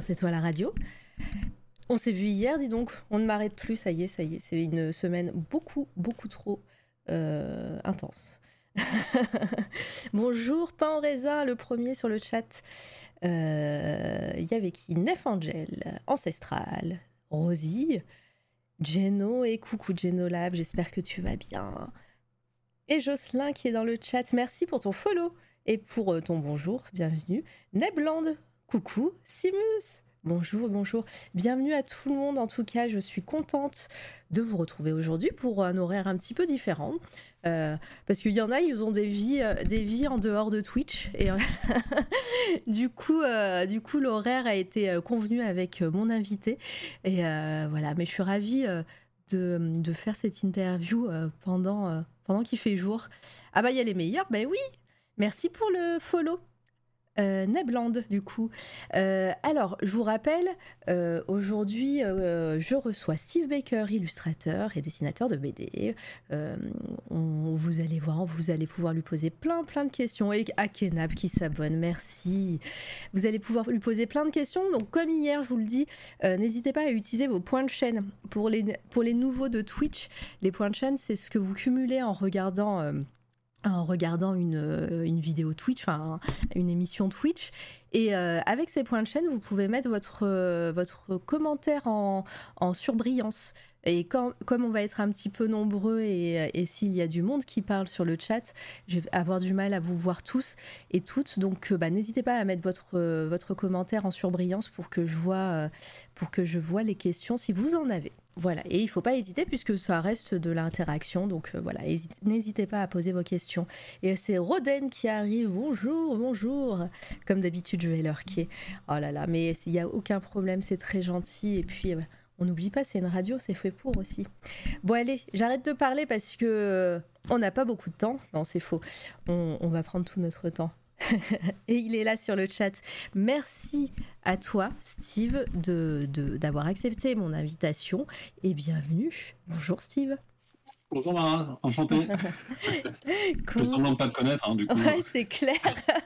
C'est toi la radio. On s'est vu hier, dis donc. On ne m'arrête plus, ça y est, ça y est. C'est une semaine beaucoup, beaucoup trop euh, intense. Bonjour, pain en raisin, le premier sur le chat. Euh, Il y avait qui? Nef Angel, Ancestral, Rosie, Geno et coucou Geno Lab, j'espère que tu vas bien. Et Jocelyn qui est dans le chat, merci pour ton follow et pour euh, ton bonjour, bienvenue. Nebland, coucou. Simus, bonjour, bonjour. Bienvenue à tout le monde, en tout cas, je suis contente de vous retrouver aujourd'hui pour un horaire un petit peu différent. Euh, parce qu'il y en a, ils ont des vies, euh, des vies en dehors de Twitch. Et euh, du coup, du coup l'horaire a été convenu avec mon invité. Et voilà, mais je suis ravie de, de faire cette interview pendant, pendant qu'il fait jour. Ah bah, il y a les meilleurs, ben oui Merci pour le follow. Euh, Nebland, du coup. Euh, alors, je vous rappelle, euh, aujourd'hui, euh, je reçois Steve Baker, illustrateur et dessinateur de BD. On- vous allez voir, vous allez pouvoir lui poser plein, plein de questions. Et à Kenab qui s'abonne, merci. Vous allez pouvoir lui poser plein de questions. Donc, comme hier, je vous le dis, n'hésitez pas à utiliser vos points de chaîne. Pour les, pour les nouveaux de Twitch, les points de chaîne, c'est ce que vous cumulez en regardant. En regardant une, euh, vidéo Twitch, une émission Twitch. Et euh, avec ces points de chaîne, vous pouvez mettre votre, euh, commentaire en, en surbrillance. Et comme on va être un petit peu nombreux et, et s'il y a du monde qui parle sur le chat, je vais avoir du mal à vous voir tous et toutes. Donc euh, bah, n'hésitez pas à mettre votre, euh, votre commentaire en surbrillance pour que, je vois, euh, pour que je vois les questions si vous en avez. Voilà, et il faut pas hésiter puisque ça reste de l'interaction, donc euh, voilà, hésite- n'hésitez pas à poser vos questions. Et c'est Roden qui arrive, bonjour, bonjour. Comme d'habitude, je vais lurker. Oh là là, mais il n'y a aucun problème, c'est très gentil. Et puis, euh, on n'oublie pas, c'est une radio, c'est fait pour aussi. Bon, allez, j'arrête de parler parce que euh, on n'a pas beaucoup de temps. Non, c'est faux. On, va prendre tout notre temps. Et il est là sur le chat. Merci à toi, Steve, de, de- d'avoir accepté mon invitation et bienvenue. Bonjour, Steve. Bonjour Mara, enchanté. Je fais semblant de pas te connaître, hein, du coup. Ouais, c'est clair.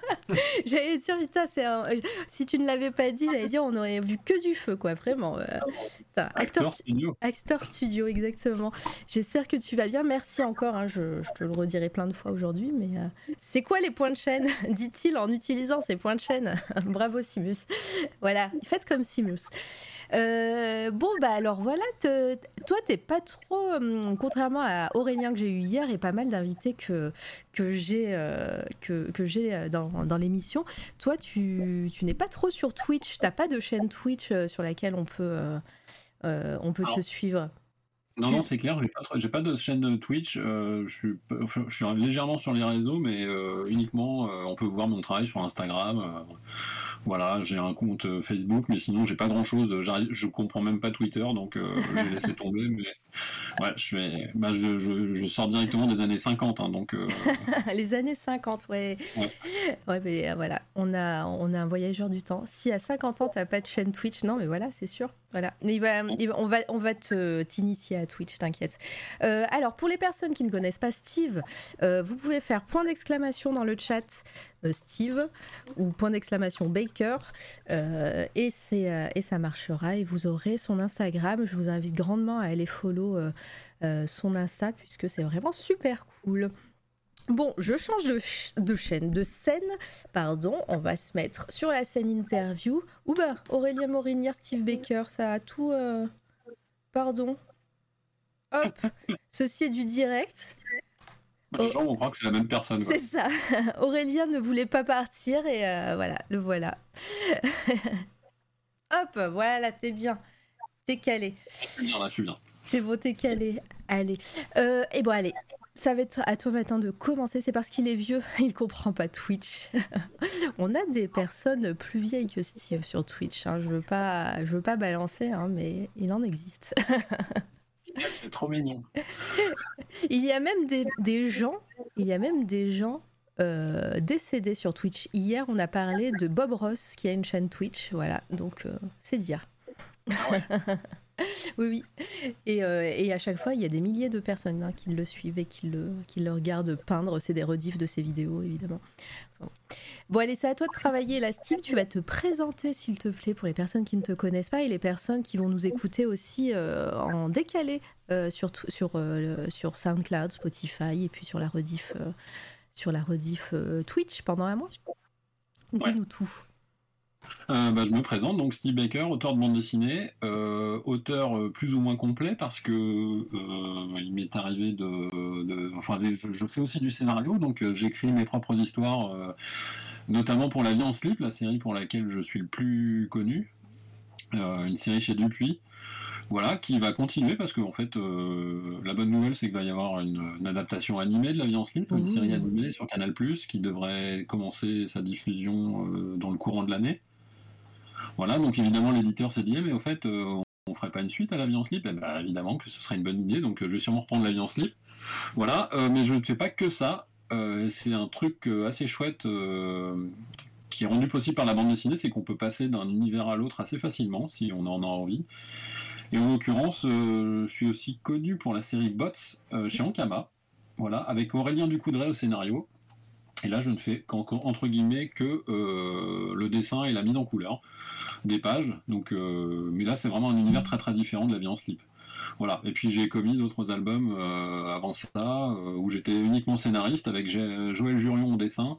j'allais dire, putain, un- si tu ne l'avais pas dit, j'allais dire, on aurait vu que du feu, quoi, vraiment. euh. Putain, acteur, Acteur studio. Acteur Studio, exactement. J'espère que tu vas bien. Merci encore. hein, je, je te le redirai plein de fois aujourd'hui. Mais euh, c'est quoi les points de chaîne? Dit-il en utilisant ces points de chaîne. Bravo Simus. Voilà, faites comme Simus. Euh, bon bah alors voilà, te- toi t'es pas trop, hum, contrairement à Aurélien que j'ai eu hier et pas mal d'invités que que j'ai euh, que, que j'ai euh, dans, dans l'émission. Toi tu, tu n'es pas trop sur Twitch, t'as pas de chaîne Twitch sur laquelle on peut euh, on peut te suivre? Non, non, c'est clair, j'ai pas, j'ai pas de chaîne Twitch. euh, je, suis, je légèrement sur les réseaux, mais euh, uniquement, euh, on peut voir mon travail sur Instagram. voilà, j'ai un compte Facebook, mais sinon, j'ai pas grand chose. Je comprends même pas Twitter, donc j'ai laissé tomber. Mais ouais, je, fais, bah, je, je- je sors directement des années 50, hein, donc Les années 50, ouais. Ouais. Ouais, mais voilà, on a, on a un voyageur du temps. Si à 50 ans, t'as pas de chaîne Twitch, non, mais voilà, c'est sûr. Voilà. On va, t'initier à Twitch, t'inquiète. Euh, alors, pour les personnes qui ne connaissent pas Steve, euh, vous pouvez faire point d'exclamation dans le chat euh, Steve ou point d'exclamation Baker et, c'est, et ça marchera et vous aurez son Instagram. Je vous invite grandement à aller follow son Insta puisque c'est vraiment super cool. Bon, je change de, ch- de chaîne, de scène, pardon. On va se mettre sur la scène interview. Ou bah, Aurélien Morinier, Steve Baker, ça a tout. euh, Pardon. Hop. Ceci est du direct. les gens vont croire que c'est la même personne. C'est ça. Aurélien ne voulait pas partir et euh, voilà, le voilà. Hop, voilà, t'es bien. T'es calé. Je suis bien, là, je suis bien. C'est beau, t'es calé. Allez. Euh, et bon, allez. Ça va être à toi maintenant de commencer. C'est parce qu'il est vieux, il comprend pas Twitch. On a des personnes plus vieilles que Steve sur Twitch. hein. Je veux pas, je veux pas balancer, hein, mais il en existe. C'est trop mignon. il y a même des, des gens, il y a même des gens euh, décédés sur Twitch. Hier, on a parlé de Bob Ross qui a une chaîne Twitch. Voilà, donc euh, c'est dire. Oui, oui. Et, euh, et, à chaque fois, il y a des milliers de personnes hein, qui le suivent et qui le, qui le regardent peindre. C'est des rediffs de ses vidéos, évidemment. Bon. allez, c'est à toi de travailler là, Steve. Tu vas te présenter, s'il te plaît, pour les personnes qui ne te connaissent pas et les personnes qui vont nous écouter aussi euh, en décalé euh, sur, sur, sur SoundCloud, Spotify et puis sur la rediff, sur la rediff Twitch pendant un mois. Dis-nous tout. Euh, bah, je me présente, donc Steve Baker, auteur de bande dessinée, euh, auteur euh, plus ou moins complet parce que il m'est arrivé de, enfin, je, fais aussi du scénario, donc j'écris mes propres histoires, notamment pour La vie en slip, la série pour laquelle je suis le plus connu, une série chez Dupuis. Voilà, qui va continuer parce que en fait, la bonne nouvelle c'est qu'il va y avoir une, adaptation animée de La vie en slip, une série animée sur Canal+, qui devrait commencer sa diffusion dans le courant de l'année. Voilà, donc évidemment l'éditeur s'est dit, eh, mais au fait, euh, on ferait pas une suite à la vie en slip eh ben, évidemment que ce serait une bonne idée, donc euh, je vais sûrement reprendre la vie en slip. Voilà, euh, mais je ne fais pas que ça. c'est un truc assez chouette qui est rendu possible par la bande dessinée, c'est qu'on peut passer d'un univers à l'autre assez facilement si on en a envie. Et en l'occurrence, je suis aussi connu pour la série Bots chez Ankama, voilà, avec Aurélien Ducoudray au scénario. Et là, je ne fais qu'entre guillemets que le dessin et la mise en couleur des pages. Donc, euh, mais là, c'est vraiment un univers très très différent de la vie en slip. Voilà. Et puis j'ai commis d'autres albums euh, avant ça, euh, où j'étais uniquement scénariste avec Joël Jurion au dessin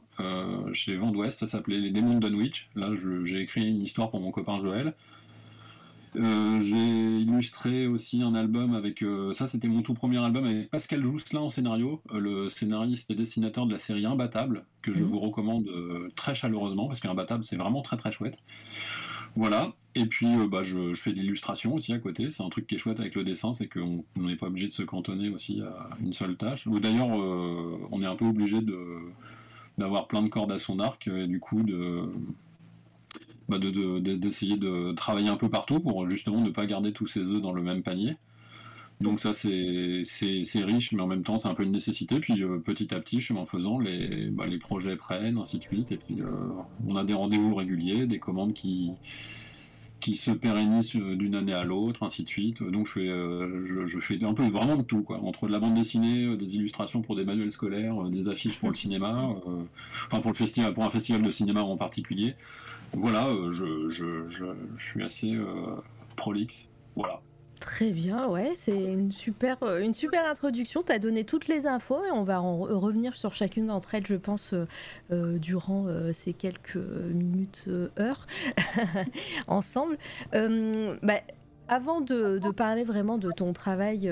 chez Vent d'Ouest. Ça s'appelait Les Démons de Dunwich. Là, j'ai écrit une histoire pour mon copain Joël. j'ai illustré aussi un album avec ça c'était mon tout premier album avec Pascal Jousselin en scénario le scénariste et dessinateur de la série Imbattable que je mmh. vous recommande très chaleureusement parce qu'Imbattable c'est vraiment très très chouette voilà. Et puis, euh, bah, je, fais de l'illustration aussi à côté. C'est un truc qui est chouette avec le dessin, c'est qu'on n'est pas obligé de se cantonner aussi à une seule tâche. Ou d'ailleurs, euh, on est un peu obligé de d'avoir plein de cordes à son arc et du coup de bah, d'essayer de, travailler un peu partout pour justement ne pas garder tous ses œufs dans le même panier. Donc ça c'est riche, mais en même temps c'est un peu une nécessité. Puis euh, petit à petit, chemin faisant, les, bah, les projets prennent, ainsi de suite. Et puis euh, on a des rendez-vous réguliers, des commandes qui, qui se pérennisent euh, d'une année à l'autre, ainsi de suite. Donc je fais, je, fais un peu vraiment de tout, quoi. Entre de la bande dessinée, des illustrations pour des manuels scolaires, des affiches pour le cinéma, enfin pour le festival, pour un festival de cinéma en particulier. Voilà, je, je, je, suis assez prolixe. Voilà. Très bien, ouais, c'est une super, euh, une super introduction. Tu as donné toutes les infos et on va en revenir sur chacune d'entre elles, je pense, euh, euh, durant ces quelques minutes, heures ensemble. Bah, avant de, parler vraiment de ton travail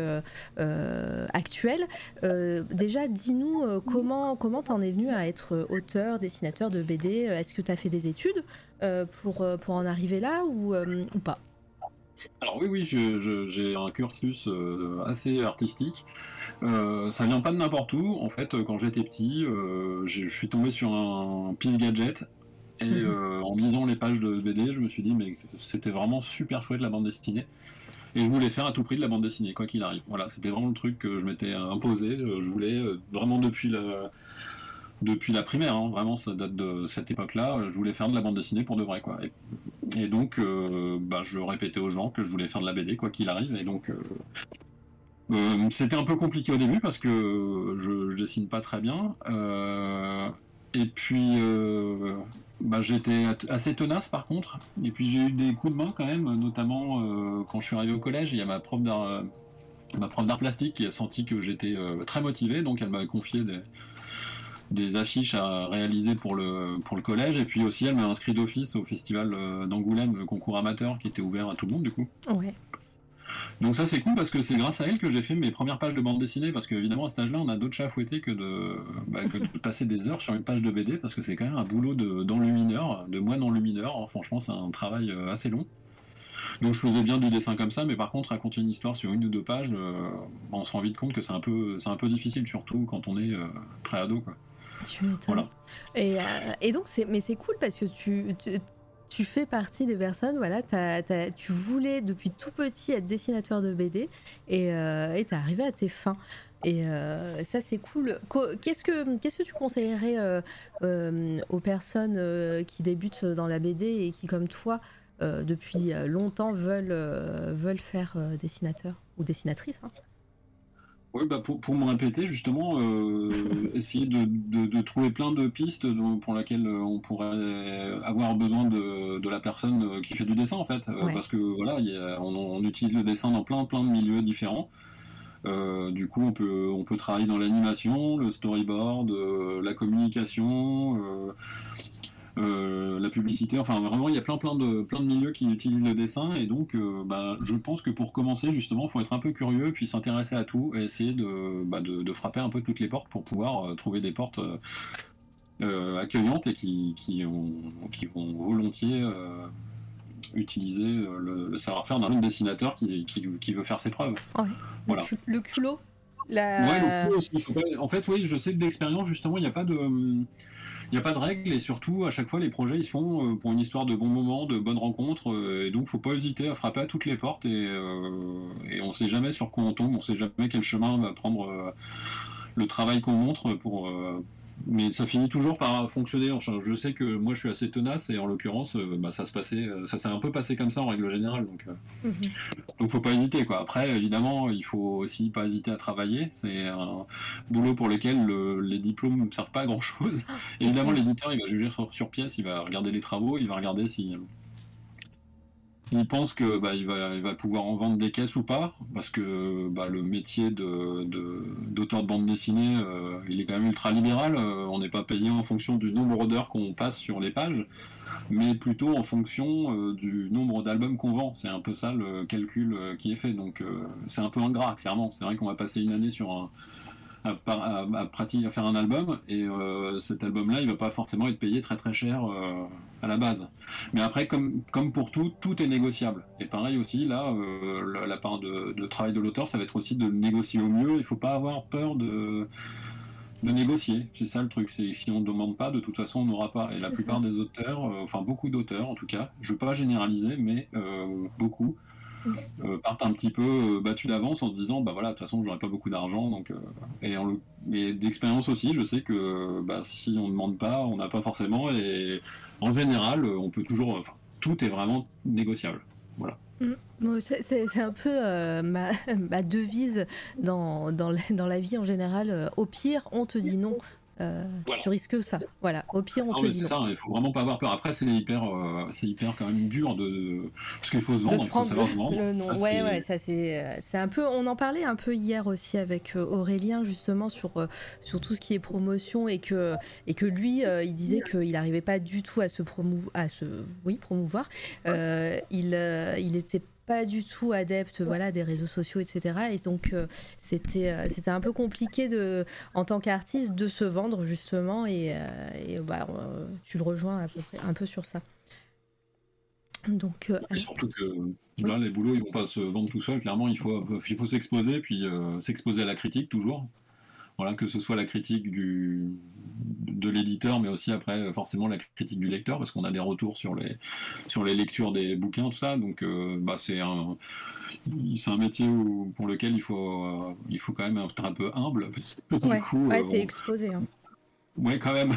actuel, déjà dis-nous comment comment t'en es venu à être auteur, dessinateur de BD. Est-ce que tu as fait des études pour, pour en arriver là ou, ou pas? Alors oui, oui, j'ai un cursus euh, assez artistique. Euh, ça vient pas de n'importe où. En fait, quand j'étais petit, euh, je suis tombé sur un pile gadget et mhm. en lisant les pages de BD, je me suis dit mais c'était vraiment super chouette la bande dessinée. Et je voulais faire à tout prix de la bande dessinée, quoi qu'il arrive. Voilà, c'était vraiment le truc que je m'étais imposé. Je voulais vraiment depuis la, depuis la primaire, hein, vraiment ça date de cette époque-là, je voulais faire de la bande dessinée pour de vrai quoi. Et, donc euh, bah, je répétais aux gens que je voulais faire de la BD quoi qu'il arrive. Et donc euh, euh, c'était un peu compliqué au début parce que je, je dessine pas très bien. Et puis bah, j'étais assez tenace par contre. Et puis j'ai eu des coups de main quand même notamment quand je suis arrivé au collège il y a ma prof d'art ma prof d'art plastique qui a senti que j'étais très motivé. Donc elle m'a confié des des affiches à réaliser pour le, pour le collège. Et puis aussi, elle m'a inscrit d'office au festival euh, d'Angoulême, le concours amateur, qui était ouvert à tout le monde, du coup. Ouais. Donc ça c'est cool parce que c'est grâce à elle que j'ai fait mes premières pages de bande dessinée parce qu'évidemment à cet âge-là on a d'autres chats à fouetter que de, bah, que de passer des heures sur une page de BD parce que c'est quand même un boulot d'enlumineur, de, de moine enlumineur. Franchement c'est un travail euh, assez long. Donc je faisais bien du dessin comme ça, mais par contre raconter une histoire sur une ou deux pages, euh, on se rend vite compte que c'est un peu, c'est un peu difficile surtout quand on est pré-ado quoi. Tu m'étonnes. Et, euh, et, donc, mais c'est cool parce que tu, tu, fais partie des personnes, voilà, tu voulais depuis tout petit être dessinateur de BD et euh, tu es arrivé à tes fins. Et euh, ça, c'est cool. Qu'est-ce que, qu'est-ce que tu conseillerais aux personnes qui débutent dans la BD et qui, comme toi, depuis longtemps veulent, veulent faire dessinateur ou dessinatrice. Hein? Oui, bah pour, pour m'en répéter, justement, essayer de, de, trouver plein de pistes pour lesquelles on pourrait avoir besoin de, de la personne qui fait du dessin, en fait. parce que voilà, on, on, utilise le dessin dans plein, plein de milieux différents. Euh, du coup, on peut, on peut travailler dans l'animation, le storyboard, euh, la communication, euh, la publicité. Enfin, vraiment, il y a plein, plein de, plein de milieux qui utilisent le dessin. Et donc, bah, je pense que pour commencer, justement, il faut être un peu curieux, puis s'intéresser à tout et essayer de, bah, de, frapper un peu toutes les portes pour pouvoir trouver des portes accueillantes et qui, qui, qui vont volontiers utiliser le, savoir-faire d'un dessinateur qui, qui, veut faire ses preuves. Voilà. Le, culot la... En fait, oui, je sais que d'expérience, justement, il n'y a pas de. Il n'y a pas de règles et surtout à chaque fois les projets ils se font euh, pour une histoire de bons moments, de bonnes rencontres euh, et donc faut pas hésiter à frapper à toutes les portes et, euh, et on sait jamais sur quoi on tombe, on sait jamais quel chemin va prendre le travail qu'on montre pour, mais ça finit toujours par fonctionner. je sais que moi je suis assez tenace et en l'occurrence, euh, bah, ça se passait, euh, ça s'est un peu passé comme ça en règle générale. Donc, euh, mhm. donc faut pas hésiter quoi. Après, évidemment, il faut aussi pas hésiter à travailler. C'est un boulot pour lequel les diplômes ne servent pas à grand chose. Ah, évidemment, l'éditeur il va juger sur, sur, pièce, il va regarder les travaux, il va regarder si il pense que bah, il, va, il va pouvoir en vendre des caisses ou pas, parce que bah, le métier de, d'auteur de, bande dessinée, euh, il est quand même ultra libéral. Euh, on n'est pas payé en fonction du nombre d'heures qu'on passe sur les pages, mais plutôt en fonction euh, du nombre d'albums qu'on vend. C'est un peu ça le calcul qui est fait. Donc c'est un peu ingrat, clairement. C'est vrai qu'on va passer une année sur un, à, à, pratiquer, à faire un album et euh, cet album-là, il va pas forcément être payé très très cher euh, à la base. Mais après, comme, comme pour tout, tout est négociable. Et pareil aussi, là, euh, la, part de, travail de l'auteur, ça va être aussi de négocier au mieux. Il faut pas avoir peur de de négocier, c'est ça le truc. C'est si on ne demande pas, de toute façon, on n'aura pas. Et la plupart des auteurs, enfin beaucoup d'auteurs en tout cas, je veux pas généraliser, mais beaucoup, euh, partent un petit peu euh, battus d'avance en se disant bah voilà de toute façon j'aurai pas beaucoup d'argent donc euh, et, en d'expérience aussi je sais que bah, si on ne demande pas on n'a pas forcément et en général on peut toujours tout est vraiment négociable voilà mm. c'est un peu ma, devise dans, dans, la vie en général. au pire, on te dit non. Euh, tu risques ça. Voilà. Au pire, on te dit. ça, il faut vraiment pas avoir peur. Après, c'est hyper, euh, c'est hyper quand même dur de, parce qu'il faut se vendre, il faut savoir se vendre. Le nom. ouais, ouais, ça c'est, euh, c'est un peu. On en parlait un peu hier aussi avec Aurélien justement sur sur tout ce qui est promotion et que et que lui, il disait qu'il n'arrivait pas du tout à se promouvoir, à se, oui, promouvoir. il il était pas du tout adepte voilà des réseaux sociaux etc et donc euh, c'était euh, c'était un peu compliqué de en tant qu'artiste de se vendre justement. Et, euh, bah, tu le rejoins à peu près un peu sur ça. Donc surtout que là les boulots ils vont pas se vendre tout seuls clairement. Il faut il faut s'exposer puis s'exposer à la critique toujours voilà, que ce soit la critique du, de l'éditeur, mais aussi après forcément la critique du lecteur, parce qu'on a des retours sur les, sur les lectures des bouquins, tout ça. Donc euh, bah, c'est un, c'est un métier pour lequel il faut, euh, il faut quand même être un peu humble. ouais, coup, ouais, euh, t'es exposé. Hein. Oui, quand même.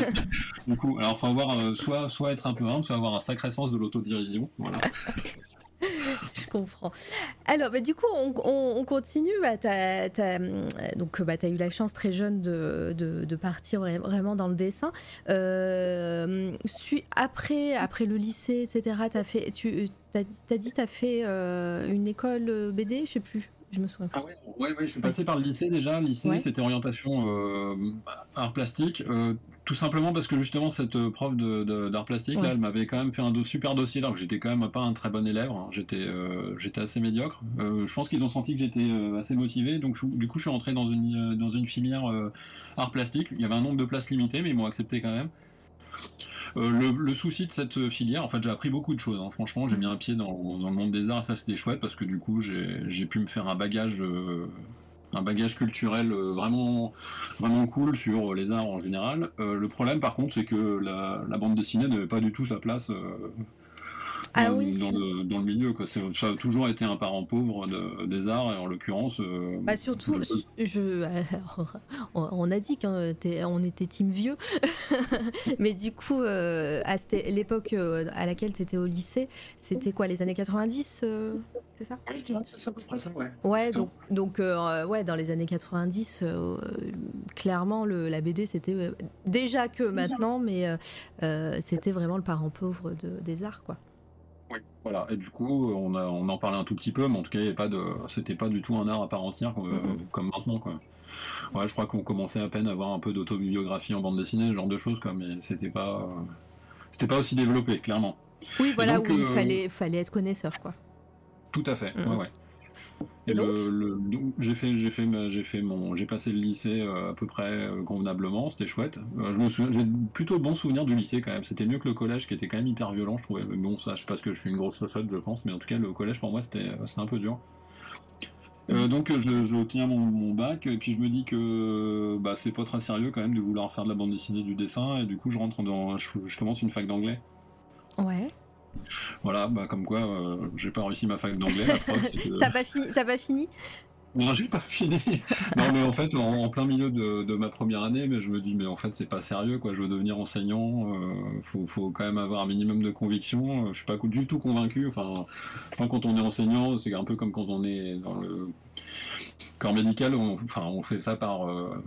du coup, alors faut avoir soit, soit être un peu humble, soit avoir un sacré sens de l'autodirision. Voilà. je comprends. Alors, bah, du coup, on, continue. Bah, donc, bah, tu as eu la chance très jeune de, de, partir vraiment dans le dessin. Euh, après, après le lycée, etc., as fait, tu as, dit tu as fait euh, une école BD, je sais plus. Je me souviens. Ah ouais, je suis passé par le lycée déjà. Le lycée, c'était orientation euh, art plastique. Tout simplement parce que justement cette euh, prof d'art plastique là, elle m'avait quand même fait un super dossier alors que j'étais quand même pas un très bon élève, hein. j'étais euh, j'étais assez médiocre. Euh, je pense qu'ils ont senti que j'étais assez motivé, donc du coup je suis rentré dans une dans une filière art plastique. Il y avait un nombre de places limité, mais ils m'ont accepté quand même. le, souci de cette filière, en fait, j'ai appris beaucoup de choses. Hein. Franchement, j'ai mis un pied dans, dans, le monde des arts, ça c'était chouette parce que du coup, j'ai pu me faire un bagage de, un bagage culturel euh, vraiment, vraiment cool sur les arts en général. Euh, le problème, par contre, c'est que la, bande dessinée n'avait pas du tout sa place euh, Ah dans, oui. dans le, dans le milieu. Quoi. Ça a toujours été un parent pauvre de- des arts, et en l'occurrence. euh, Bah surtout, je- je, alors, on a dit qu'on était, team vieux, mais du coup, euh, à l'époque euh, à laquelle tu étais au lycée, c'était quoi, les années 90, euh, c'est ça? Ouais, je dirais que c'est à peu près ça, ouais. Donc, donc euh, ouais, dans les années 90, euh, clairement, le, la BD, c'était déjà que maintenant, mais c'était vraiment le parent pauvre de- des arts, quoi. Oui, voilà. Et du coup, on, a, on en parlait un tout petit peu, mais en tout cas, il y avait pas de, c'était pas du tout un art à part entière euh, comme maintenant, quoi. Ouais, je crois qu'on commençait à peine à avoir un peu d'autobiographie en bande dessinée, ce genre de choses, quoi, mais c'était pas, euh, c'était pas aussi développé, clairement. Oui, voilà, donc, où il euh, fallait, fallait être connaisseur, quoi. Tout à fait. Mhm. Ouais, ouais. Et Et donc le, le- donc, j'ai fait, j'ai fait, ma- j'ai fait mon, j'ai passé le lycée euh, à peu près euh, convenablement, c'était chouette. Euh, je me souviens, j'ai de bons souvenirs du lycée quand même. C'était mieux que le collège qui était quand même hyper violent, je trouvais. Mais bon, ça, je sais pas parce que je suis une grosse chochotte, je pense, mais en tout cas, le collège pour moi, c'était, c'était un peu dur. Euh, donc je, je tiens mon, mon bac et puis je me dis que bah, c'est pas très sérieux quand même de vouloir faire de la bande dessinée du dessin et du coup je rentre dans je, je commence une fac d'anglais Ouais. Voilà bah comme quoi euh, j'ai pas réussi ma fac d'anglais T'as pas pas fini? Non, j'ai pas fini. non, mais en fait, en, en plein milieu de, de ma première année, mais je me dis, mais en fait, c'est pas sérieux, quoi. Je veux devenir enseignant. euh, faut, faut quand même avoir un minimum de conviction. euh, Je suis pas du tout convaincu. Enfin, je crois que quand on est enseignant, c'est un peu comme quand on est dans le corps médical. On, enfin, on fait ça par, euh,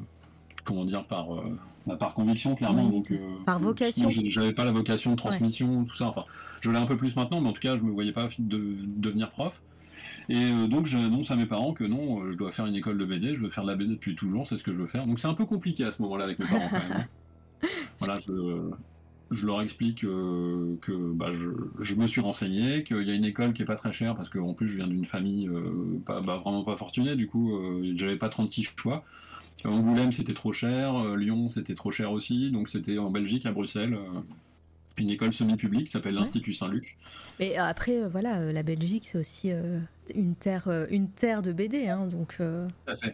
comment dire, par, euh, bah, par conviction, clairement. Oui, donc, euh, par vocation. J'avais pas la vocation de transmission, tout ça. Enfin, je l'ai un peu plus maintenant, mais en tout cas, je me voyais pas de, devenir prof. Et euh, donc j'annonce à mes parents que non, je dois faire une école de BD, je veux faire de la BD depuis toujours, c'est ce que je veux faire. Donc c'est un peu compliqué à ce moment-là avec mes parents quand même. hein. voilà, je, je leur explique euh, que bah, je, je me suis renseigné, qu'il y a une école qui est pas très chère parce qu'en plus je viens d'une famille euh, pas, bah, vraiment pas fortunée, du coup euh, j'avais pas 36 choix. Angoulême c'était trop cher, euh, Lyon c'était trop cher aussi, donc c'était en Belgique à Bruxelles. euh, une école semi-publique qui s'appelle Ouais. l'Institut Saint-Luc. Mais euh, après, euh, voilà, euh, la Belgique, c'est aussi euh, une terre, euh, une terre de BD, hein, donc euh,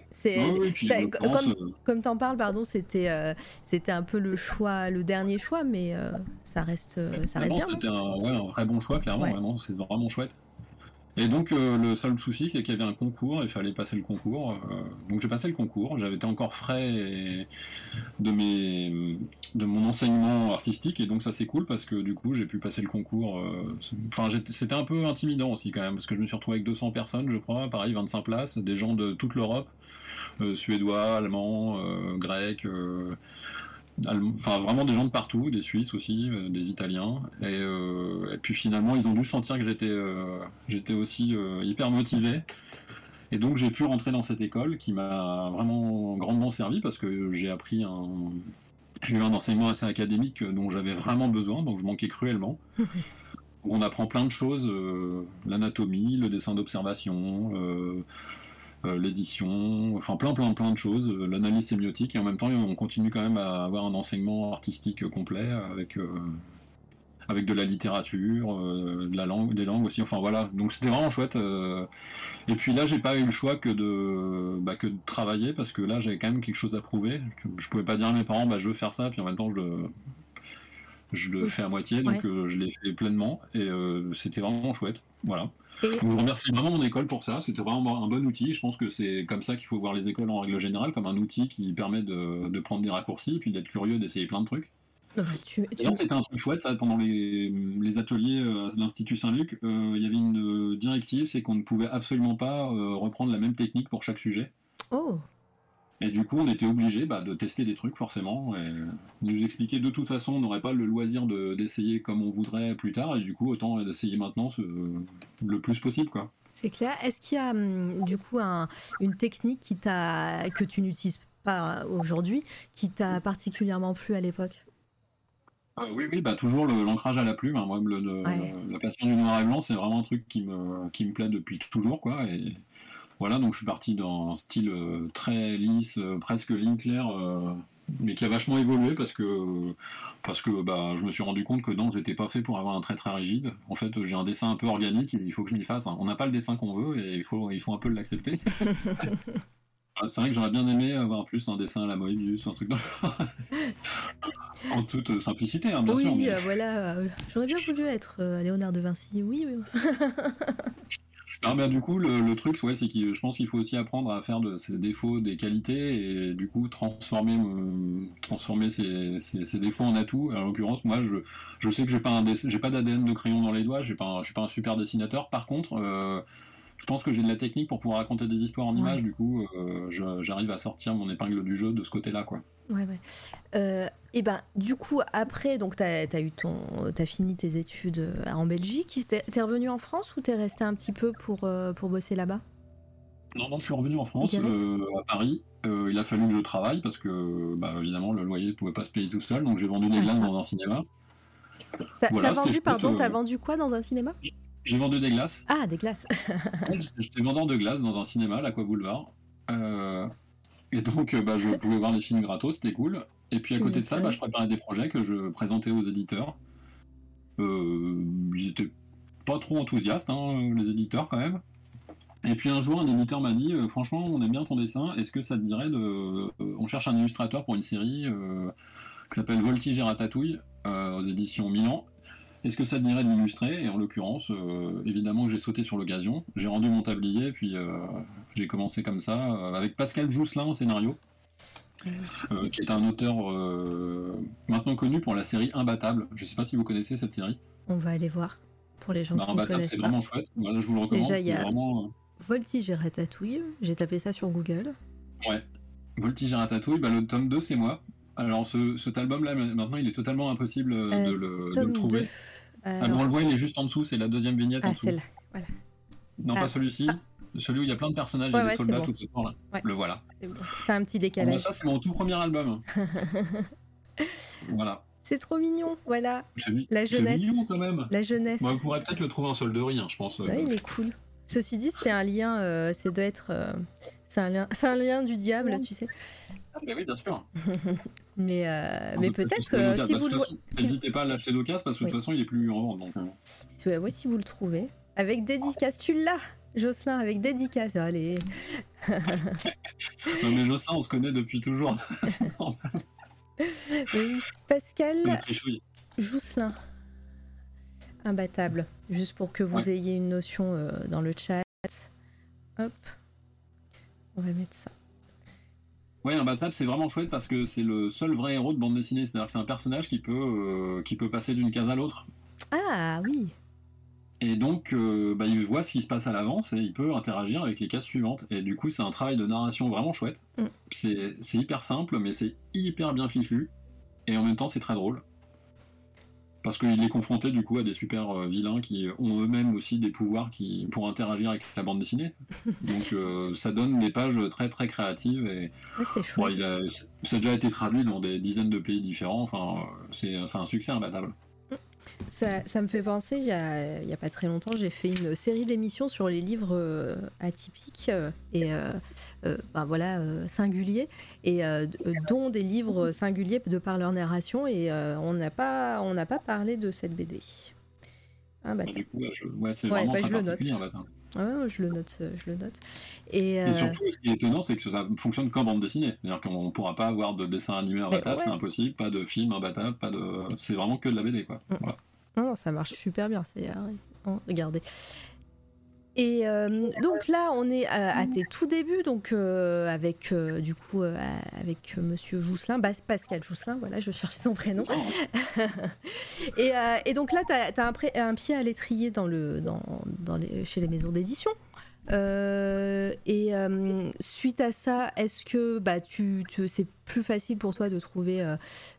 c'est Oui, oui, comme euh, comme t'en parles, pardon, c'était euh, c'était un peu le choix, le dernier choix, mais euh, ça reste euh, ça reste bien. C'était un, ouais, un vrai bon choix, clairement, vraiment, c'est vraiment chouette. Et donc, euh, le seul souci, c'est qu'il y avait un concours, il fallait passer le concours. euh, donc, j'ai passé le concours, j'avais été encore frais de, mes, de mon enseignement artistique, et donc ça, c'est cool parce que du coup, j'ai pu passer le concours. euh, Enfin, c'était un peu intimidant aussi, quand même, parce que je me suis retrouvé avec 200 personnes, je crois, pareil, 25 places, des gens de toute l'Europe, suédois, allemands, grecs. Enfin, vraiment des gens de partout, des Suisses aussi, euh, des Italiens. Et, euh, et puis finalement, ils ont dû sentir que j'étais euh, j'étais aussi hyper motivé. Et donc, j'ai pu rentrer dans cette école qui m'a vraiment grandement servi parce que j'ai appris un. J'ai eu un enseignement assez académique dont j'avais vraiment besoin, donc je manquais cruellement. On apprend plein de choses, l'anatomie, le dessin d'observation, l'édition, enfin plein plein plein de choses, euh, l'analyse sémiotique, et en même temps on continue quand même à avoir un enseignement artistique complet avec, euh, avec de la littérature, euh, de la langue, des langues aussi, enfin voilà, donc c'était vraiment chouette. euh. Et puis là j'ai pas eu le choix que de, bah, que de travailler, parce que là j'avais quand même quelque chose à prouver, je pouvais pas dire à mes parents bah, je veux faire ça, puis en même temps je le, je le Oui. fais à moitié, donc Ouais. euh, je l'ai fait pleinement, et euh, c'était vraiment chouette, voilà. Et- Donc je remercie vraiment mon école pour ça, c'était vraiment un bon outil. Je pense que c'est comme ça qu'il faut voir les écoles en règle générale, comme un outil qui permet de, de prendre des raccourcis et puis d'être curieux, d'essayer plein de trucs. Non, tu- tu- c'était un truc chouette, ça, pendant les, les ateliers euh, de l'Institut Saint-Luc, euh, il y avait une euh, directive, c'est qu'on ne pouvait absolument pas euh, reprendre la même technique pour chaque sujet. Oh, Et du coup, on était obligé bah, de tester des trucs forcément, et nous expliquer de toute façon, on n'aurait pas le loisir de- d'essayer comme on voudrait plus tard, et du coup, autant d'essayer maintenant ce- le plus possible, quoi. c'est clair. Est-ce qu'il y a hum, du coup un- une technique qui t'a que tu n'utilises pas aujourd'hui, qui t'a particulièrement plu à l'époque? Ah oui, oui, bah toujours l'ancrage à la plume. hein. Moi, le- le- Ouais. la passion du noir et blanc, c'est vraiment un truc qui me, qui me plaît depuis toujours, quoi. Et voilà, donc je suis parti dans un style euh, très lisse, euh, presque ligne claire, euh, mais qui a vachement évolué parce que, bah, je me suis rendu compte que non, j'étais pas fait pour avoir un trait très rigide. En fait, j'ai un dessin un peu organique, il faut que je m'y fasse. hein. On n'a pas le dessin qu'on veut et il faut un peu l'accepter. Ah, C'est vrai que j'aurais bien aimé avoir plus un dessin à la Moebius ou un truc dans le en toute simplicité, hein, bien oui, sûr. mais- euh, voilà. euh, J'aurais bien voulu être euh, Léonard de Vinci. Oui, oui. Non, mais du coup, le, le truc, ouais, c'est que je pense qu'il faut aussi apprendre à faire de ses défauts des qualités et du coup transformer, euh, transformer ses, ses- ses défauts en atouts. En l'occurrence, moi, je, je sais que j'ai pas un j'ai pas d'ADN de crayon dans les doigts, j'ai pas, un- je suis pas un super dessinateur. Par contre, euh, je pense que j'ai de la technique pour pouvoir raconter des histoires en Ouais. images. Du coup, euh, j'arrive à sortir mon épingle du jeu de ce côté-là, quoi. Ouais, ouais. Euh, et ben, du coup, après, donc, t'as as eu ton, t'as fini tes études euh, en Belgique. T'es es revenu en France ou t'es resté un petit peu pour euh, pour bosser là-bas? Non, non, je suis revenu en France, à Paris. Il a fallu que je travaille parce que, bah, évidemment, le loyer ne pouvait pas se payer tout seul. Donc, j'ai vendu des Ah, glaces ça. dans un cinéma. T'as Voilà, vendu, pardon, t'as vendu quoi dans un cinéma? J'ai vendu des glaces. Ah, des glaces. J'étais vendeur de glace dans un cinéma, l'Aqua Boulevard. Euh, et donc, euh, bah, je pouvais voir les films gratos, c'était cool. Et puis à côté de ça, bah, je préparais des projets que je présentais aux éditeurs. Euh, ils étaient pas trop enthousiastes, hein, les éditeurs quand même. Et puis un jour, un éditeur m'a dit Franchement, on aime bien ton dessin, est-ce que ça te dirait de. on cherche un illustrateur pour une série euh, qui s'appelle Voltige et Ratatouille euh, aux éditions Milan. Est-ce que ça te dirait de l'illustrer Et en l'occurrence, euh, évidemment que j'ai sauté sur l'occasion. J'ai rendu mon tablier, puis euh, j'ai commencé comme ça, euh, avec Pascal Jousselin au scénario, qui est un auteur maintenant connu pour la série Imbattable. Je sais pas si vous connaissez cette série. On va aller voir pour les gens Bah, qui ne Imbattable, connaissent c'est vraiment chouette. Voilà, je vous le recommande. Déjà, il y a- vraiment. Voltige et Ratatouille. J'ai tapé ça sur Google. Ouais. Voltige et Ratatouille, bah, le tome 2, c'est moi. Alors, ce, cet album-là, maintenant, il est totalement impossible euh, Euh, de, le, de Tome le trouver. 2. Ah, on le voit, il est juste en dessous, c'est la deuxième vignette en ah, dessous. celle-là. Non, Ah. pas celui-ci. Celui où il y a plein de personnages Ouais, et des ouais, c'est soldats bon. tout autour. Là. Ouais. Le voilà. C'est bon. Un petit Moi, décalage. ça, c'est mon tout premier album. voilà. C'est trop mignon. Voilà. C'est La c'est jeunesse. mignon quand même. La jeunesse. Moi, on pourrait peut-être le trouver en solderie, hein, je pense. euh. Ouais, il est cool. Ceci dit, c'est un lien. euh, c'est doit être. euh, c'est un lien. C'est un lien du diable, tu sais. Ah, mais oui, bien sûr. Mais, euh, mais peut peut-être d'occasion. si vous le N'hésitez pas à l'acheter d'occasion parce que de toute façon, il est plus en vente. Donc, euh. si- ouais, ouais, si vous le trouvez. Avec dédicace, tu l'as, Jocelyn, avec dédicace. Allez. Non, mais Jocelyn, on se connaît depuis toujours. Oui. Pascal. Jousselin. Imbattable. Juste pour que vous Ouais. ayez une notion euh, dans le chat. Hop. On va mettre ça. Ouais, Imbattable, c'est vraiment chouette parce que c'est le seul vrai héros de bande dessinée. C'est-à-dire que c'est un personnage qui peut, euh, qui peut passer d'une case à l'autre. Ah oui. Et donc, euh, bah, il voit ce qui se passe à l'avance et il peut interagir avec les cases suivantes. Et du coup, c'est un travail de narration vraiment chouette. Mm. C'est c'est hyper simple, mais c'est hyper bien fichu. Et en même temps, c'est très drôle. Parce qu'il est confronté du coup à des super euh, vilains qui ont eux-mêmes aussi des pouvoirs qui, pour interagir avec la bande dessinée. Donc euh, ça donne des pages très très créatives et Ouais, c'est bon, il a, ça a déjà été traduit dans des dizaines de pays différents. Enfin, c'est c'est un succès imbattable. Ça, ça me fait penser, il y a, pas très longtemps, j'ai fait une série d'émissions sur les livres euh, atypiques euh, et euh, ben voilà, singuliers, et dont des livres singuliers de par leur narration, et on n'a pas, on pas parlé de cette BD. Ah, bah, Du coup, je- ouais, c'est Ouais, vraiment bah, je le note. Imbattable. ouais, je le note, je le note. Et, euh, Et surtout, ce qui est étonnant, c'est que ça fonctionne qu'en bande dessinée. C'est-à-dire qu'on ne pourra pas avoir de dessin animé imbattable, ouais. c'est impossible, pas de film imbattable, pas de. C'est vraiment que de la BD, quoi. Mm. Voilà. Non, ça marche super bien. C'est oui. Oh, regardez. Et euh, donc là, on est à, à tes tout débuts, donc euh, avec euh, du coup euh, avec euh, Monsieur Jousselin, Pascal Jousselin, voilà, je cherchais son prénom. et, euh, et donc là, tu as, un, pied à l'étrier dans le, dans les, chez les maisons d'édition. Euh, et euh, suite à ça, est-ce que bah, tu, c'est plus facile pour toi de trouver, euh,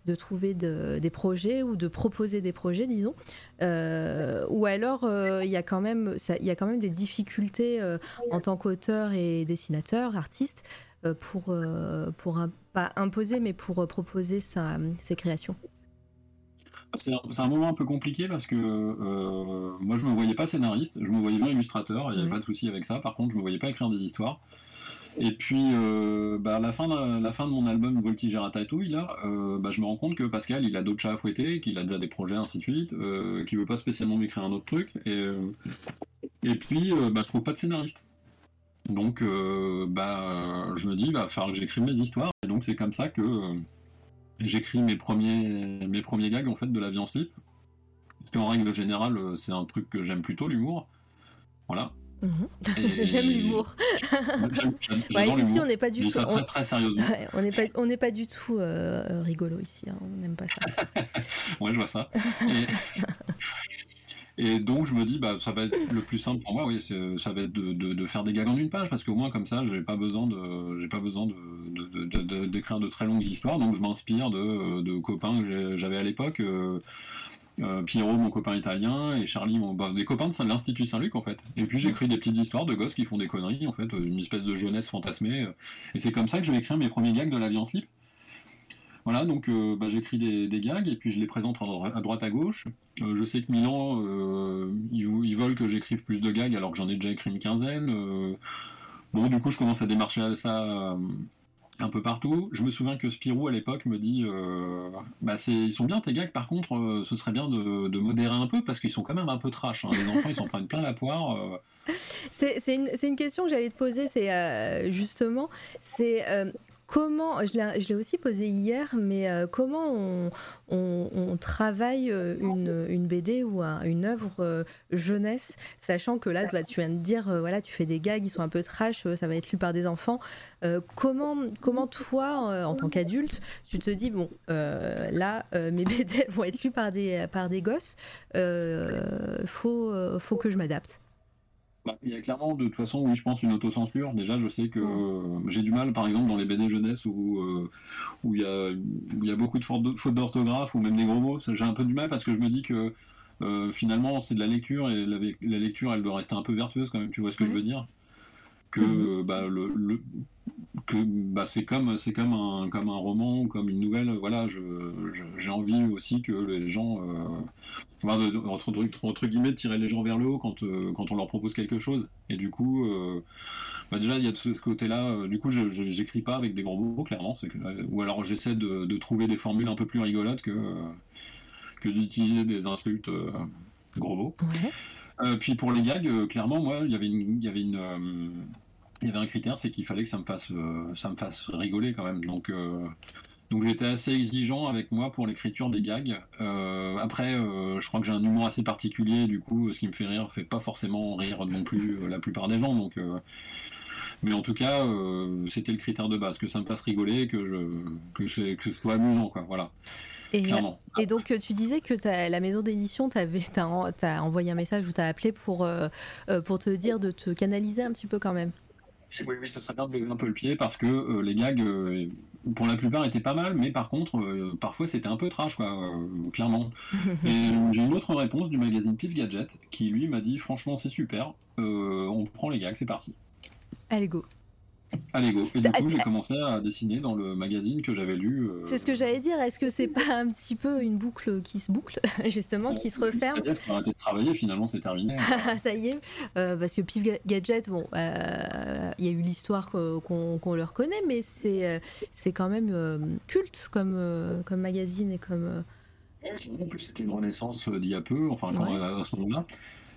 de trouver de- des projets ou de proposer des projets, disons Ou alors il y a quand même, y a quand même des difficultés en tant qu'auteur et dessinateur, artiste, pour, pour pas imposer, mais pour proposer sa, ses créations? C'est un, moment un peu compliqué parce que euh, moi, je me voyais pas scénariste, je me voyais bien illustrateur, il n'y avait Ouais. pas de souci avec ça. Par contre, je me voyais pas écrire des histoires. Et puis, euh, bah, à la fin, de, la fin de mon album Voltige Ratatouille, là, euh, bah, je me rends compte que Pascal, il a d'autres chats à fouetter, qu'il a déjà des projets, ainsi de suite, euh, qu'il veut pas spécialement m'écrire un autre truc. Et, euh, et puis, bah, je trouve pas de scénariste. Donc, bah, je me dis, bah, il va falloir que j'écrive mes histoires. Et donc, c'est comme ça que, j'écris mes premiers, mes premiers gags en fait de la vie en slip. Parce qu'en règle générale, euh, c'est un truc que j'aime plutôt, l'humour. Voilà. Et... J'aime l'humour. Ouais, ici, on n'est pas du tout. Très, on... très sérieusement. Ouais, on n'est pas, on n'est pas du tout euh, rigolo ici. Hein. On n'aime pas ça. ouais, je vois ça. Et... Et donc je me dis, bah, ça va être le plus simple pour moi, oui, ça va être de, faire des gags en une page, parce qu'au moins comme ça, j'ai pas besoin de, pas besoin de, d'écrire de, très longues histoires, donc je m'inspire de, copains que j'avais à l'époque. Euh, euh, Pierrot, mon copain italien, et Charlie, mon, bah, des copains de l'Institut Saint-Luc en fait. Et puis j'écris des petites histoires de gosses qui font des conneries en fait, une espèce de jeunesse fantasmée. Et c'est comme ça que je vais écrire mes premiers gags de la en slip. Voilà, donc euh, bah, j'écris des, gags et puis je les présente à droite à gauche. Euh, je sais que Milan, euh, ils, veulent que j'écrive plus de gags alors que j'en ai déjà écrit une quinzaine. bon, du coup, je commence à démarcher ça un peu partout. Je me souviens que Spirou à l'époque me dit bah ils sont bien tes gags, par contre, ce serait bien de, modérer un peu parce qu'ils sont quand même un peu trash. Hein. Les enfants, ils s'en prennent plein la poire. C'est une, une, question que j'allais te poser, c'est justement, c'est comment, je l'ai aussi posé hier, mais euh, comment on, travaille euh, une, BD ou une œuvre euh, jeunesse, sachant que là, tu viens de dire, voilà, tu fais des gags, ils sont un peu trash, ça va être lu par des enfants. comment, comment toi, en tant qu'adulte, tu te dis, bon, là, mes BD vont être lues par des, par des gosses, faut, faut que je m'adapte? Il y a clairement, de toute façon, oui, je pense, une autocensure. Déjà, je sais que euh, j'ai du mal, par exemple, dans les BD jeunesse où, euh, où, il, y a, il y a beaucoup de fautes d'orthographe ou même des gros mots. J'ai un peu du mal parce que je me dis que euh, finalement, c'est de la lecture et la, la, lecture, elle doit rester un peu vertueuse quand même, tu vois ce que je veux dire? Que mhm. bah, le, que bah, c'est comme c'est comme un comme un roman comme une nouvelle. Voilà j'ai envie aussi que les gens euh, entre, entre, guillemets tirer les gens vers le haut quand euh, quand on leur propose quelque chose. Et du coup euh, bah, déjà il y a de ce, côté là du coup je j'écris pas avec des gros mots clairement. Ou alors j'essaie de, trouver des formules un peu plus rigolotes que que d'utiliser des insultes gros mots euh, puis pour les gags, euh, clairement, moi, il y avait une, il y avait une, euh, y avait un critère, c'est qu'il fallait que ça me fasse, ça me fasse rigoler quand même. Donc, donc j'étais assez exigeant avec moi pour l'écriture des gags. après, je crois que j'ai un humour assez particulier, du coup, ce qui me fait rire fait pas forcément rire non plus la plupart des gens. Donc, mais en tout cas, c'était le critère de base, que ça me fasse rigoler, que je, que, que ce soit amusant, quoi. Voilà. Et, et, donc, tu disais que la maison d'édition t'a envoyé un message ou t'a appelé pour, euh, euh, pour te dire de te canaliser un petit peu quand même. Oui, oui, ça serait bien de lever un peu le pied parce que euh, les gags, pour la plupart, étaient pas mal, mais par contre, parfois c'était un peu trash, quoi, clairement. et j'ai une autre réponse du magazine Pif Gadget qui, lui, m'a dit franchement, c'est super, on prend les gags, c'est parti. Allez, go. Allez go. Et du coup, j'ai commencé à dessiner dans le magazine que j'avais lu. Euh, c'est ce que j'allais dire. Est-ce que c'est pas un petit peu une boucle qui se boucle, justement, qui se referme C'est-à-dire que arrêté de travailler, finalement, c'est terminé. ça y est. Euh, parce que Pif Gadget, bon, euh, il y a eu l'histoire qu'on leur connaît, mais c'est c'est quand même culte comme, comme magazine et comme. En plus, c'était une renaissance d'il y a peu, enfin, à ce moment-là.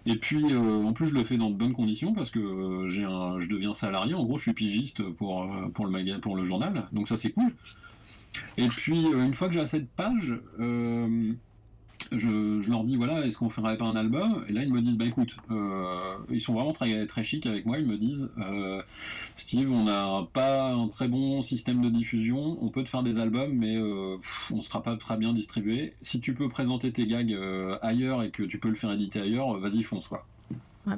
Et puis, euh, en plus, je le fais dans de bonnes conditions parce que euh, j'ai un, je deviens salarié. En gros, je suis pigiste pour, euh, pour, le, pour le journal. Donc, ça, c'est cool. Et puis, une fois que j'ai assez de pages, je, leur dis voilà, est-ce qu'on ferait pas un album? Et là, ils me disent bah écoute, euh, ils sont vraiment très très chics avec moi. Ils me disent euh, Steve, on n'a pas un très bon système de diffusion. On peut te faire des albums, mais euh, on sera pas très bien distribué. Si tu peux présenter tes gags ailleurs et que tu peux le faire éditer ailleurs, vas-y fonce quoi. Ouais,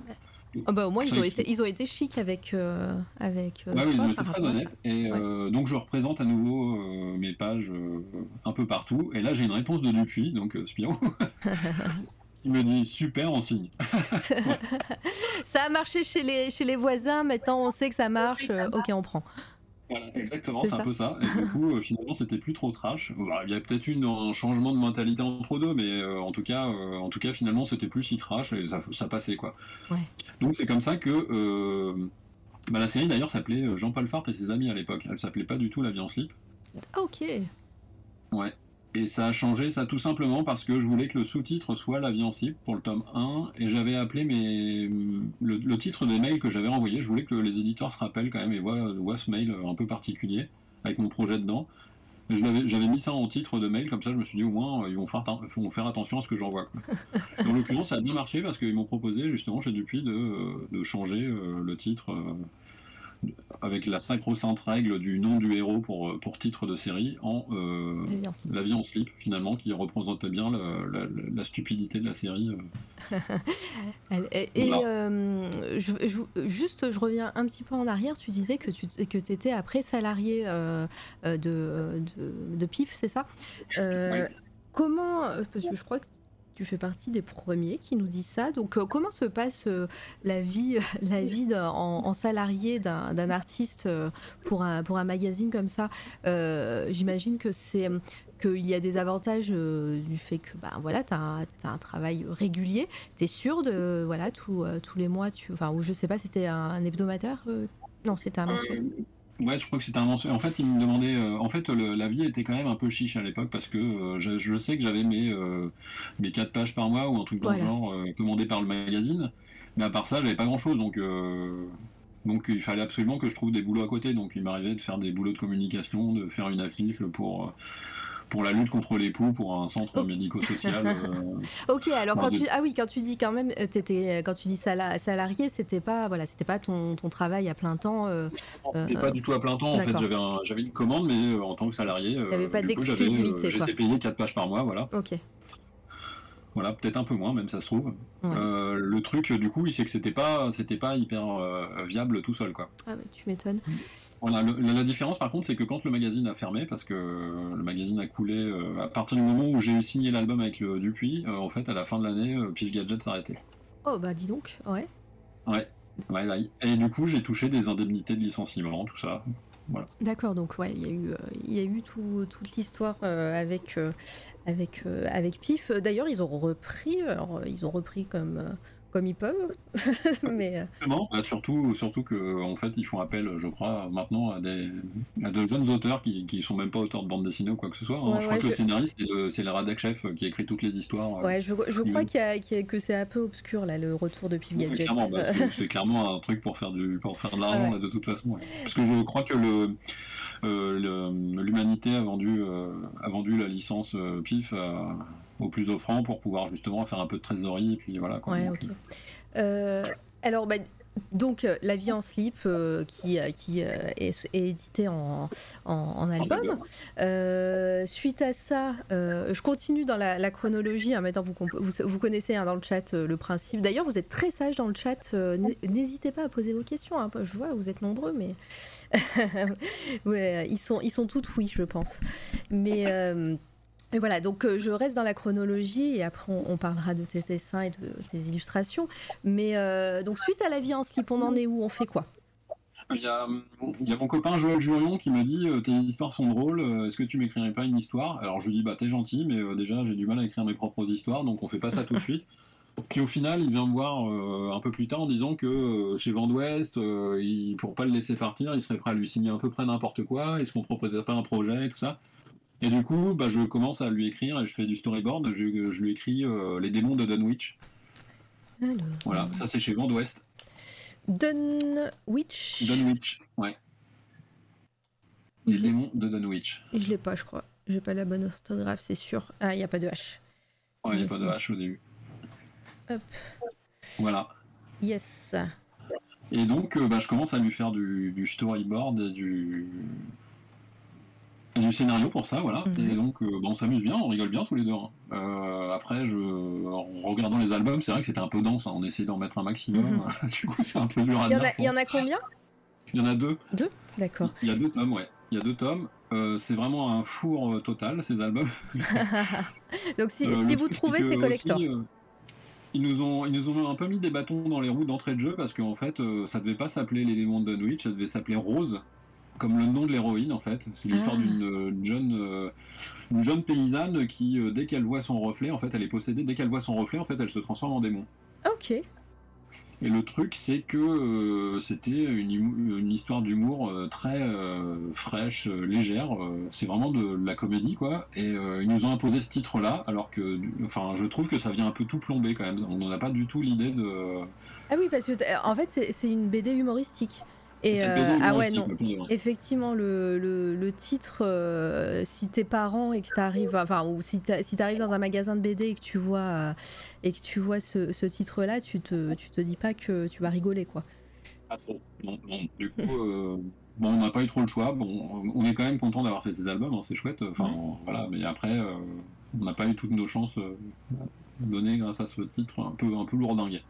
Oh bah, au moins, ils ont, été, ils ont été chics avec. Euh, avec euh, ouais, ils ont été très honnêtes. Et euh, donc, je représente à nouveau mes pages un peu partout. Et là, j'ai une réponse de Dupuis, donc Spiro. Il me dit super, on signe. ça a marché chez les, chez les voisins, maintenant on sait que ça marche, ok, on prend. Voilà, exactement, c'est un peu ça. Et du coup, euh, finalement, c'était plus trop trash. il y a peut-être eu un changement de mentalité entre deux, mais euh, en tout cas, euh, en tout cas, finalement, c'était plus si trash et ça, passait quoi. Donc c'est comme ça que bah, la série d'ailleurs s'appelait Jean-Paul Fart et ses amis à l'époque. Elle s'appelait pas du tout La vie en slip. Ah, ok. Ouais. Et ça a changé, ça tout simplement parce que je voulais que le sous-titre soit La vie en slip pour le tome 1, et j'avais appelé mes... le, titre des mails que j'avais envoyé, je voulais que les éditeurs se rappellent quand même et voient, ce mail un peu particulier, avec mon projet dedans. J'avais mis ça en titre de mail, comme ça je me suis dit au moins ils vont faire, vont faire attention à ce que j'envoie. Dans l'occurrence, ça a bien marché parce qu'ils m'ont proposé justement chez Dupuis de, de changer le titre avec la sacro-sainte règle du nom du héros pour, euh, pour titre de série en euh, La vie en slip, finalement, qui représentait bien la, stupidité de la série. Euh. et, juste, je reviens un petit peu en arrière, tu disais que tu que étais après salarié de, de, PIF, c'est ça? Comment, parce que je crois que tu fais partie des premiers qui nous disent ça. Donc, euh, comment se passe euh, la vie, la vie en, salarié d'un artiste euh, pour un, pour un magazine comme ça? J'imagine que c'est qu'il y a des avantages du fait que ben voilà tu as, un travail régulier. Tu es sûr de voilà tous les mois tu enfin ou je sais pas c'était un, hebdomadaire non c'était un mensuel Ouais, je crois que c'était un mensuel. En fait, il me demandait. Euh, en fait, la vie était quand même un peu chiche à l'époque parce que euh, je, sais que j'avais mes, euh, mes 4 pages par mois ou un truc dans le genre commandé par le magazine. Mais à part ça, j'avais pas grand chose. Donc, donc il fallait absolument que je trouve des boulots à côté. Donc il m'arrivait de faire des boulots de communication, de faire une affiche pour pour la lutte contre les poux, pour un centre médico-social. Euh, ok, alors quand tu ah oui quand tu dis quand même euh, étais, euh, quand tu dis salarié, c'était pas voilà c'était pas ton, ton, travail à plein temps. c'était pas du tout à plein temps. En fait, j'avais j'avais une commande, mais en tant que salarié, il pas d'exclusivité. J'étais payé 4 pages par mois, voilà. Ok. Voilà, peut-être un peu moins, même ça se trouve. le truc, du coup, c'est que c'était pas, c'était pas hyper viable tout seul, quoi. Ah, tu m'étonnes. La, différence par contre, c'est que quand le magazine a fermé, parce que le magazine a coulé euh, à partir du moment où j'ai signé l'album avec le Dupuis, euh, en fait, à la fin de l'année, euh, Pif Gadget s'arrêtait. Oh bah dis donc, ouais. Ouais, ouais, Et du coup, j'ai touché des indemnités de licenciement, tout ça. Voilà. D'accord, donc ouais, il y a eu, il y a eu toute l'histoire avec, avec, avec Pif. D'ailleurs, ils ont repris, alors, ils ont repris comme comme ils peuvent. mais euh, bah, surtout, surtout que en fait, ils font appel, je crois, maintenant à des à de jeunes auteurs qui, qui sont même pas auteurs de bande dessinée ou quoi que ce soit. Hein. je crois que le scénariste, c'est le, le chef qui écrit toutes les histoires. Euh, ouais, je, je crois qu'il a, que c'est un peu obscur là, le retour de Pif Gadget. Bah, c'est clairement un truc pour faire du pour faire de l'argent de toute façon. Parce que je crois que le euh, l'humanité a vendu a vendu la licence Pif au plus offrant pour pouvoir justement faire un peu de trésorerie et puis voilà. Ouais, ok. Euh, alors, bah, donc, euh, La vie en slip, euh, qui, qui est, édité en, en, album. suite à ça, je continue dans la, chronologie. Hein, maintenant, vous, vous, connaissez hein, dans le chat le principe. D'ailleurs, vous êtes très sage dans le chat. N'hésitez pas à poser vos questions. Hein. Je vois, vous êtes nombreux, mais ouais, ils, sont, ils sont toutes oui, je pense. Mais. Et voilà, donc euh, je reste dans la chronologie et après on, parlera de tes dessins et de tes illustrations. Mais euh, donc suite à la vie en slip, on en est où? On fait quoi? Il y, a, mon copain Joël Jurion qui me dit euh, tes histoires sont drôles, est-ce que tu m'écrirais pas une histoire? Alors je lui dis bah t'es gentil, mais déjà j'ai du mal à écrire mes propres histoires, donc on fait pas ça tout de suite. Puis au final, il vient me voir un peu plus tard en disant que chez Vent d'Ouest, pour pas le laisser partir, il serait prêt à lui signer à peu près n'importe quoi. Est-ce qu'on proposerait pas un projet et tout ça? Et du coup, bah, je commence à lui écrire et je fais du storyboard. Je, lui écris euh, Les démons de Dunwich. Alors... Voilà, ça c'est chez Vent d'Ouest. Dunwich Dunwich, ouais. Les démons de Dunwich. Je l'ai pas, je crois. J'ai pas la bonne orthographe, c'est sûr. Ah, il n'y a pas de H. Ouais, il n'y a pas de H au début. Hop. Voilà. Yes. Et donc, euh, bah, je commence à lui faire du, du storyboard et du, du scénario pour ça, voilà. Mhm. Et donc, euh, bah, on s'amuse bien, on rigole bien tous les deux. Hein. Euh, après, je, en regardant les albums, c'est vrai que c'était un peu dense. Hein. On essaie d'en mettre un maximum. Mhm. du coup, c'est un peu dur à dire. Il y en a combien? Il y en a deux. Deux? D'accord. Il y a deux tomes, ouais. Il y a deux tomes. Euh, c'est vraiment un four total, ces albums. donc, si, si vous trouvez, c'est collector. ils nous, ont, ils nous ont un peu mis des bâtons dans les roues d'entrée de jeu parce qu'en fait, ça devait pas s'appeler Les démons de Dunwich, ça devait s'appeler Rose comme le nom de l'héroïne en fait. C'est l'histoire ah. d'une euh, jeune, euh, une jeune paysanne qui, euh, dès qu'elle voit son reflet, en fait, elle est possédée. Dès qu'elle voit son reflet, en fait, elle se transforme en démon. Ok. Et le truc, c'est que c'était une, histoire d'humour très fraîche, légère. c'est vraiment de, la comédie, quoi. Et ils nous ont imposé ce titre-là, alors que, enfin, je trouve que ça vient un peu tout plomber quand même. On n'a pas du tout l'idée de. Ah oui, parce que en fait, c'est une BD humoristique. Et euh, ah bien ouais aussi, non, effectivement le, le, le titre, euh, si t'es parent et que t'arrives, enfin ou si t'arrives dans un magasin de BD et que tu vois euh, et que tu vois ce, ce titre-là, tu te tu te dis pas que tu vas rigoler quoi. Pas trop. Non, non. Du coup, euh, bon, on n'a pas eu trop le choix. Bon, on est quand même content d'avoir fait ces albums, hein, c'est chouette. Enfin, voilà. Mais après, on n'a pas eu toutes nos chances euh, données grâce à ce titre un peu, un peu lourdingue.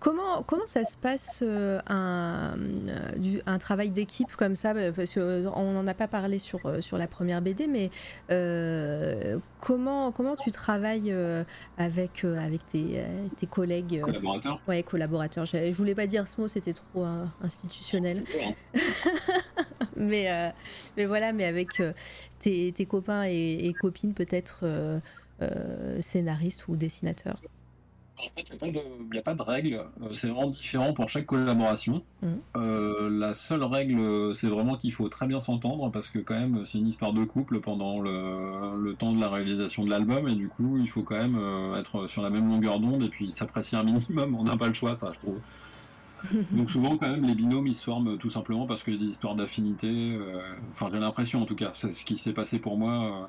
Comment, comment ça se passe euh, un, euh, du- un travail d'équipe comme ça? Bah, Parce qu'on n'en a pas parlé sur, euh, sur la première BD, mais euh, comment, comment tu travailles euh, avec, euh, avec tes, euh, tes collègues? Euh, Collaborateur. Ouais, collaborateurs. Je, je voulais pas dire ce mot, c'était trop euh, institutionnel. Mais, euh, mais voilà, mais avec euh, tes, tes copains et, et copines, peut-être euh, scénaristes ou dessinateurs. En fait, il n'y a, pas de règle. Euh, C'est vraiment différent pour chaque collaboration. Mhm. Euh, la seule règle, c'est vraiment qu'il faut très bien s'entendre parce que quand même, c'est une histoire de couple pendant le, le temps de la réalisation de l'album et du coup, il faut quand même être sur la même longueur d'onde et puis s'apprécier un minimum. On n'a pas le choix, ça, je trouve. Donc souvent, quand même, les binômes, ils se forment tout simplement parce qu'il y a des histoires d'affinité. euh, Enfin, j'ai l'impression, en tout cas, c'est ce qui s'est passé pour moi. euh,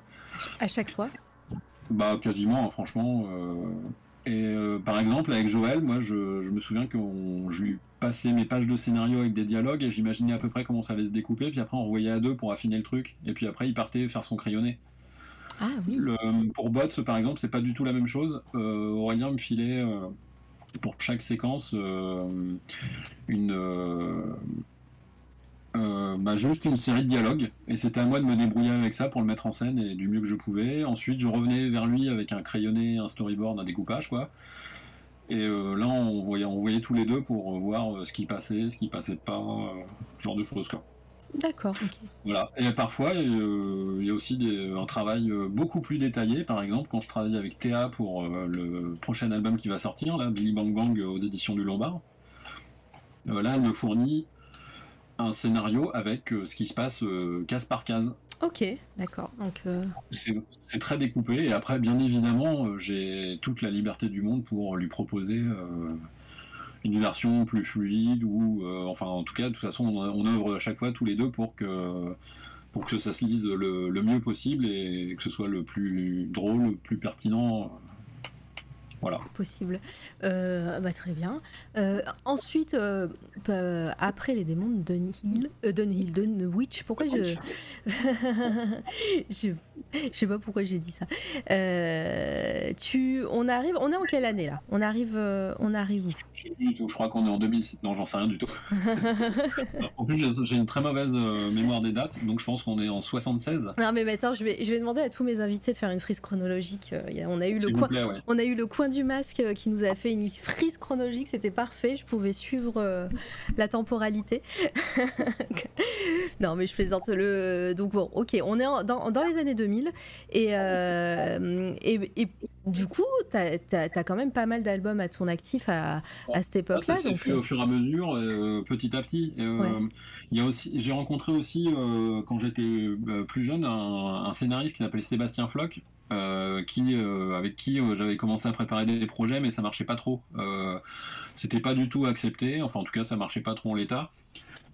À chaque fois bah quasiment, hein, franchement. euh, Et euh, par exemple avec Joël, moi je, je me souviens que je lui passais mes pages de scénario avec des dialogues et j'imaginais à peu près comment ça allait se découper, puis après on revoyait à deux pour affiner le truc, et puis après il partait faire son crayonné. Ah oui. Le- pour Bots par exemple, c'est pas du tout la même chose. Euh, Aurélien me filait euh, pour chaque séquence euh, une euh, bah, juste une série de dialogues et c'était à moi de me débrouiller avec ça pour le mettre en scène et du mieux que je pouvais. Ensuite, je revenais vers lui avec un crayonné, un storyboard, un découpage quoi. Et euh, là, on voyait, on voyait tous les deux pour voir euh, ce qui passait, ce qui passait pas, euh, ce genre de choses quoi. D'accord. Voilà. Et parfois, il y a aussi des- un travail beaucoup plus détaillé. Par exemple, quand je travaille avec Théa pour le prochain album qui va sortir, là, Billy Bang Bang aux éditions du Lombard, euh, là, elle me fournit un scénario avec euh, ce qui se passe euh, case par case. Ok, d'accord. Donc, euh, C'est très découpé. Et après, bien évidemment, j'ai toute la liberté du monde pour lui proposer une version plus fluide ou, enfin, en tout cas, de toute façon, on, on œuvre à chaque fois tous les deux pour que pour que ça se lise le, le mieux possible et que ce soit le plus drôle, le plus pertinent. Voilà. possible. Euh, bah, très bien. Euh, ensuite, euh, après les démons de Dunhill, Dunhill, Dunwich, pourquoi je... je... Je sais pas pourquoi j'ai dit ça. Tu... On arrive... On est en quelle année là? On arrive... On arrive où? Je sais plus du tout. Je crois qu'on est en 2006. Non, j'en sais rien du tout. en plus, j'ai une très mauvaise mémoire des dates, donc je pense qu'on est en 76. Non mais maintenant, je vais, je vais demander à tous mes invités de faire une frise chronologique. On a eu le coin... plaît, ouais. On a eu le coin du masque euh, qui nous a fait une frise chronologique, c'était parfait, je pouvais suivre euh, la temporalité. non mais je plaisante. Le... Donc bon, ok, on est en- dans, dans les années 2000 et, euh, et, et du coup, t'as as, quand même pas mal d'albums à ton actif à, à cette Ça, époque-là. ça s'est fait au fur et à mesure, euh, petit à petit. Ouais. Il y a aussi, j'ai rencontré aussi quand j'étais plus jeune un, un scénariste qui s'appelait Sébastien Floch, euh, qui, euh, avec qui euh, j'avais commencé à préparer des projets, mais ça marchait pas trop. C'était pas du tout accepté. Enfin, en tout cas, ça marchait pas trop en l'état.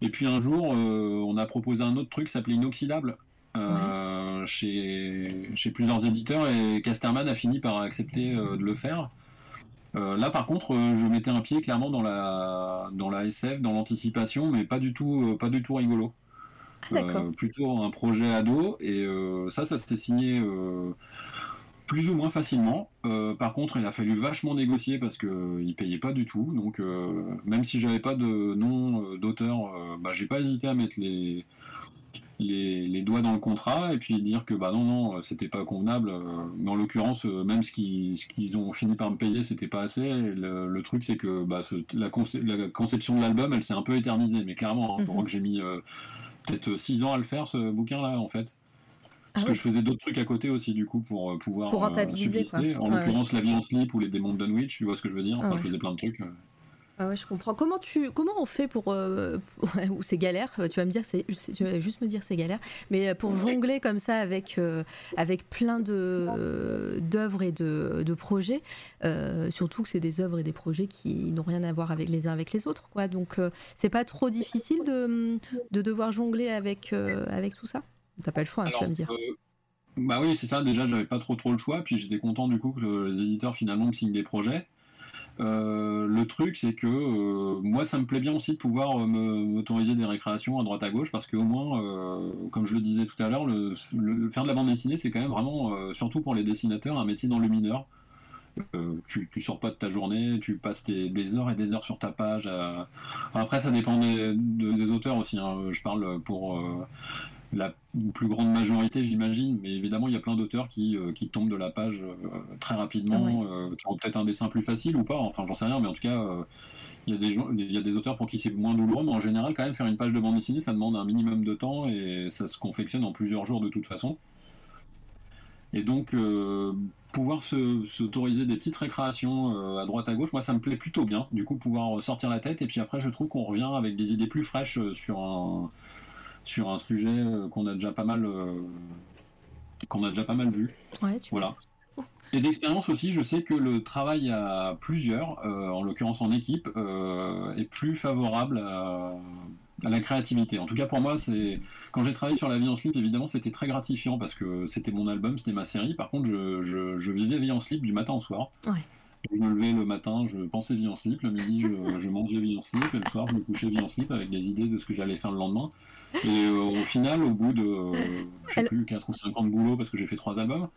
Et puis un jour, on a proposé un autre truc qui s'appelait Inoxydable. chez, chez plusieurs éditeurs et Casterman a fini par accepter de le faire. Là, par contre, je mettais un pied clairement dans la, dans la SF, dans l'anticipation, mais pas du tout, pas du tout rigolo. Ah. Euh, plutôt un projet ado, et euh, ça, ça s'était signé euh, plus ou moins facilement. Euh, par contre, il a fallu vachement négocier parce que euh, il payait pas du tout. Donc, euh, même si j'avais pas de nom d'auteur, bah, j'ai pas hésité à mettre les, les, les doigts dans le contrat et puis dire que bah non non c'était pas convenable mais en l'occurrence même ce qu'ils ce qu'ils ont fini par me payer c'était pas assez le, le truc c'est que bah, ce- la, conce- la conception de l'album elle s'est un peu éternisée mais clairement hein, je crois que j'ai mis peut-être 6 ans à le faire ce bouquin là en fait parce Ah que je faisais d'autres trucs à côté aussi du coup pour euh, pouvoir Pour euh, rentabiliser, subsister. quoi. en Ouais, l'occurrence la vie en slip ou les démons de Dunwich tu vois ce que je veux dire enfin Ah je faisais plein de trucs euh. Ah ouais, je comprends. Comment tu, comment on fait pour, euh, ou c'est galère Tu vas me dire, c'est, tu vas juste me dire c'est galère, mais euh, pour jongler comme ça avec euh, avec plein de d'œuvres et de, de projets, surtout que c'est des œuvres et des projets qui n'ont rien à voir avec les uns avec les autres, quoi. Donc c'est pas trop difficile de, de devoir jongler avec avec tout ça? T'as pas le choix, hein, tu vas me dire. bah oui, c'est ça. Déjà, j'avais pas trop trop le choix, puis j'étais content du coup que les éditeurs finalement me signent des projets. Euh, le truc, c'est que euh, moi, ça me plaît bien aussi de pouvoir euh, m'autoriser des récréations à droite à gauche, parce qu'au moins, comme je le disais tout à l'heure, le, faire de la bande dessinée, c'est quand même vraiment, surtout pour les dessinateurs, un métier dans le mineur. tu, tu sors pas de ta journée, tu passes des heures et des heures sur ta page. Après, ça dépend des, auteurs aussi. Hein. Je parle pour la plus grande majorité, j'imagine, mais évidemment, il y a plein d'auteurs qui, euh, qui tombent de la page euh, très rapidement, ah euh, qui ont peut-être un dessin plus facile ou pas, enfin, j'en sais rien, mais en tout cas, il y, a des il y a des auteurs pour qui c'est moins douloureux, mais en général, quand même, faire une page de bande dessinée, ça demande un minimum de temps et ça se confectionne en plusieurs jours de toute façon. Et donc, pouvoir s'autoriser des petites récréations à droite à gauche, moi ça me plaît plutôt bien. Du coup, pouvoir sortir la tête et puis après, je trouve qu'on revient avec des idées plus fraîches sur un, sur un sujet euh, qu'on a déjà pas mal euh, qu'on a déjà pas mal vu. voilà. Et d'expérience aussi, je sais que le travail à plusieurs, euh, en l'occurrence en équipe, est plus favorable à, la créativité. En tout cas pour moi, c'est quand j'ai travaillé sur La Vie en slip, évidemment, c'était très gratifiant parce que c'était mon album, c'était ma série. Par contre, je, je, vivais Vie en slip du matin au soir. Je me levais le matin, je pensais vie en slip, le midi je, je mangeais vie en slip, et le soir je me couchais vie en slip avec des idées de ce que j'allais faire le lendemain. Et euh, au final, au bout de, euh, je sais plus, 4 ou 5 ans de boulot, parce que j'ai fait 3 albums,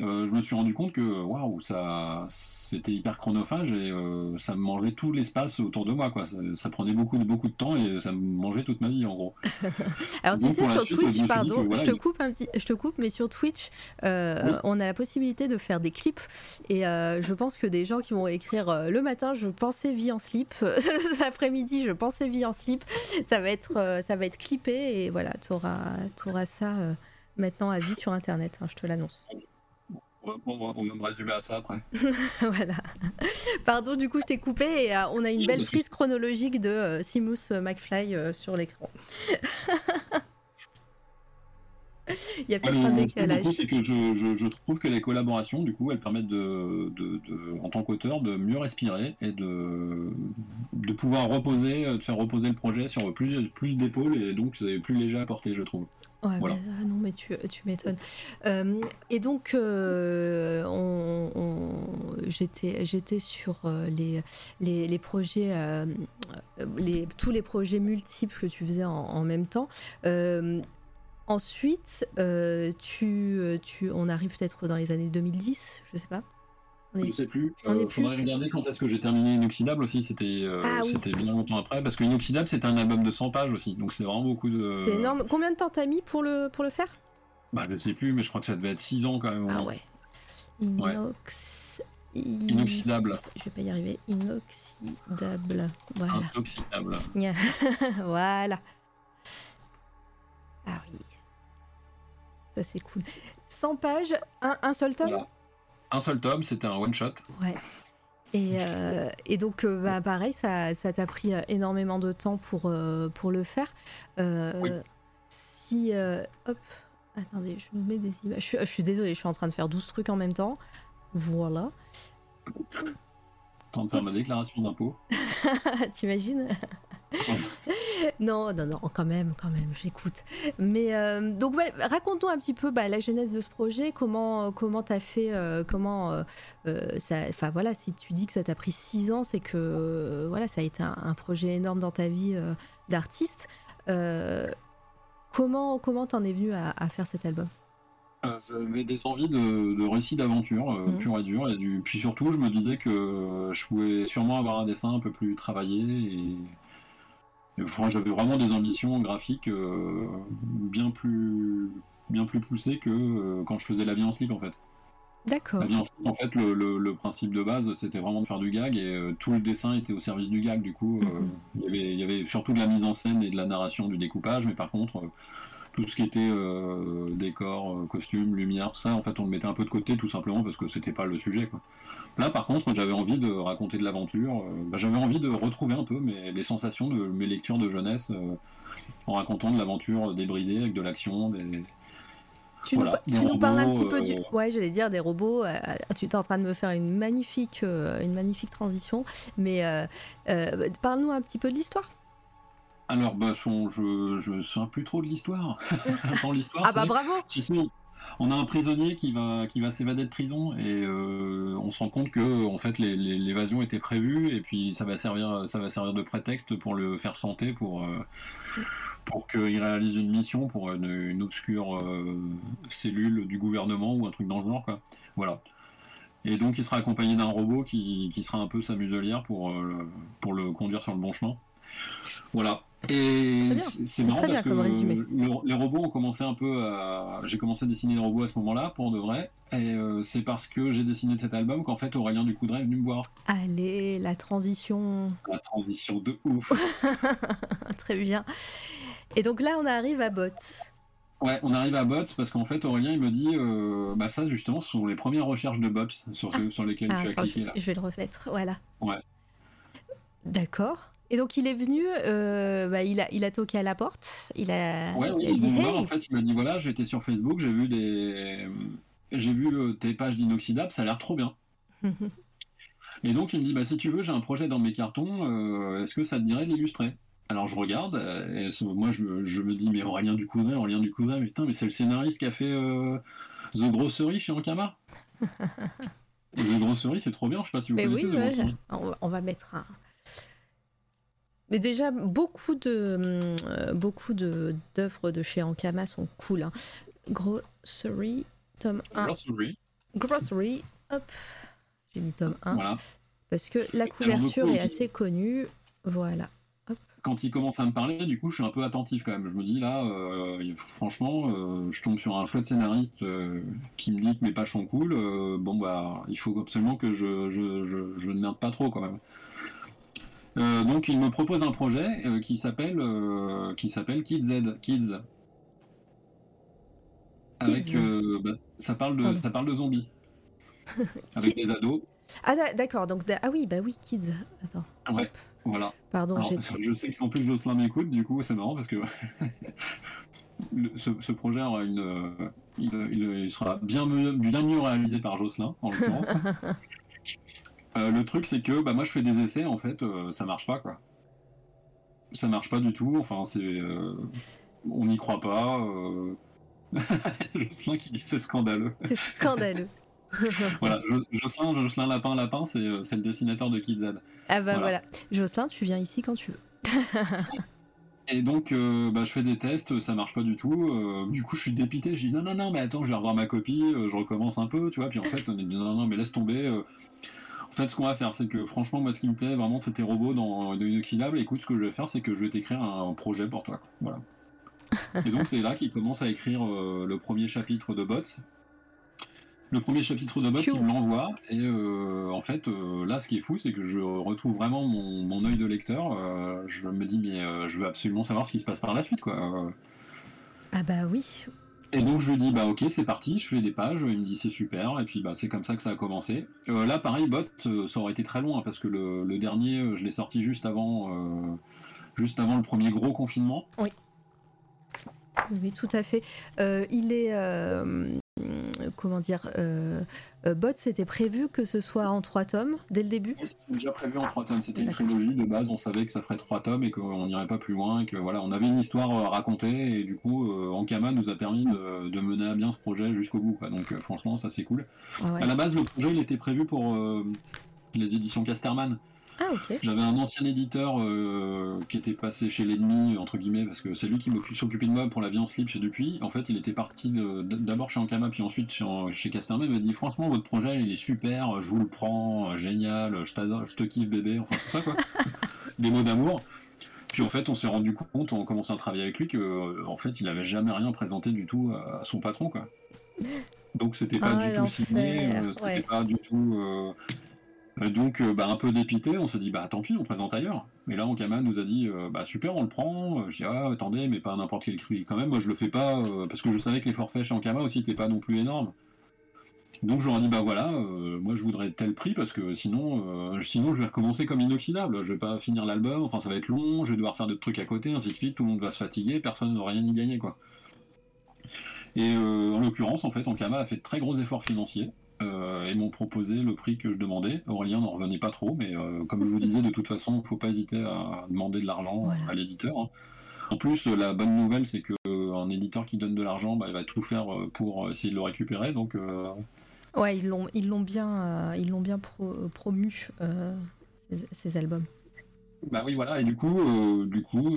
euh, je me suis rendu compte que waouh, ça, c'était hyper chronophage et euh, ça me mangeait tout l'espace autour de moi, quoi. Ça, prenait beaucoup de beaucoup de temps et ça me mangeait toute ma vie, en gros. Alors tu sais sur Twitch, pardon, je te coupe un petit, je te coupe, mais sur Twitch, euh, on a la possibilité de faire des clips et je pense que des gens qui vont écrire le matin, je pensais vie en slip, l'après-midi, je pensais vie en slip, ça va être, ça va être clippé et voilà, tu auras, auras ça maintenant à vie sur Internet, hein, je te l'annonce on va me résumer à ça après. voilà. Pardon, du coup, je t'ai coupé et euh, on a une belle frise chronologique de euh, Simus McFly euh, sur l'écran. Il y a peut-être un décalage. c'est que je, trouve que les collaborations, du coup, elles permettent de, en tant qu'auteur, de mieux respirer et de, de pouvoir reposer, de faire reposer le projet sur plus, plus d'épaules et donc c'est plus léger à porter, je trouve. Ouais, mais, ah non, mais tu, tu m'étonnes. Euh, et donc, euh, on, j'étais, j'étais sur euh, les, les, les projets, les, tous les projets multiples que tu faisais en, en même temps. ensuite, tu, tu, on arrive peut-être dans les années 2010, je sais pas. Je ne sais plus. Il euh, faudrait regarder quand est-ce que j'ai terminé Inoxydable aussi. C'était euh, ah bien longtemps après. Parce que Inoxydable, c'était un album de 100 pages aussi. Donc c'est vraiment beaucoup de. C'est énorme. Combien de temps t'as mis pour le, pour le faire? Bah, Je ne sais plus, mais je crois que ça devait être 6 ans quand même. Ah ouais. Inox... Inoxydable. Je vais pas y arriver. Inoxydable. Voilà. Inoxydable. voilà. Ah oui. Ça c'est cool. 100 pages, un, un seul tome? Un seul tome, c'était un one shot. Ouais. Et, euh, et donc, euh, bah, pareil, ça, ça t'a pris euh, énormément de temps pour, pour le faire. Oui. Si. hop. Attendez, je me mets des images. Je, je, suis désolée, je suis en train de faire 12 trucs en même temps. Voilà. Temps de faire ma déclaration d'impôt. T'imagines? non, non, non, quand même, quand même, j'écoute. Mais euh, donc, ouais, raconte-nous un petit peu bah, la genèse de ce projet, comment comment t'as fait, euh, comment euh, ça, enfin voilà, si tu dis que ça t'a pris six ans, c'est que voilà, ça a été un, projet énorme dans ta vie d'artiste. comment comment t'en es venu à, faire cet album? J'avais des envies de, de récits d'aventure mmh. pur et dur, et du, puis surtout, je me disais que je pouvais sûrement avoir un dessin un peu plus travaillé et j'avais vraiment des ambitions graphiques euh, bien plus bien plus poussées que euh, quand je faisais la vie en slip en fait. D'accord. En fait, le, principe de base, c'était vraiment de faire du gag et euh, tout le dessin était au service du gag. Du coup, mhm. il, y avait, surtout de la mise en scène et de la narration du découpage, mais par contre, tout ce qui était décor, costume, lumière, ça en fait on le mettait un peu de côté tout simplement parce que c'était pas le sujet quoi. Là par contre j'avais envie de raconter de l'aventure, bah, j'avais envie de retrouver un peu mes, les sensations de mes lectures de jeunesse en racontant de l'aventure débridée avec de l'action, des, tu, nous, parles un petit peu du. Euh, ouais, j'allais dire des robots. Euh, tu es en train de me faire une magnifique, euh, une magnifique transition. Mais parle-nous un petit peu de l'histoire. Alors, bah, je, je sais plus trop de l'histoire. l'histoire. ah bah bravo. On a un prisonnier qui va, qui va s'évader de prison et on se rend compte que en fait l'évasion était prévue et puis ça va servir, de prétexte pour le faire chanter pour pour qu'il réalise une mission pour une, obscure euh, cellule du gouvernement ou un truc dans le genre, quoi. Voilà. Et donc il sera accompagné d'un robot qui, sera un peu sa muselière pour, euh, pour le conduire sur le bon chemin. Voilà. Et c'est marrant parce que les robots ont commencé un peu à. J'ai commencé à dessiner des robots à ce moment-là, pour de vrai. Et euh, c'est parce que j'ai dessiné cet album qu'en fait Aurélien Ducoudray est venu me voir. Allez, la transition. La transition de ouf. Très bien. Et donc là, on arrive à Bots. Ouais, on arrive à Bots parce qu'en fait, Aurélien, il me dit, euh, bah ça, justement, ce sont les premières recherches de Bots sur, ah. sur lesquelles tu as cliqué. Là. je vais le remettre, voilà. Ouais. D'accord. Et donc il est venu, euh, bah, il, a, il a toqué à la porte, il a, ouais, il, dit En fait, il m'a dit voilà, j'étais sur Facebook, j'ai vu des, j'ai vu euh, tes pages d'inoxydable, ça a l'air trop bien. et donc il me dit bah si tu veux, j'ai un projet dans mes cartons, est-ce que ça te dirait de l'illustrer? Alors je regarde, euh, et moi je, me dis, mais Aurélien Ducoudray, Aurélien Ducoudray, mais putain, mais c'est le scénariste qui a fait euh, The Grossery chez Ankama The Grossery, c'est trop bien, je sais pas si vous connaissez The On, va mettre un. Mais déjà, beaucoup de euh, beaucoup de d'œuvres de chez Ankama sont cool. Hein. Grossery, tome 1. Grossery. Grossery, hop, j'ai mis tome 1. Voilà. Parce que la couverture est assez connue. Voilà quand il commence à me parler, du coup, je suis un peu attentif quand même. Je me dis là, euh, franchement, euh, je tombe sur un chouette scénariste qui me dit que mes pages sont cool. bon bah, il faut absolument que je, je, ne merde pas trop quand même. Donc, il me propose un projet qui s'appelle qui s'appelle Kids Z, Kids. Avec, bah, ça parle de ça parle de zombies. Avec des ados. Ah d'accord, donc ah oui, bah oui, Kids. Attends. Ouais. Voilà. Pardon, Je sais qu'en plus Jocelyn m'écoute, du coup c'est marrant parce que ce, projet aura une, euh, il, sera bien mieux, bien mieux réalisé par Jocelyn en l'occurrence. Euh, le truc c'est que bah, moi je fais des essais en fait, euh, ça marche pas quoi. Ça marche pas du tout. Enfin c'est, on n'y croit pas. Jocelyn qui dit c'est scandaleux. C'est scandaleux. voilà, Jocelyn, Jocelyn Lapin Lapin, c'est le dessinateur de Kidzad. Ah bah voilà. Jocelyn, tu viens ici quand tu veux. Et donc, euh, bah, je fais des tests, ça marche pas du tout. Euh, du coup, je suis dépité. Je dis non, non, non, mais attends, je vais revoir ma copie, euh, je recommence un peu, tu vois. Puis en fait, on est dit non, non, mais laisse tomber. En fait, ce qu'on va faire, c'est que franchement, moi, ce qui me plaît vraiment, c'était robot dans de Inoxydable. Écoute, ce que je vais faire, c'est que je vais t'écrire un, projet pour toi. Voilà. Et donc, c'est là qu'il commence à écrire le premier chapitre de Bots le premier chapitre de Bot, il me l'envoie. Et euh, en fait, euh, là, ce qui est fou, c'est que je retrouve vraiment mon, mon œil de lecteur. Euh, je me dis, mais je veux absolument savoir ce qui se passe par la suite, quoi. Ah bah oui. Et donc je lui dis bah ok c'est parti, je fais des pages, il me dit c'est super et puis bah c'est comme ça que ça a commencé. là pareil bot ça aurait été très long parce que le, dernier je l'ai sorti juste avant juste avant le premier gros confinement. Oui. Oui, tout à fait. il est, euh, comment dire, euh, euh, Bot, c'était prévu que ce soit en trois tomes dès le début? C'était déjà prévu en trois tomes. C'était une trilogie de base. On savait que ça ferait trois tomes et qu'on n'irait pas plus loin. Et que voilà, on avait une histoire à raconter. Et du coup, Ankama nous a permis de, mener à bien ce projet jusqu'au bout. Donc, franchement, ça c'est cool. Ah à la base, le projet il était prévu pour les éditions Casterman. Ah, J'avais un ancien éditeur euh, qui était passé chez l'ennemi, entre guillemets, parce que c'est lui qui s'occupait de moi pour la vie en slip chez Dupuis. En fait, il était parti d'abord chez Ankama, puis ensuite chez, chez Casterman. Il m'a dit Franchement, votre projet, il est super, je vous le prends, génial, je, je te kiffe bébé, enfin tout ça, quoi. Des mots d'amour. Puis en fait, on s'est rendu compte, en commençant à travailler avec lui, que euh, en fait, il avait jamais rien présenté du tout à, son patron, quoi. Donc c'était pas, ah, du tout signé, euh, c'était pas du tout donc, bah, un peu dépité, on s'est dit, bah tant pis, on présente ailleurs. Et là, Ankama nous a dit, bah super, on le prend. Je dis, ah, attendez, mais pas n'importe quel cri quand même. Moi, je le fais pas, parce que je savais que les forfaits chez Ankama aussi n'étaient pas non plus énormes. Donc j'aurais dit bah voilà, euh, moi je voudrais tel prix parce que sinon, euh, sinon je vais recommencer comme inoxydable. Je vais pas finir l'album, enfin ça va être long, je vais devoir faire d'autres trucs à côté, ainsi de suite. Tout le monde va se fatiguer, personne n'aura rien y gagner quoi. Et euh, en l'occurrence, en fait, Ankama a fait de très gros efforts financiers et m'ont proposé le prix que je demandais. Aurélien n'en revenait pas trop, mais comme je vous disais, de toute façon, il faut pas hésiter à demander de l'argent à l'éditeur. Hein. En plus, la bonne nouvelle, c'est qu'un éditeur qui donne de l'argent, bah, il va tout faire pour essayer de le récupérer. Donc, Ouais, ils l'ont, ils l'ont bien, euh, ils l'ont bien promu euh, ces, albums. Bah oui, voilà. Et du coup, euh, du coup,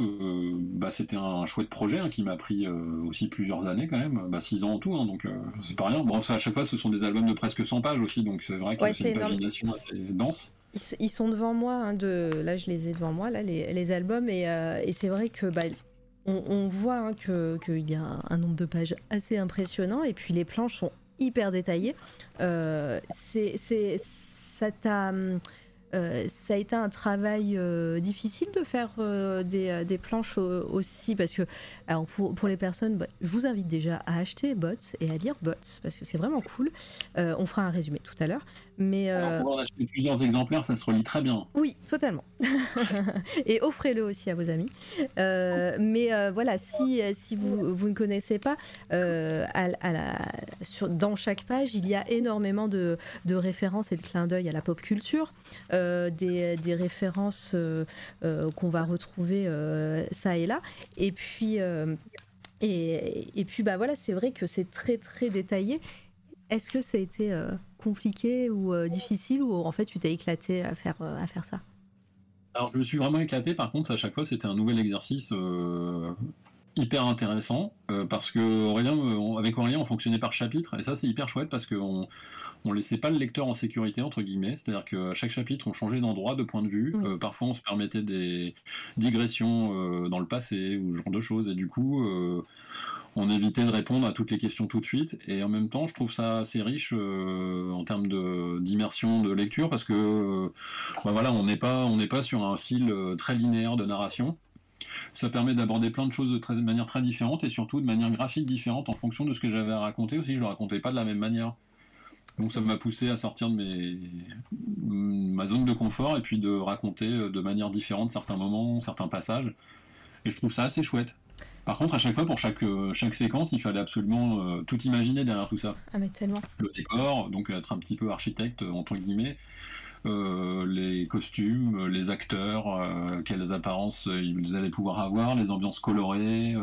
bah c'était un chouette projet hein, qui m'a pris aussi plusieurs années quand même, bah six ans en tout, hein, donc c'est pas rien. Bon, ça, à chaque fois, ce sont des albums de presque 100 pages aussi, donc c'est vrai que c'est une pagination assez dense. Ils, sont devant moi, hein, de... là je les ai devant moi, là les, les albums, et, et c'est vrai que bah, on, on, voit qu'il y a un nombre de pages assez impressionnant, et puis les planches sont hyper détaillées. Euh, c'est, ça t'a. Euh, ça a été un travail euh, difficile de faire des, des, planches aussi parce que alors pour, pour les personnes, bah, je vous invite déjà à acheter Bots et à lire Bots parce que c'est vraiment cool. on fera un résumé tout à l'heure. Mais euh... Alors, acheter plusieurs exemplaires, ça se relie très bien. Oui, totalement. et offrez-le aussi à vos amis. Euh, mais euh, voilà, si, si vous, vous, ne connaissez pas, euh, à, la, sur, dans chaque page, il y a énormément de, de références et de clins d'œil à la pop culture, des, des, références qu'on va retrouver ça et là. Et puis, et, puis bah voilà, c'est vrai que c'est très très détaillé. Est-ce que ça a été compliqué ou euh, difficile ou en fait tu t'es éclaté à faire, euh, à faire ça? Alors je me suis vraiment éclaté, par contre à chaque fois c'était un nouvel exercice euh, hyper intéressant parce que Aurélien, avec Aurélien on fonctionnait par chapitre et ça c'est hyper chouette parce qu'on on laissait pas le lecteur en sécurité entre guillemets, c'est-à-dire qu'à chaque chapitre on changeait d'endroit, de point de vue, parfois on se permettait des digressions dans le passé ou ce genre de choses et du coup on évitait de répondre à toutes les questions tout de suite. Et en même temps, je trouve ça assez riche euh, en termes d'immersion de, lecture parce que euh, bah voilà, on n'est pas, on n'est pas sur un fil euh, très linéaire de narration. Ça permet d'aborder plein de choses de, manière très différente et surtout de manière graphique différente en fonction de ce que j'avais à raconter aussi. Je le racontais pas de la même manière. Donc ça m'a poussé à sortir de mes, ma zone de confort et puis de raconter de manière différente certains moments, certains passages. Et je trouve ça assez chouette. Par contre, à chaque fois, pour chaque, euh, chaque séquence, il fallait absolument euh, tout imaginer derrière tout ça. Ah, mais tellement. Le décor, donc être un petit peu architecte, entre guillemets. Euh, les costumes, les acteurs, quelles apparences ils allaient pouvoir avoir, les ambiances colorées,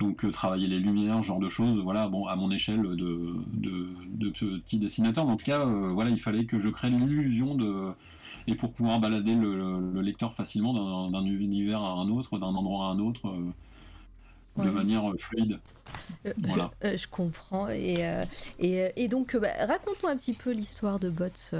donc travailler les lumières, ce genre de choses. Voilà, bon, à mon échelle de, de, petit dessinateur, en tout cas, voilà, il fallait que je crée l'illusion de et pour pouvoir balader le lecteur facilement d'un univers à un autre, d'un endroit à un autre de manière euh, fluide. Euh, voilà. Euh, je, comprends. Et, et, et donc, bah, raconte-nous un petit peu l'histoire de Bots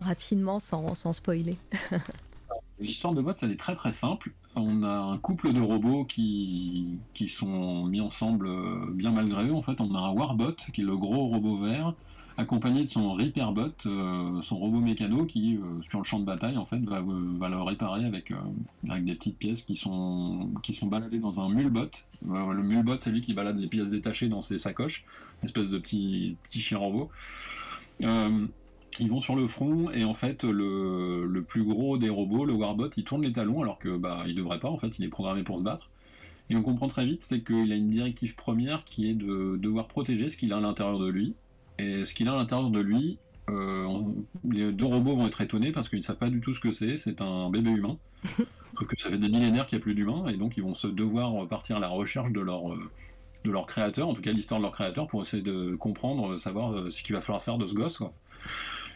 rapidement, sans, sans spoiler. L'histoire de Bots, elle est très très simple. On a un couple de robots qui, qui sont mis ensemble bien malgré eux. En fait, on a un Warbot, qui est le gros robot vert, accompagné de son Reapperbot, euh, son robot mécano qui, euh, sur le champ de bataille, en fait, va, va le réparer avec, euh, avec des petites pièces qui sont, qui sont baladées dans un mulebot. le mulebot, c'est lui qui balade les pièces détachées dans ses sacoches, espèce de petit, petit chien robot. Ils vont sur le front et en fait le, le, plus gros des robots, le Warbot, il tourne les talons alors que bah il devrait pas en fait, il est programmé pour se battre. Et on comprend très vite, c'est qu'il a une directive première qui est de devoir protéger ce qu'il a à l'intérieur de lui, et ce qu'il a à l'intérieur de lui, euh, les deux robots vont être étonnés parce qu'ils ne savent pas du tout ce que c'est. C'est un bébé humain. que ça fait des millénaires qu'il n'y a plus d'humains, et donc ils vont se devoir partir à la recherche de leur, euh, de leur créateur, en tout cas l'histoire de leur créateur, pour essayer de comprendre, savoir euh, ce qu'il va falloir faire de ce gosse.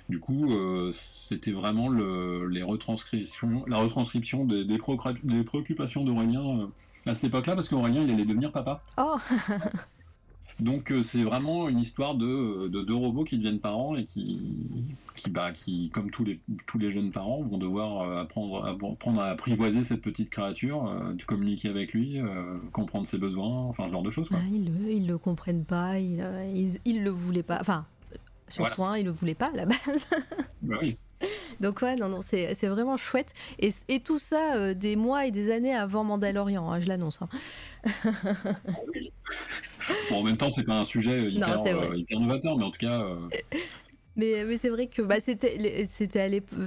Du coup, c'était vraiment le, les retranscriptions, la retranscription des, des, préoccupations d'Aurélien à cette époque-là, parce qu'Aurélien, il allait devenir papa. Oh Donc euh, c'est vraiment une histoire de, deux robots qui deviennent parents et qui, qui, bah, qui comme tous les, tous les jeunes parents, vont devoir euh, apprendre, apprendre à apprivoiser cette petite créature, euh, de communiquer avec lui, comprendre ses besoins, enfin ce genre de choses. Quoi. Ah, ils, le, ils le comprennent pas, ils, ils, le voulaient pas, enfin surtout ils le voulaient pas à la base. bah oui. Donc ouais, non, non, c'est vraiment chouette. Et, et tout ça euh, des mois et des années avant Mandalorian, hein, je l'annonce. hein. Bon, en même temps, c'est pas un sujet hyper, c'est vrai. euh, hyper novateur, mais en tout cas, euh, Mais, mais c'est vrai que bah, c'était à l'époque.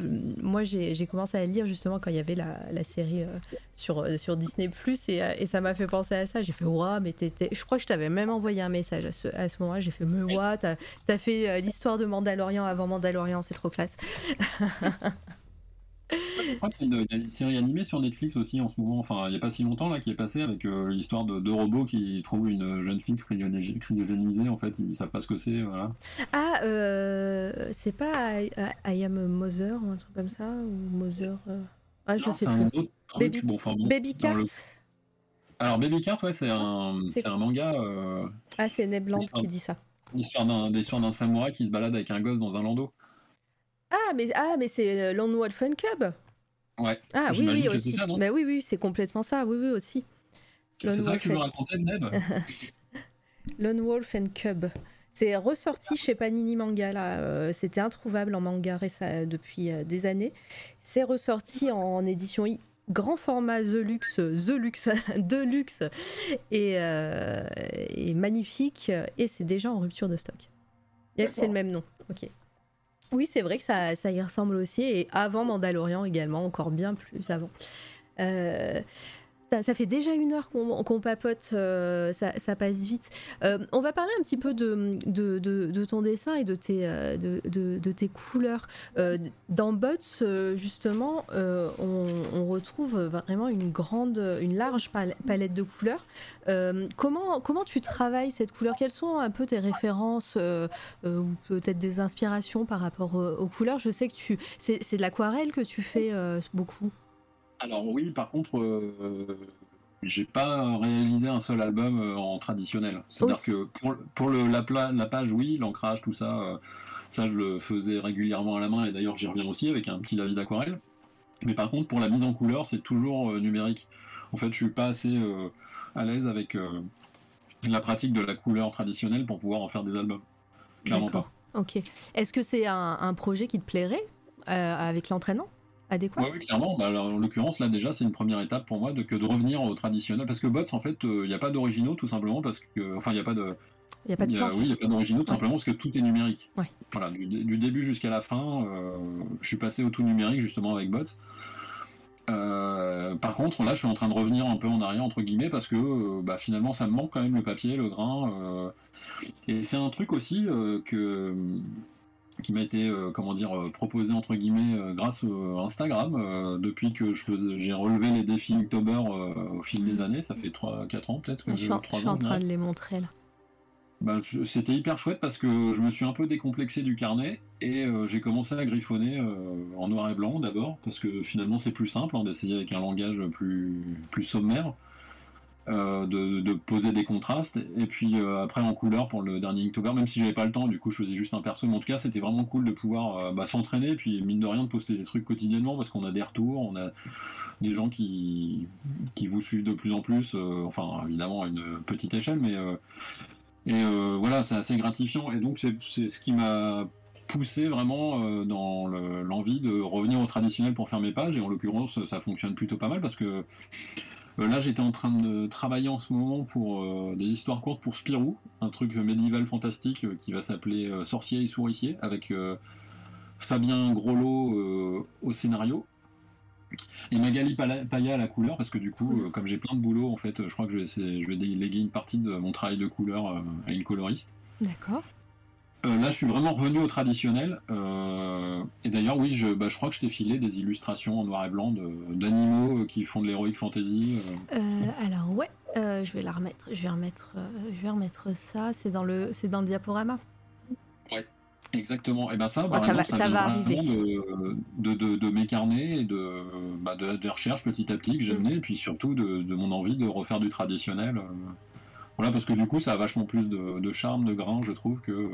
Moi, j'ai commencé à lire justement quand il y avait la, la série euh, sur, euh, sur Disney et, euh, et ça m'a fait penser à ça. J'ai fait Ouah, mais t'étais. Je crois que je t'avais même envoyé un message à ce, à ce moment-là. J'ai fait Mais ouah, t'as as fait euh, l'histoire de Mandalorian avant Mandalorian, c'est trop classe. je crois qu'il y, a une- il y a une série animée sur Netflix aussi en ce moment, enfin, il n'y a pas si longtemps là, qui est passée avec euh, l'histoire de deux robots qui trouvent une jeune fille cryogénisée, en fait, ils savent pas ce que c'est, voilà. Ah, euh, c'est pas I, I Am Mother ou un truc comme ça Ou Mother euh, Ah, je Non, sais c'est plus. un autre truc, Baby- bon, enfin, bon, Baby dans Cart le- Alors, Baby Cart, ouais, c'est un, C'est- c'est un manga, Ah, c'est Nebland L'histoire- qui dit ça. l'histoire d'un l'histoire d'un samouraï qui se balade avec un gosse dans un landau. Ah, mais, ah, mais c'est euh, Lone Wolf and Cub Ouais, Ah oui, oui, aussi. ça, Bah oui, oui, c'est complètement ça. Oui, oui, aussi. c'est Lone ça Wolf que tu and- raconter, Neb Lone Wolf and Cub. C'est ressorti chez Panini Manga là. euh, C'était introuvable en manga depuis euh, des années. C'est ressorti en édition I- grand format The Luxe, The Luxe, Deluxe et, euh, et magnifique. Et c'est déjà en rupture de stock. Yep, c'est le même nom. Ok. Oui, c'est vrai que ça, y ressemble aussi. Et avant Mandalorian également, encore bien plus avant. Euh, ça fait déjà une heure qu'on papote, euh, ça, passe vite. Euh, on va parler un petit peu de, ton dessin et de tes, euh, couleurs. Dans Bots, justement, on, retrouve vraiment une grande, une large pal- palette de couleurs. Comment, comment tu travailles cette couleur? Quelles sont un peu tes références ou peut-être des inspirations par rapport aux couleurs? Je sais que c'est de l'aquarelle que tu fais beaucoup. Alors oui, par contre, euh, j'ai pas réalisé un seul album euh, en traditionnel. C'est-à-dire que pour, pour le, la, la page, oui, l'ancrage, tout ça, euh, ça je le faisais régulièrement à la main et d'ailleurs j'y reviens aussi avec un petit lavis d'aquarelle. Mais par contre, pour la mise en couleur, c'est toujours euh, numérique. En fait, je suis pas assez à l'aise avec la pratique de la couleur traditionnelle pour pouvoir en faire des albums. Clairement pas. Ok. Est-ce que c'est un, un projet qui te plairait euh, avec l'entraînement? Adéquat Ouais, oui, clairement. Bah, alors, en l'occurrence, là, déjà, c'est une première étape pour moi de, que de revenir au traditionnel. Parce que Bots, en fait, il n'y a pas d'originaux, tout simplement, parce que. Enfin, il n'y a pas de. Il n'y a pas de y a- oui, il n'y a pas d'originaux, tout Ouais. simplement, parce que tout est numérique. Ouais. Voilà, du, dé- du début jusqu'à la fin, euh, je suis passé au tout numérique, justement, avec Bots. Euh, par contre, là, je suis en train de revenir un peu en arrière, entre guillemets, parce que euh, bah, finalement, ça me manque quand même le papier, le grain. euh, et c'est un truc aussi euh, que qui m'a été euh, comment dire euh, proposé entre guillemets euh, grâce à Instagram euh, depuis que je faisais j'ai relevé les défis October au fil des années. Ça fait 3 4 ans peut-être que je suis, en, je suis en train de les montrer là. Bah, c'était hyper chouette parce que je me suis un peu décomplexé du carnet et j'ai commencé à griffonner en noir et blanc d'abord parce que finalement c'est plus simple hein, d'essayer avec un langage plus, plus sommaire, euh, de, poser des contrastes et puis euh, après en couleur pour le dernier Inktober, même si j'avais pas le temps, du coup je faisais juste un perso, mais en tout cas c'était vraiment cool de pouvoir euh, bah, s'entraîner puis mine de rien de poster des trucs quotidiennement parce qu'on a des retours, on a des gens qui, qui vous suivent de plus en plus, enfin évidemment à une petite échelle, mais et voilà, c'est assez gratifiant. Et donc, c'est ce qui m'a poussé vraiment dans le- l'envie de revenir au traditionnel pour faire mes pages. Et en l'occurrence, ça fonctionne plutôt pas mal parce que là, j'étais en train de travailler en ce moment pour euh, des histoires courtes pour Spirou, un truc médiéval fantastique euh, qui va s'appeler euh, Sorcier et Souricier avec euh, Fabien Groslo euh, au scénario. Et Magali Paya à la couleur, parce que du coup, euh, comme j'ai plein de boulot, en fait, je crois que je vais, déléguer une partie de mon travail de couleur euh, à une coloriste. D'accord. Euh, là, je suis vraiment revenu au traditionnel. euh, et d'ailleurs, oui, je, bah, je crois que je t'ai filé des illustrations en noir et blanc d'animaux euh, qui font de l'heroic fantasy. euh. Alors ouais, je vais la remettre. Je vais remettre, je vais remettre ça. C'est dans le, c'est dans le diaporama. Exactement. Et ben ça, Ouais, ça va- ça, ça va arriver. de, de, de, de mes carnets et de, bah, de, recherches petit à petit que j'ai Mm. mené, et puis surtout de mon envie de refaire du traditionnel. Euh. Voilà, parce que du coup, ça a vachement plus de, charme, de grain, je trouve, que,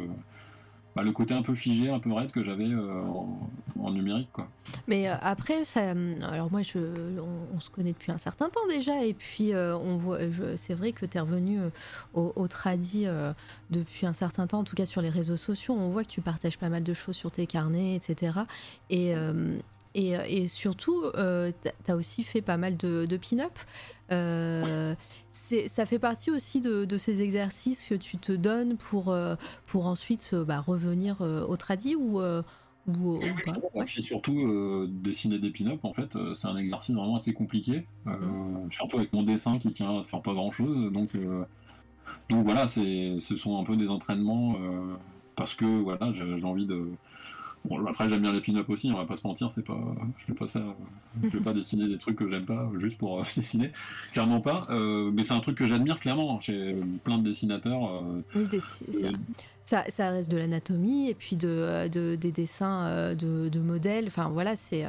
bah, le côté un peu figé, un peu raide que j'avais euh, en, numérique. Quoi. Mais euh, après, ça, alors moi, on, se connaît depuis un certain temps déjà, et puis euh, c'est vrai que tu es revenu au, au depuis un certain temps, en tout cas sur les réseaux sociaux. On voit que tu partages pas mal de choses sur tes carnets, etc. Et, et, et, surtout, tu as aussi fait pas mal de, de pin-up. Euh, ça fait partie aussi de, ces exercices que tu te donnes pour, euh, pour ensuite euh, bah, revenir au tradi ou, ou, Et puis surtout, dessiner des pin-up, en fait, c'est un exercice vraiment assez compliqué, surtout avec mon dessin qui tient à faire pas grand-chose. Donc, donc voilà, ce sont un peu des entraînements parce que voilà, j'ai envie de Bon, après j'aime bien les pin-up aussi, on va pas se mentir, c'est pas, je fais pas ça, je vais pas dessiner des trucs que j'aime pas juste pour euh, dessiner, clairement pas. Euh, mais c'est un truc que j'admire clairement chez plein de dessinateurs. Euh, oui, ça, ça, reste de l'anatomie et puis de, de, des dessins de, de modèles. Enfin voilà, c'est,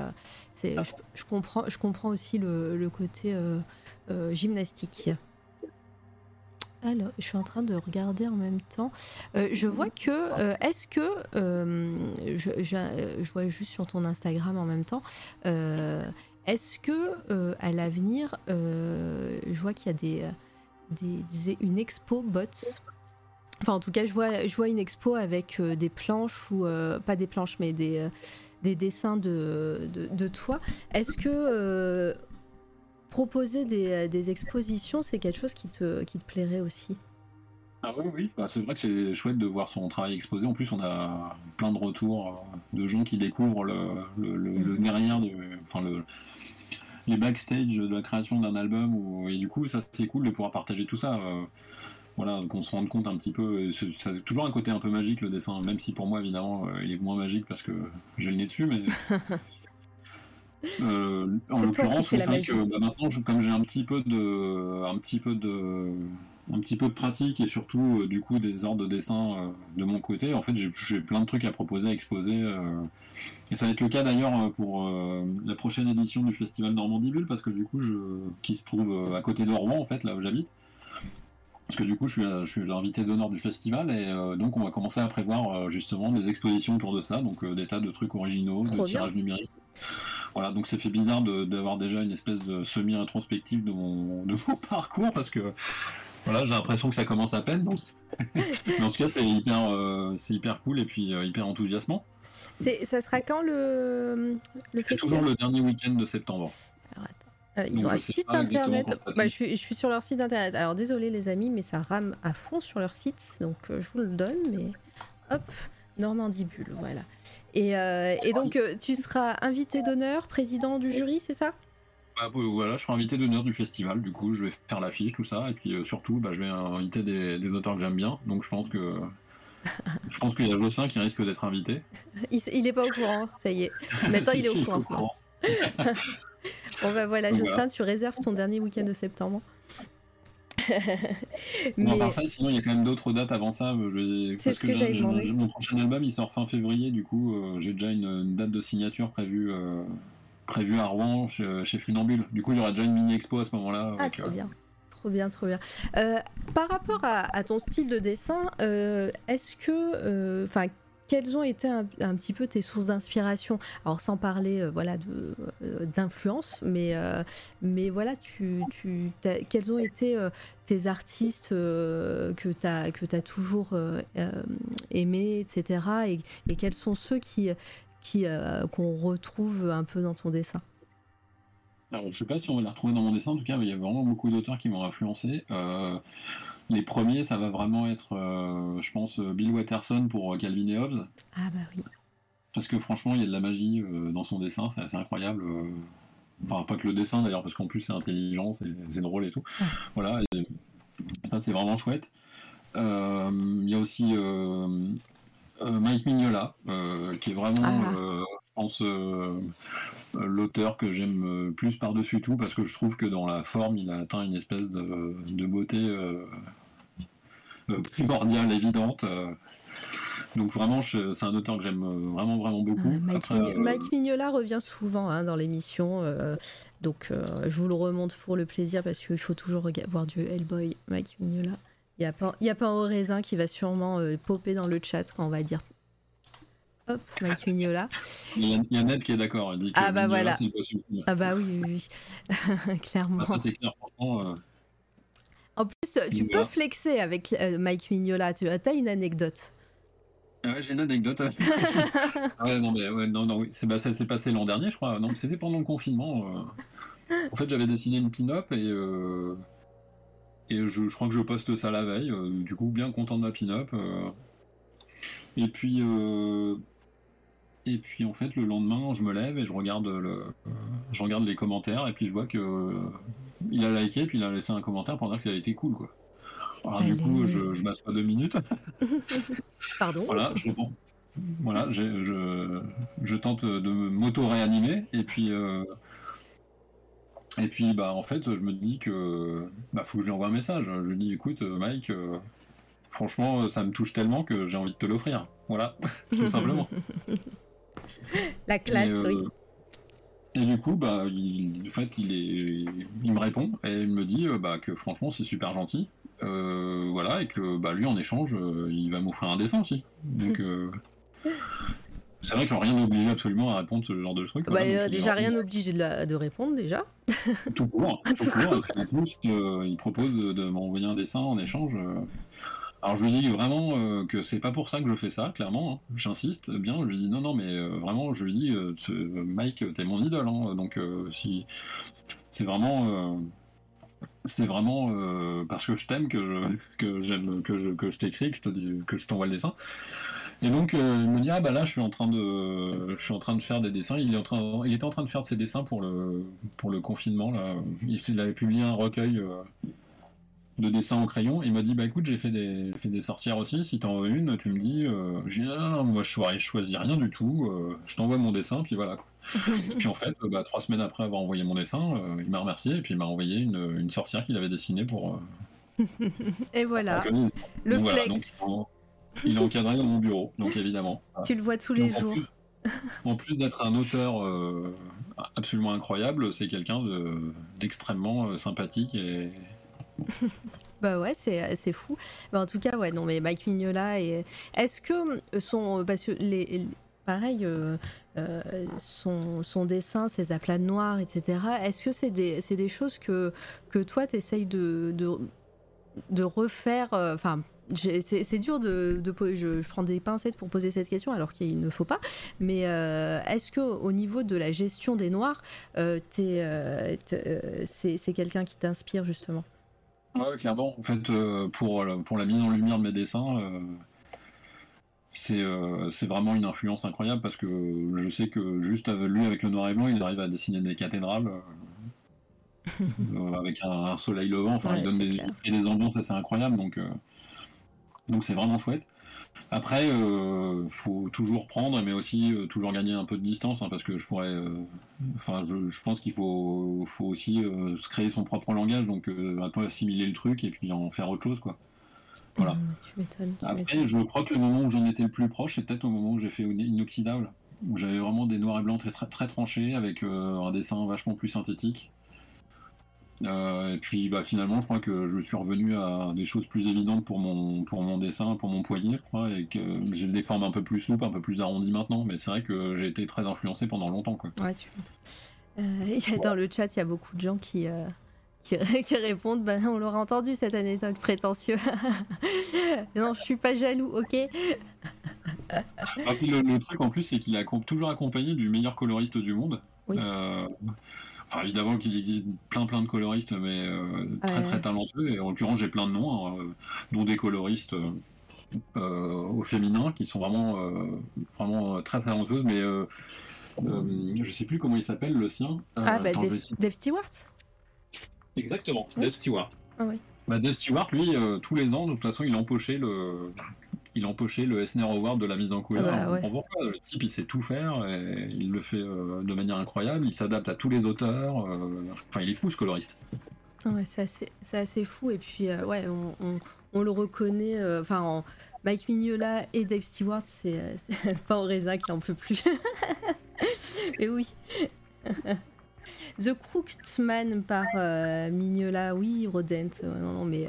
c'est, je, comprends, je comprends aussi le, le côté gymnastique. Alors, je suis en train de regarder en même temps. Euh, je vois que, euh, est-ce que, euh, je, vois juste sur ton Instagram en même temps, est-ce que à l'avenir, je vois qu'il y a des, des, une expo bots. Enfin, en tout cas, je vois, je vois une expo avec des planches ou pas des planches, mais des, des dessins de, de, de toi. Est-ce que proposer euh, des, expositions, c'est quelque chose qui te, qui te plairait aussi ah oui, oui. Bah, c'est vrai que c'est chouette de voir son travail exposé. En plus, on a plein de retours euh, de gens qui découvrent le, le, derrière, de, enfin le, les backstage de la création d'un album. et du coup, ça c'est cool de pouvoir partager tout ça. Euh, voilà, qu'on se rende compte un petit peu. C'est toujours un côté un peu magique le dessin, même si pour moi, évidemment, il est moins magique parce que j'ai le nez dessus, mais. Euh, en l'occurrence, que bah, maintenant, comme j'ai un petit peu de, un petit peu de, un petit peu de pratique et surtout euh, du coup des ordres de dessin euh, de mon côté, en fait, j'ai plein de trucs à proposer, à exposer. et ça va être le cas d'ailleurs pour la prochaine édition du festival Normandie Bulle, parce que du coup, je, qui se trouve à côté de Rouen, en fait, là où j'habite. Parce que du coup, je suis, je suis l'invité d'honneur du festival et donc on va commencer à prévoir justement des expositions autour de ça, donc des tas de trucs originaux, de tirages numériques. Voilà, donc ça fait bizarre d'avoir déjà une espèce de semi-introspective de mon, parcours parce que voilà, j'ai l'impression que ça commence à peine. Donc... Mais en tout cas, c'est hyper, euh, c'est hyper cool et puis euh, hyper enthousiasmant. Ça sera quand le, le festival Toujours le dernier week-end de septembre. Alors. Euh, ils ont un site internet. Bah, je, suis, je, suis, sur leur site internet. Alors désolé les amis, mais ça rame à fond sur leur site, donc je vous le donne. Mais hop, Normandie Bulle, voilà. Et, euh, donc, euh, tu seras invité d'honneur, président du jury, c'est ça? Bah, voilà, je serai invité d'honneur du festival, du coup je vais faire l'affiche, tout ça, et puis euh, surtout bah, je vais inviter des, auteurs que j'aime bien, donc je pense que je pense qu'il y a Jossin qui risque d'être invité. Il, il, est pas au courant, ça y est. Maintenant il est au courant. bon bah voilà, Jossin, tu réserves ton dernier week-end de septembre. mais... ça, sinon il y a quand même d'autres dates avant ça. C'est ce que, j'ai demandé. Mon prochain album il sort fin février, du coup euh, j'ai déjà une, date de signature prévue, euh, prévue à Rouen chez, Funambule. Du coup il y aura déjà une mini expo à ce moment-là. Ah, trop euh, bien. Trop bien, trop bien. par rapport à, à, ton style de dessin, est-ce que, enfin, quelles ont été un, petit peu tes sources d'inspiration? Alors sans parler euh, voilà euh, d'influence, mais euh, mais voilà, tu, quels ont été tes artistes que tu as que as toujours aimés, etc. Et, quels sont ceux qui qui qu'on retrouve un peu dans ton dessin? Alors, je sais pas si on va les retrouver dans mon dessin, en tout cas, il y a vraiment beaucoup d'auteurs qui m'ont influencé. Les premiers, ça va vraiment être, euh, je pense, euh, Bill Watterson pour euh, Calvin et Hobbes. Ah bah oui. Parce que franchement, il y a de la magie dans son dessin, c'est assez incroyable. Enfin, pas que le dessin d'ailleurs, parce qu'en plus c'est intelligent, c'est drôle et tout. Voilà, ça c'est vraiment chouette. Il y a aussi Mike Mignola, qui est vraiment, ah. Je pense, l'auteur que j'aime plus par-dessus tout parce que je trouve que dans la forme, il a atteint une espèce de, beauté euh, euh, primordiale, évidente. Euh. Donc vraiment, c'est un auteur que j'aime vraiment vraiment beaucoup. Mike, Mignola revient souvent hein, dans l'émission, donc je vous le remonte pour le plaisir parce qu'il faut toujours voir du Hellboy, Mike Mignola. Il y a pas, il y a pas au raisin qui va sûrement popper dans le chat quand on va dire Hop, Mike Mignola. Il y, a, y a Ned qui est d'accord. Il dit que Ah, bah, Mignola, voilà. Ah bah oui, oui, oui. Clairement. Après, c'est clair, franchement. euh, En plus, tu Mignola. peux flexer avec euh, Mike Mignola. Tu as une anecdote. Ah Ouais, j'ai une anecdote. Ah ouais, non, mais ouais, non, non, oui. C'est, bah, ça s'est passé l'an dernier, je crois. Non, c'était pendant le confinement. euh. En fait, j'avais dessiné une pin-up et, euh, et je, je crois que je poste ça la veille. du coup, bien content de ma pin-up. Et puis, euh, et puis, en fait, le lendemain, je me lève et je regarde, le, je regarde les commentaires et puis je vois que euh, il a liké puis il a laissé un commentaire pour dire qu'il a été cool, quoi. Alors, du coup, je, je m'assois deux minutes. Pardon? Voilà, je, bon, voilà, je, je tente de m'auto-réanimer et puis euh, et puis bah en fait je me dis que bah faut que je lui envoie un message. Je lui dis écoute euh, Mike, euh, franchement ça me touche tellement que j'ai envie de te l'offrir. Voilà, tout simplement. La classe, et, euh, oui. Et du coup bah il, en fait il est, il me répond et il me dit euh, bah que franchement c'est super gentil. Euh, voilà et que bah lui en échange euh, il va m'offrir un dessin aussi. Donc euh, c'est vrai que rien n'oblige absolument à répondre ce genre de truc. Bah, voilà, il déjà, rien de, la- de répondre, déjà. Tout court. Tout Tout court. Et en plus, il propose de m'envoyer un dessin en échange. Alors je lui dis vraiment euh, que c'est pas pour ça que je fais ça, clairement. hein. J'insiste bien. Je lui dis non, non, mais euh, vraiment, je lui dis, euh, Mike, t'es mon idole. hein. donc si c'est vraiment, c'est vraiment parce que je t'aime que je que j'aime que que je t'écris, que je te que je t'envoie le dessin. Et donc il me dit ah bah là je suis en train de je suis en train de faire des dessins. Il est en train il était en train de faire ses dessins pour le pour le confinement là. Il, avait publié un recueil de dessins au crayon. Il m'a dit bah écoute j'ai fait des fait des sorcières aussi. Si t'en veux une tu me dis. Euh, j'ai dit ah, non, moi je choisis, je choisis rien du tout. euh, je t'envoie mon dessin puis voilà. puis en fait bah, trois semaines après avoir envoyé mon dessin euh, il m'a remercié et puis il m'a envoyé une, une sorcière qu'il avait dessinée pour. Et voilà, pour le donc voilà, flex. donc, il est- encadré dans mon bureau, donc évidemment. Tu le vois tous les Donc, en jours. plus- En plus d'être un auteur euh, absolument incroyable, c'est quelqu'un de- d'extrêmement euh, sympathique et Bah ouais, c'est c'est fou. Bah, en tout cas, ouais, non, mais Mike Mignola, et... est-ce que son. Parce que les. Pareil, euh, euh, son, son dessin, ses aplats noirs, etc. Est-ce que c'est des, c'est des choses que, que toi, tu essayes de, de, de refaire euh, Enfin, j'ai- c'est dur de, de je, je prends des pincettes pour poser cette question alors qu'il ne faut pas. Mais euh, est-ce que au niveau de la gestion des noirs, euh, euh, euh, c'est quelqu'un qui t'inspire justement? Ouais, clairement. En fait, euh, pour, la- pour la mise en lumière de mes dessins, euh, c'est euh, c'est vraiment une influence incroyable parce que je sais que juste lui, avec le noir et blanc, il arrive à dessiner des cathédrales avec un, un soleil levant. Enfin, Ouais, il donne des, et des ambiances assez incroyables. Donc, donc c'est vraiment chouette. Après, euh, faut toujours prendre, mais aussi euh, toujours gagner un peu de distance, hein, parce que je pourrais. euh, Enfin, je, je pense qu'il faut, faut aussi se créer son propre langage, donc un peu assimiler le truc et puis en faire autre chose, quoi. Voilà. Mmh, tu m'étonnes. tu m'étonnes. Après, je crois que le moment où j'en étais le plus proche, c'est peut-être au moment où j'ai fait inoxydable, où j'avais vraiment des noirs et blancs très, très, très tranchés, avec un dessin vachement plus synthétique. Euh, et puis bah, finalement, je crois que je suis revenu à des choses plus évidentes pour mon, pour mon dessin, pour mon poignet, je crois, et que j'ai des formes un peu plus souples, un peu plus arrondies maintenant, mais c'est vrai que j'ai été très influencé pendant longtemps. Quoi. Ouais, tu Euh, y a- Dans le chat, il y a beaucoup de gens qui, euh, qui, qui répondent bah, On l'aura entendu cette anecdote prétentieux. non, je suis pas jaloux, ok Ah, le, le truc en plus, c'est qu'il est accom- toujours accompagné du meilleur coloriste du monde. Oui. Évidemment qu'il existe plein plein de coloristes, mais euh, très Ouais. très talentueux. Et en l'occurrence, j'ai plein de noms, hein, euh, dont des coloristes euh, euh, au féminin qui sont vraiment euh, vraiment très talentueuses. Mais je sais plus comment il s'appelle le sien. Ah, bah, Dave. Dave Stewart? Exactement, Oui. Dave Stewart. Ah oui. Bah, Dave Stewart, lui, tous les ans, de toute façon, il empochait le, il empochait le Eisner Award de la mise en couleur. Ah bah, On ouais. comprend pourquoi. Le type, il sait tout faire et il le fait euh, de manière incroyable. Il s'adapte à tous les auteurs. euh, Enfin, il est fou, ce coloriste. Ah Ouais, c'est assez, fou. Et puis, euh, ouais, on, on- on le reconnaît. Enfin, en Mike Mignola et Dave Stewart, c'est pas raisin qui en peut plus. Mais oui. The Crooksman par euh, Mignola, oui, Rodent. non, non, mais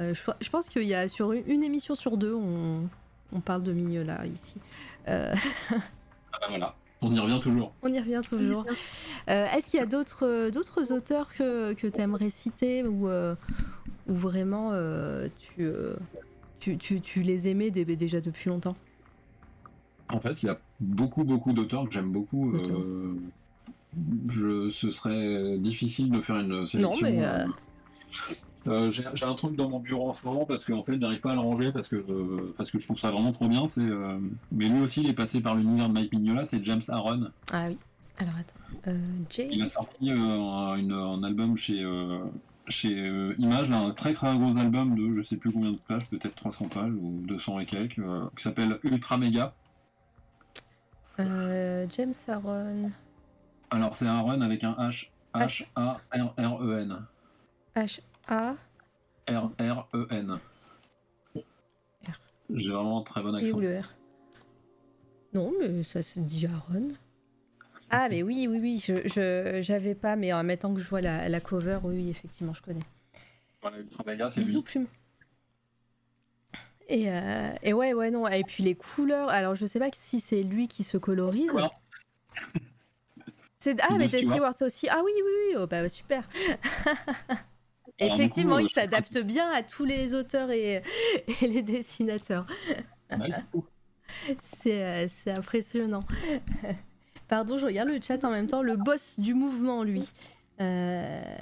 euh, je, je pense qu'il y a sur une, une émission sur deux, on, on parle de Mignola ici. Euh, Ah bah voilà, on y revient toujours. on y revient toujours. Euh, Est-ce qu'il y a d'autres d'autres auteurs que, que tu aimerais citer ou, ou vraiment tu, tu, tu, tu les aimais dé- déjà depuis longtemps? En fait, il y a beaucoup, beaucoup d'auteurs que j'aime beaucoup. Je, ce serait difficile de faire une sélection. mais, euh, j'ai un truc dans mon bureau en ce moment parce qu'en fait, je n'arrive pas à le ranger parce que, euh, parce que je trouve ça vraiment trop bien. C'est, euh, mais lui aussi, il est passé par l'univers de Mike Mignola, c'est James Aaron. Ah oui. Alors attends. James. Il a sorti un, une- un album chez, chez Image, là, un très très gros album de je sais plus combien de pages, peut-être 300 pages ou 200 et quelques, qui s'appelle Ultra Mega. James Aaron. Alors c'est Aaron avec un H, H-A-R-R-E-N. H-A. R-R-E-N. R. J'ai vraiment un très bon Et accent. où le R? Non, mais ça se dit Aaron. Ah, mais oui, oui, oui, je, j'avais pas, mais en temps que je vois la, la cover, oui, oui, effectivement, je connais. Voilà, Ultra c'est Bisous, lui. plume. Et, euh, et ouais, ouais, non. Et puis les couleurs, alors je sais pas si c'est lui qui se colorise. C'est... Ah, mais. Stewart aussi. Ah oui, oui, oui, oh, bah super. Effectivement, il euh, s'adapte bien à tous les auteurs et, et les dessinateurs. C'est, euh, impressionnant. Pardon, je regarde le chat en même temps. Le boss du mouvement, lui. Euh...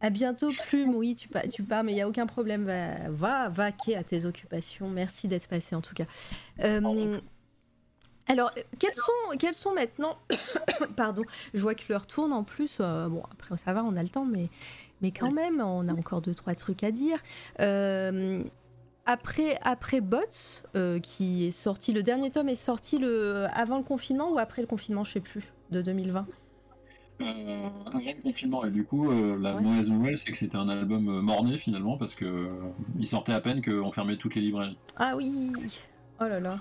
À bientôt, Plume. Oui, tu, pa- tu pars, mais il n'y a aucun problème. Va, va vaquer à tes occupations. Merci d'être passé, en tout cas. Euh, Alors, euh, quels sont, quels sont maintenant... Pardon, je vois que l'heure tourne en plus. euh, bon, après, ça va, on a le temps, mais, mais quand même, on a encore deux, trois trucs à dire. Euh, après, après Bots, euh, qui est sorti, le dernier tome est sorti le, avant le confinement ou après le confinement, je sais plus, de 2020. Euh, avant le confinement, et du coup, euh, la Ouais. mauvaise nouvelle, c'est que c'était un album euh, mort-né finalement, parce que euh, il sortait à peine qu'on fermait toutes les librairies. Ah oui Oh là là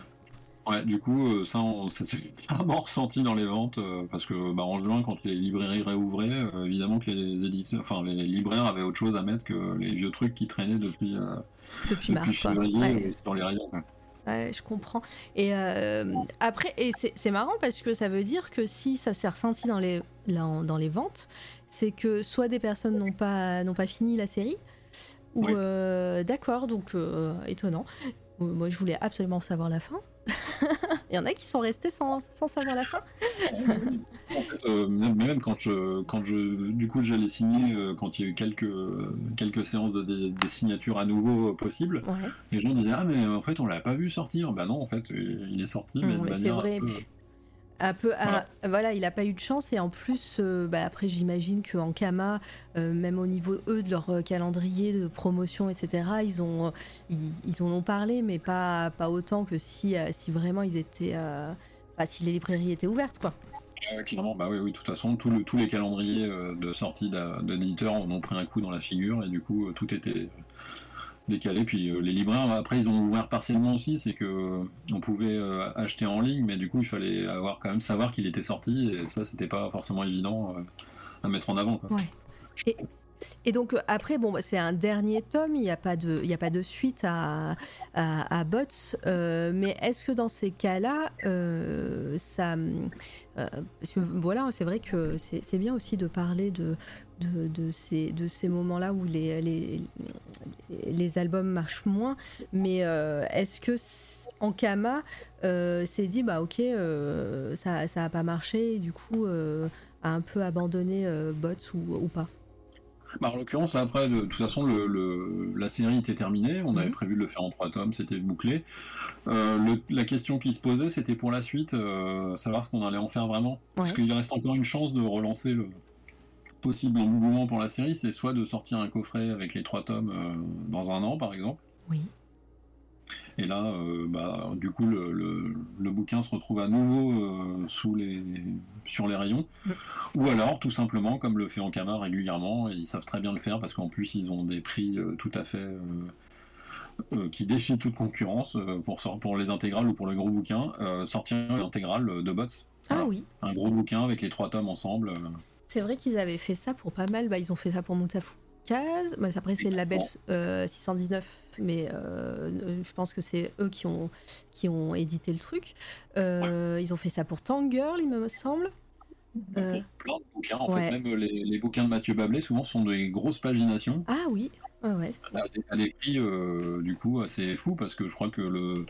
Ouais, du coup, euh, ça, on, ça s'est vraiment ressenti dans les ventes, euh, parce que bah, en juin, quand les librairies réouvraient, euh, évidemment que les éditeurs, enfin les libraires avaient autre chose à mettre que les vieux trucs qui traînaient depuis, Depuis depuis mars, Ouais. dans les rayons. Ouais, je comprends. Et euh, après, et c'est marrant parce que ça veut dire que si ça s'est ressenti dans les, dans, les ventes, c'est que soit des personnes n'ont pas, pas fini la série, ou Oui. euh, d'accord, donc euh, étonnant. Moi, je voulais absolument savoir la fin. Il y en a qui sont restés sans, sans savoir la fin. En fait, euh, même, quand je, quand je, du coup, j'allais signer, euh, quand il y a eu quelques, quelques séances de des, des signatures à nouveau euh, possibles, Ouais. les gens disaient ah mais en fait on l'a pas vu sortir. Bah non en fait il est sorti mais de Ouais, c'est vrai. peu- Un peu, Voilà. voilà, il a pas eu de chance et en plus, euh, bah, après j'imagine qu'en Kama, euh, même au niveau eux de leur euh, calendrier de promotion, etc., ils ont, ils, ils en ont parlé, mais pas, pas autant que si, si vraiment ils étaient, si les librairies étaient ouvertes, quoi. Clairement, bah oui, oui, de toute façon, tout le- tous les calendriers de sortie d'éditeurs en ont pris un coup dans la figure et du coup, tout était décalé. Puis euh, les libraires, après, ils ont ouvert partiellement aussi, c'est que euh, on pouvait euh, acheter en ligne, mais du coup, il fallait avoir quand même savoir qu'il était sorti et ça, c'était pas forcément évident à mettre en avant. Quoi. Et donc après, bon, bah, c'est un dernier tome, il n'y a, pas de- a pas de suite à, à, à Bots, mais est-ce que dans ces cas-là, ça... voilà, c'est vrai que c'est bien aussi de parler de, de, de ces, de ces moments-là où les, les, les albums marchent moins, mais euh, est-ce que c- en Kama, euh, c'est dit, bah ok, euh, ça n'a pas marché, et du coup, euh, a un peu abandonné Bots ou, ou pas? Bah, en l'occurrence, là, après, de, toute façon, le, le- la série était terminée. On avait Mhm. prévu de le faire en trois tomes, c'était bouclé. Euh, le- la question qui se posait, c'était pour la suite, euh, savoir ce qu'on allait en faire vraiment. Parce qu'il reste encore une chance de relancer le possible engouement pour la série. C'est soit de sortir un coffret avec les trois tomes euh, dans un an, par exemple. Oui. Et là, euh, bah, du coup, le, le- le bouquin se retrouve à nouveau euh, sous les, sur les rayons. Mm. Ou alors, tout simplement, comme le fait Ankama régulièrement, et ils savent très bien le faire parce qu'en plus, ils ont des prix tout à fait euh, qui défient toute concurrence euh, pour, pour les intégrales ou pour le gros bouquin. euh, sortir l'intégrale de Bots. Ah Voilà. oui, Un gros bouquin avec les trois tomes ensemble. Euh. c'est vrai qu'ils avaient fait ça pour pas mal. Bah, ils ont fait ça pour cases. Bah, après, c'est le label 619, mais je pense que c'est eux qui ont, qui ont édité le truc. Ils ont fait ça pour Tangirl, il me semble. Euh, plein de bouquins. En fait, même les, bouquins de Mathieu Bablé, souvent, sont des grosses paginations. Ah oui, ouais. À, des, prix, euh, du coup, assez fou, parce que je crois que le,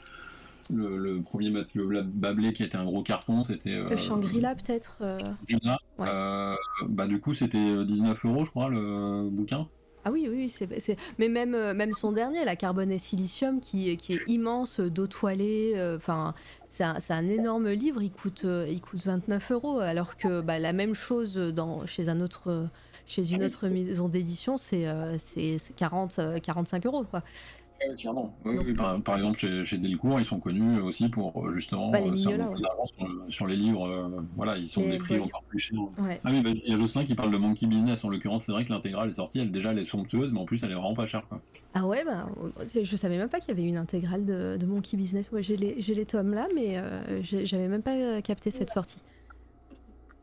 le, premier Mathieu Bablé qui était un gros carton, c'était. Euh, Shangri-La, peut-être Shangri-La. bah, du coup, c'était 19 euros, je crois, le bouquin. Ah oui, oui, c'est, mais même, euh, même son dernier, la Carbone et Silicium, qui, qui est immense, d'eau toilée, euh, enfin, c'est un, énorme livre, il coûte, euh, il coûte 29 euros, alors que bah, la même chose dans, chez, un autre, chez une ah autre maison d'édition, c'est, c'est 40, 45 euros. Quoi. Oui, par, exemple, chez, chez, Delcourt, ils sont connus aussi pour euh, justement bah, sur, sur, les livres. Euh, voilà, ils sont des prix encore plus chers. Ah oui, bah, il y a Jocelyn qui parle de Monkey Business. En l'occurrence, c'est vrai que l'intégrale est sortie. Elle déjà, elle est somptueuse, mais en plus, elle est vraiment pas chère. Quoi. Ah ouais, bah, je savais même pas qu'il y avait une intégrale de, de Monkey Business. Ouais, j'ai les, les, tomes là, mais euh, j'avais même pas capté cette sortie.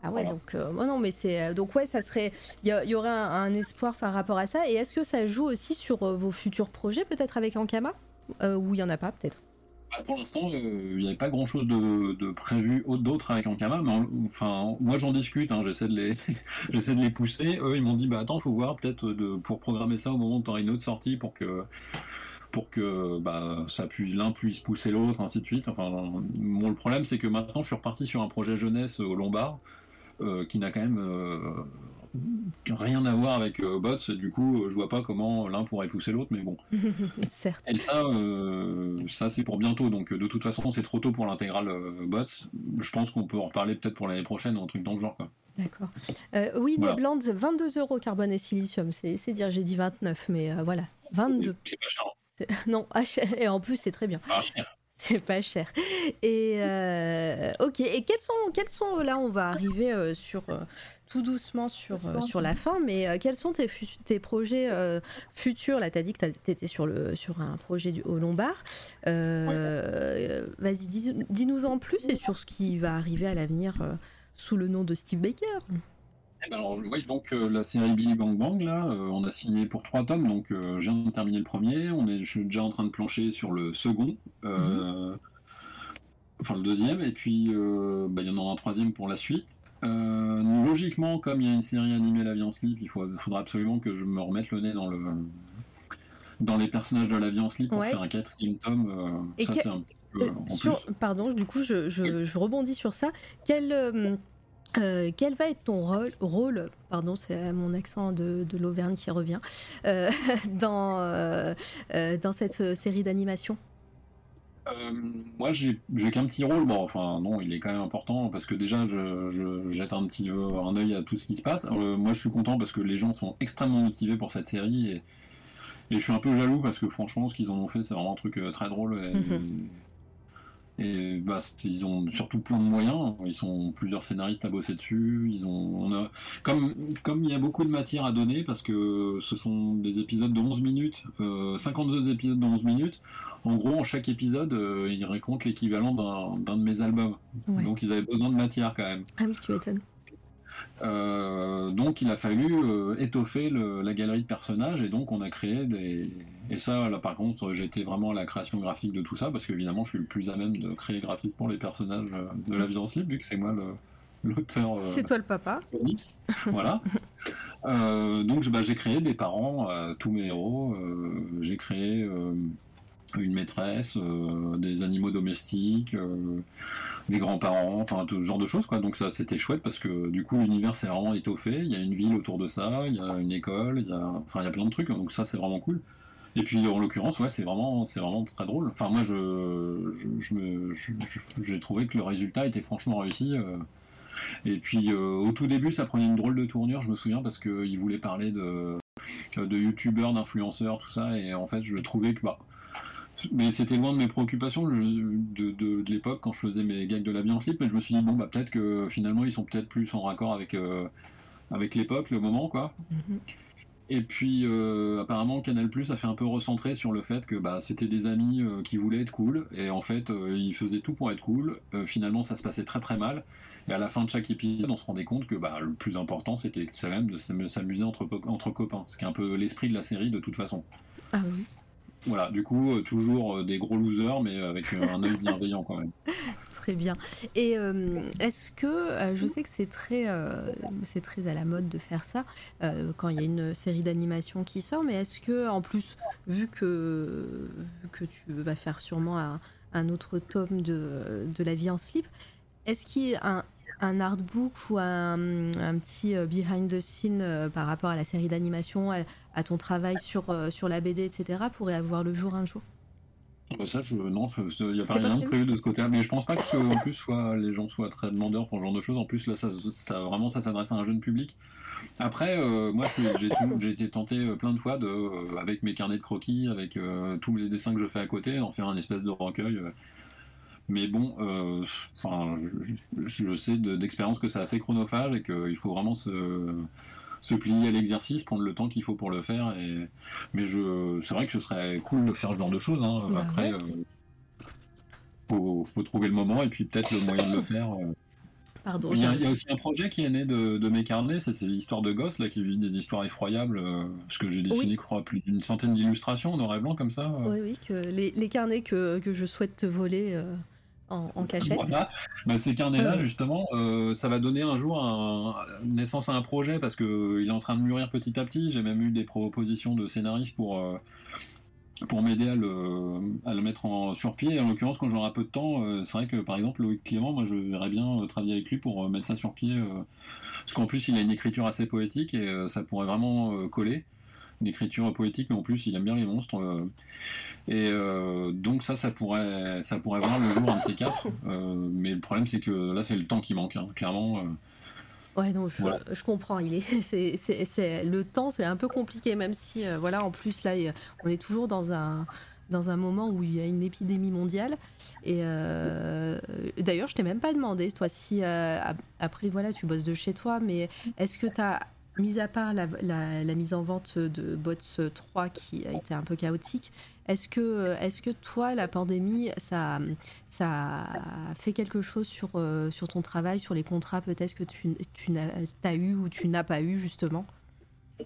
Ah ouais, donc euh, non, mais c'est euh, donc ouais, ça serait, il y, aurait un, espoir par rapport à ça. Et est-ce que ça joue aussi sur euh, vos futurs projets, peut-être avec Ankama, ou il y en a pas, peut-être? Bah, Pour l'instant, il n'y avait pas grand-chose de, prévu d'autre avec Ankama, mais enfin, moi j'en discute, hein, j'essaie de les, j'essaie de les pousser. Eux, ils m'ont dit, bah attends, faut voir peut-être de pour programmer ça au moment où tu auras une autre sortie pour que pour que bah, ça l'un puisse pousser l'autre, ainsi de suite. Enfin, bon, le problème, c'est que maintenant, je suis reparti sur un projet jeunesse au Lombard. Euh, qui n'a quand même euh, rien à voir avec euh, Bots. Du coup, je vois pas comment l'un pourrait pousser l'autre, mais bon. Certes. Et ça, ça c'est pour bientôt. Donc, de toute façon, c'est trop tôt pour l'intégrale Bots. Je pense qu'on peut en reparler peut-être pour l'année prochaine ou un truc dans ce genre. Quoi. D'accord. oui, voilà. Neblands, 22 euros carbone et silicium. C'est dire, j'ai dit 29, mais voilà. 22. C'est pas cher. Hein. Non, et en plus, c'est très bien. Pas cher. C'est pas cher. Et euh, ok. Et quels sont, quels sont là, on va arriver euh, sur euh, tout doucement sur sur la fin, mais quels sont tes, tes projets futurs? Là, tu as dit que tu étais sur le sur un projet du au Lombard. Vas-y, dis-nous en plus et sur ce qui va arriver à l'avenir sous le nom de Steve Baker. Eh ben alors, donc euh, la série Billy Bang Bang, là, euh, on a signé pour trois tomes, donc euh, je viens de terminer le premier, on est, je suis déjà en train de plancher sur le second, mhm. enfin le deuxième, et puis bah, il y en aura un troisième pour la suite. logiquement, comme il y a une série animée La vie en slip, il faudra absolument que je me remette le nez dans le dans les personnages de La vie en slip pour faire un quatrième tome. ça, c'est un petit peu, sur, Pardon, du coup, je, je, rebondis sur ça. Quel euh, quel va être ton rôle, rôle pardon, c'est mon accent de, l'Auvergne qui revient, euh, dans, euh, dans cette série d'animation? Moi, j'ai qu'un petit rôle. Bon, enfin, non, il est quand même important parce que déjà, je, jette un petit un œil à tout ce qui se passe. moi, je suis content parce que les gens sont extrêmement motivés pour cette série et, je suis un peu jaloux parce que franchement, ce qu'ils en ont fait, c'est vraiment un truc très drôle. Et. Et bah, ils ont surtout plein de moyens. Ils sont plusieurs scénaristes à bosser dessus. Ils ont, on a, comme, comme il y a beaucoup de matière à donner, parce que ce sont des épisodes de 11 minutes, euh, 52 épisodes de 11 minutes. En gros, en chaque épisode, euh, ils racontent l'équivalent d'un de mes albums. Donc ils avaient besoin de matière quand même. Ah oui, tu m'étonnes. Euh, donc il a fallu euh, étoffer la galerie de personnages et donc on a créé des... Et ça, là par contre, j'étais vraiment à la création graphique de tout ça parce qu'évidemment je suis le plus à même de créer graphique pour les personnages euh, de la violence libre vu que c'est moi l'auteur. c'est toi le papa. voilà. donc bah, j'ai créé des parents, tous mes héros. j'ai créé une maîtresse, des animaux domestiques des grands-parents, enfin tout ce genre de choses quoi. Donc ça c'était chouette parce que du coup l'univers s'est vraiment étoffé, il y a une ville autour de ça, il y a une école, il y a enfin il y a plein de trucs donc ça c'est vraiment cool. Et puis en l'occurrence ouais c'est vraiment c'est vraiment très drôle. Enfin moi je j'ai trouvé que le résultat était franchement réussi. Euh. Et puis euh, au tout début ça prenait une drôle de tournure, je me souviens parce qu'il voulait parler de de youtubeurs, d'influenceurs, tout ça, et en fait je trouvais que bah mais c'était loin de mes préoccupations de, l'époque quand je faisais mes gags de la vie en slip, mais je me suis dit, bon, bah, peut-être que finalement, ils sont peut-être plus en raccord avec, euh, avec l'époque, le moment, quoi. Mm-hmm. Et puis euh, apparemment Canal Plus a fait un peu recentrer sur le fait que bah, c'était des amis euh, qui voulaient être cool et en fait euh, ils faisaient tout pour être cool. finalement ça se passait très très mal et à la fin de chaque épisode on se rendait compte que bah, le plus important c'était quand même de s'amuser entre, entre copains, ce qui est un peu l'esprit de la série de toute façon. Ah oui. Voilà, du coup, toujours des gros losers, mais avec un œil bienveillant quand même. Très bien. Et est-ce que, je sais que c'est très, très à la mode de faire ça quand il y a une série d'animation qui sort, mais est-ce que, en plus, vu que, que tu vas faire sûrement un, un autre tome de, de, La vie en slip, est-ce qu'il y a un, un artbook ou un, un petit behind the scene par rapport à la série d'animation, à, ton travail sur, sur la BD, etc., pourrait avoir le jour un jour? Bah, ça, je, non, il n'y a pas rien de prévu? de ce côté-là. Mais je pense pas que en plus soit, les gens soient très demandeurs pour ce genre de choses. En plus, là, ça, ça vraiment, ça s'adresse à un jeune public. Après, euh, moi, j'ai été tenté euh, plein de fois de, euh, avec mes carnets de croquis, avec tous les dessins que je fais à côté, d'en faire un espèce de recueil. Mais bon, enfin, je, je, sais d'expérience que c'est assez chronophage et qu'il faut vraiment se se plier à l'exercice, prendre le temps qu'il faut pour le faire. Et... Mais je, c'est vrai que ce serait cool de faire ce genre de choses. Hein. Bah Après, euh, faut, faut, trouver le moment et puis peut-être le moyen de le faire. Euh. Pardon, il, y a, aussi un projet qui est né de, de mes carnets, c'est ces histoires de gosses là qui vivent des histoires effroyables. Euh, parce que j'ai dessiné, je crois, plus d'une centaine d'illustrations en noir et blanc comme ça. Oui, oui, que les, les carnets que, que, je souhaite te voler en, cachette. Bah, ces carnets-là, justement, euh, ça va donner un jour un, naissance à un projet parce qu'il est en train de mûrir petit à petit. J'ai même eu des propositions de scénaristes pour, euh, pour m'aider à le, à le mettre en, sur pied. en l'occurrence, quand j'aurai un peu de temps, euh, c'est vrai que par exemple, Loïc Clément, moi je verrais bien travailler avec lui pour mettre ça sur pied. parce qu'en plus, il a une écriture assez poétique et ça pourrait vraiment coller une écriture poétique, mais en plus il aime bien les monstres. Euh, et euh, donc ça, ça pourrait, ça pourrait voir le jour un de ces quatre. Euh, mais le problème, c'est que là, c'est le temps qui manque, hein, clairement. Ouais, donc je, comprends. Il est, c'est, c'est, le temps, c'est un peu compliqué, même si, voilà, en plus là, on est toujours dans un dans un moment où il y a une épidémie mondiale. Et d'ailleurs, je t'ai même pas demandé, toi, si après, voilà, tu bosses de chez toi, mais est-ce que tu as mis à part la, mise en vente de Bots 3 qui a été un peu chaotique, est-ce que, est que toi, la pandémie, ça, ça a fait quelque chose sur, euh, sur ton travail, sur les contrats peut-être que tu, tu as eu ou tu n'as pas eu justement?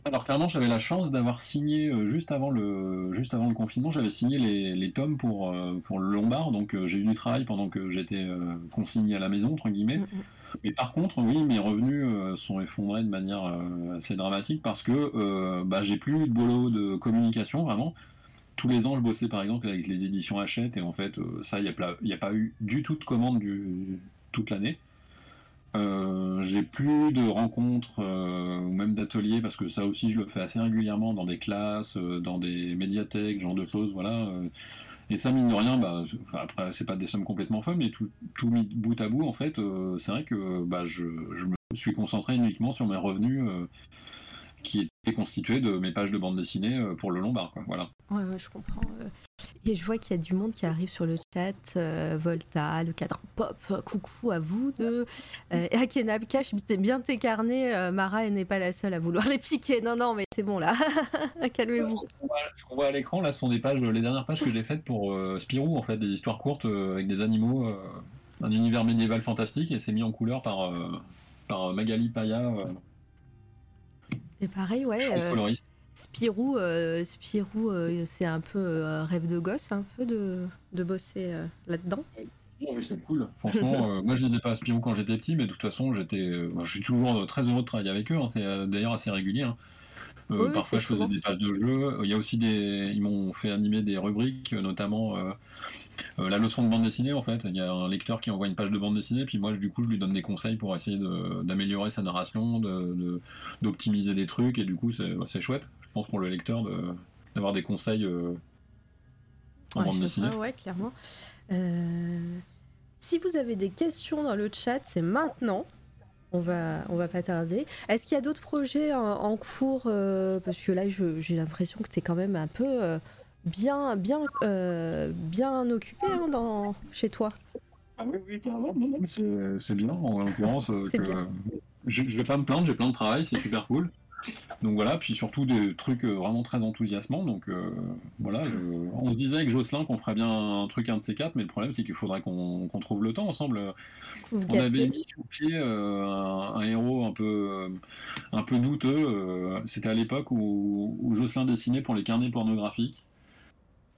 Alors clairement, j'avais la chance d'avoir signé euh, juste avant le juste avant le confinement, j'avais signé les, les, tomes pour euh, pour le Lombard, donc j'ai eu du travail pendant que j'étais consigné à la maison entre guillemets. Mm, mm. Mais par contre, oui, mes revenus euh, sont effondrés de manière euh, assez dramatique parce que euh, bah, j'ai plus de boulot de communication vraiment. Tous les ans, je bossais par exemple avec les éditions Hachette et en fait, ça, il n'y a, a, pas eu du tout de commandes du, toute l'année. j'ai plus de rencontres ou même d'ateliers parce que ça aussi je le fais assez régulièrement dans des classes, dans des médiathèques, genre de choses, voilà. Et ça, mine de rien, bah, après, c'est pas des sommes complètement folles, mais tout, tout mis bout à bout, en fait, euh, c'est vrai que bah, je, me suis concentré uniquement sur mes revenus euh, qui étaient constitués de mes pages de bande dessinée euh, pour le Lombard. Quoi, voilà. Ouais, ouais, je comprends. Et je vois qu'il y a du monde qui arrive sur le chat. Volta, le cadre pop, coucou à vous deux. Euh, Akenab Cash, bien tes carnets. Mara, elle n'est pas la seule à vouloir les piquer. Non, non, mais c'est bon là. Calmez-vous. Ce qu'on voit, à l'écran, là, ce sont des pages, les dernières pages que j'ai faites pour Spirou, en fait, des histoires courtes avec des animaux, un univers médiéval fantastique, et c'est mis en couleur par, par Magali Paya et pareil, ouais. Euh, Spirou, euh, Spirou euh, c'est un peu rêve de gosse, un peu de, de bosser là-dedans. Oui, c'est cool. Franchement, moi je disais pas Spirou quand j'étais petit, mais de toute façon, j'étais, je suis toujours très heureux de travailler avec eux. Hein. C'est d'ailleurs assez régulier. Hein. Parfois, je faisais des pages de jeu. Il y a aussi des, ils m'ont fait animer des rubriques, notamment euh, la leçon de bande dessinée, en fait, il y a un lecteur qui envoie une page de bande dessinée, puis moi, du coup, je lui donne des conseils pour essayer d'améliorer sa narration, d'optimiser des trucs, et du coup, c'est chouette, je pense, pour le lecteur d'avoir des conseils euh, en bande dessinée. ouais, clairement. Euh, si vous avez des questions dans le chat, c'est maintenant. On va, on va pas tarder. Est-ce qu'il y a d'autres projets en, cours Parce que là, j'ai l'impression que tu es quand même un peu bien, bien, euh, bien occupé hein, dans, chez toi. Ah oui, oui, c'est bien, en l'occurrence. Euh, je, je vais pas me plaindre, j'ai plein de travail, c'est super cool. Donc voilà, puis surtout des trucs euh, vraiment très enthousiasmants. Donc euh, voilà, on se disait avec Jocelyn qu'on ferait bien un truc un de ces quatre, mais le problème c'est qu'il faudrait qu'on trouve le temps ensemble. on avait mis sur pied euh, un, héros un peu, un peu douteux. C'était à l'époque où, où, Jocelyn dessinait pour les carnets pornographiques.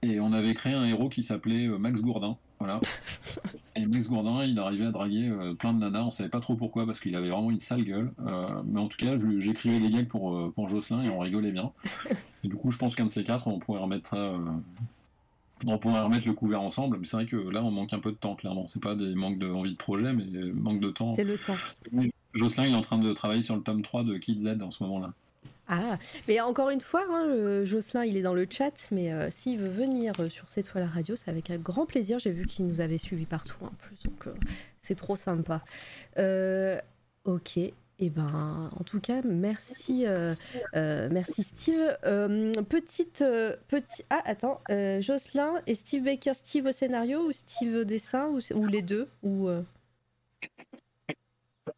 Et on avait créé un héros qui s'appelait Max Gourdin. Voilà. Et Max Gourdin, il arrivait à draguer euh, plein de nanas, on savait pas trop pourquoi, parce qu'il avait vraiment une sale gueule. Euh, mais en tout cas, j'écrivais des gags pour, euh, pour Jocelyn et on rigolait bien. Et du coup, je pense qu'un de ces quatre, on pourrait remettre ça. on pourrait remettre le couvert ensemble, mais c'est vrai que là, on manque un peu de temps, clairement. C'est pas des manques d'envie de, projet, mais manque de temps. C'est le temps. Jocelyn, il est en train de travailler sur le tome 3 de Kid Z en ce moment-là. Ah, mais encore une fois, hein, Jocelyn, il est dans le chat, mais euh, s'il veut venir euh, sur cette toile radio, c'est avec un grand plaisir. J'ai vu qu'il nous avait suivis partout en plus, donc euh, c'est trop sympa. ok. Eh ben, en tout cas, merci, merci Steve. petite, petit. Ah, attends, Jocelyn et Steve Baker, Steve au scénario ou Steve au dessin ou, ou les deux ou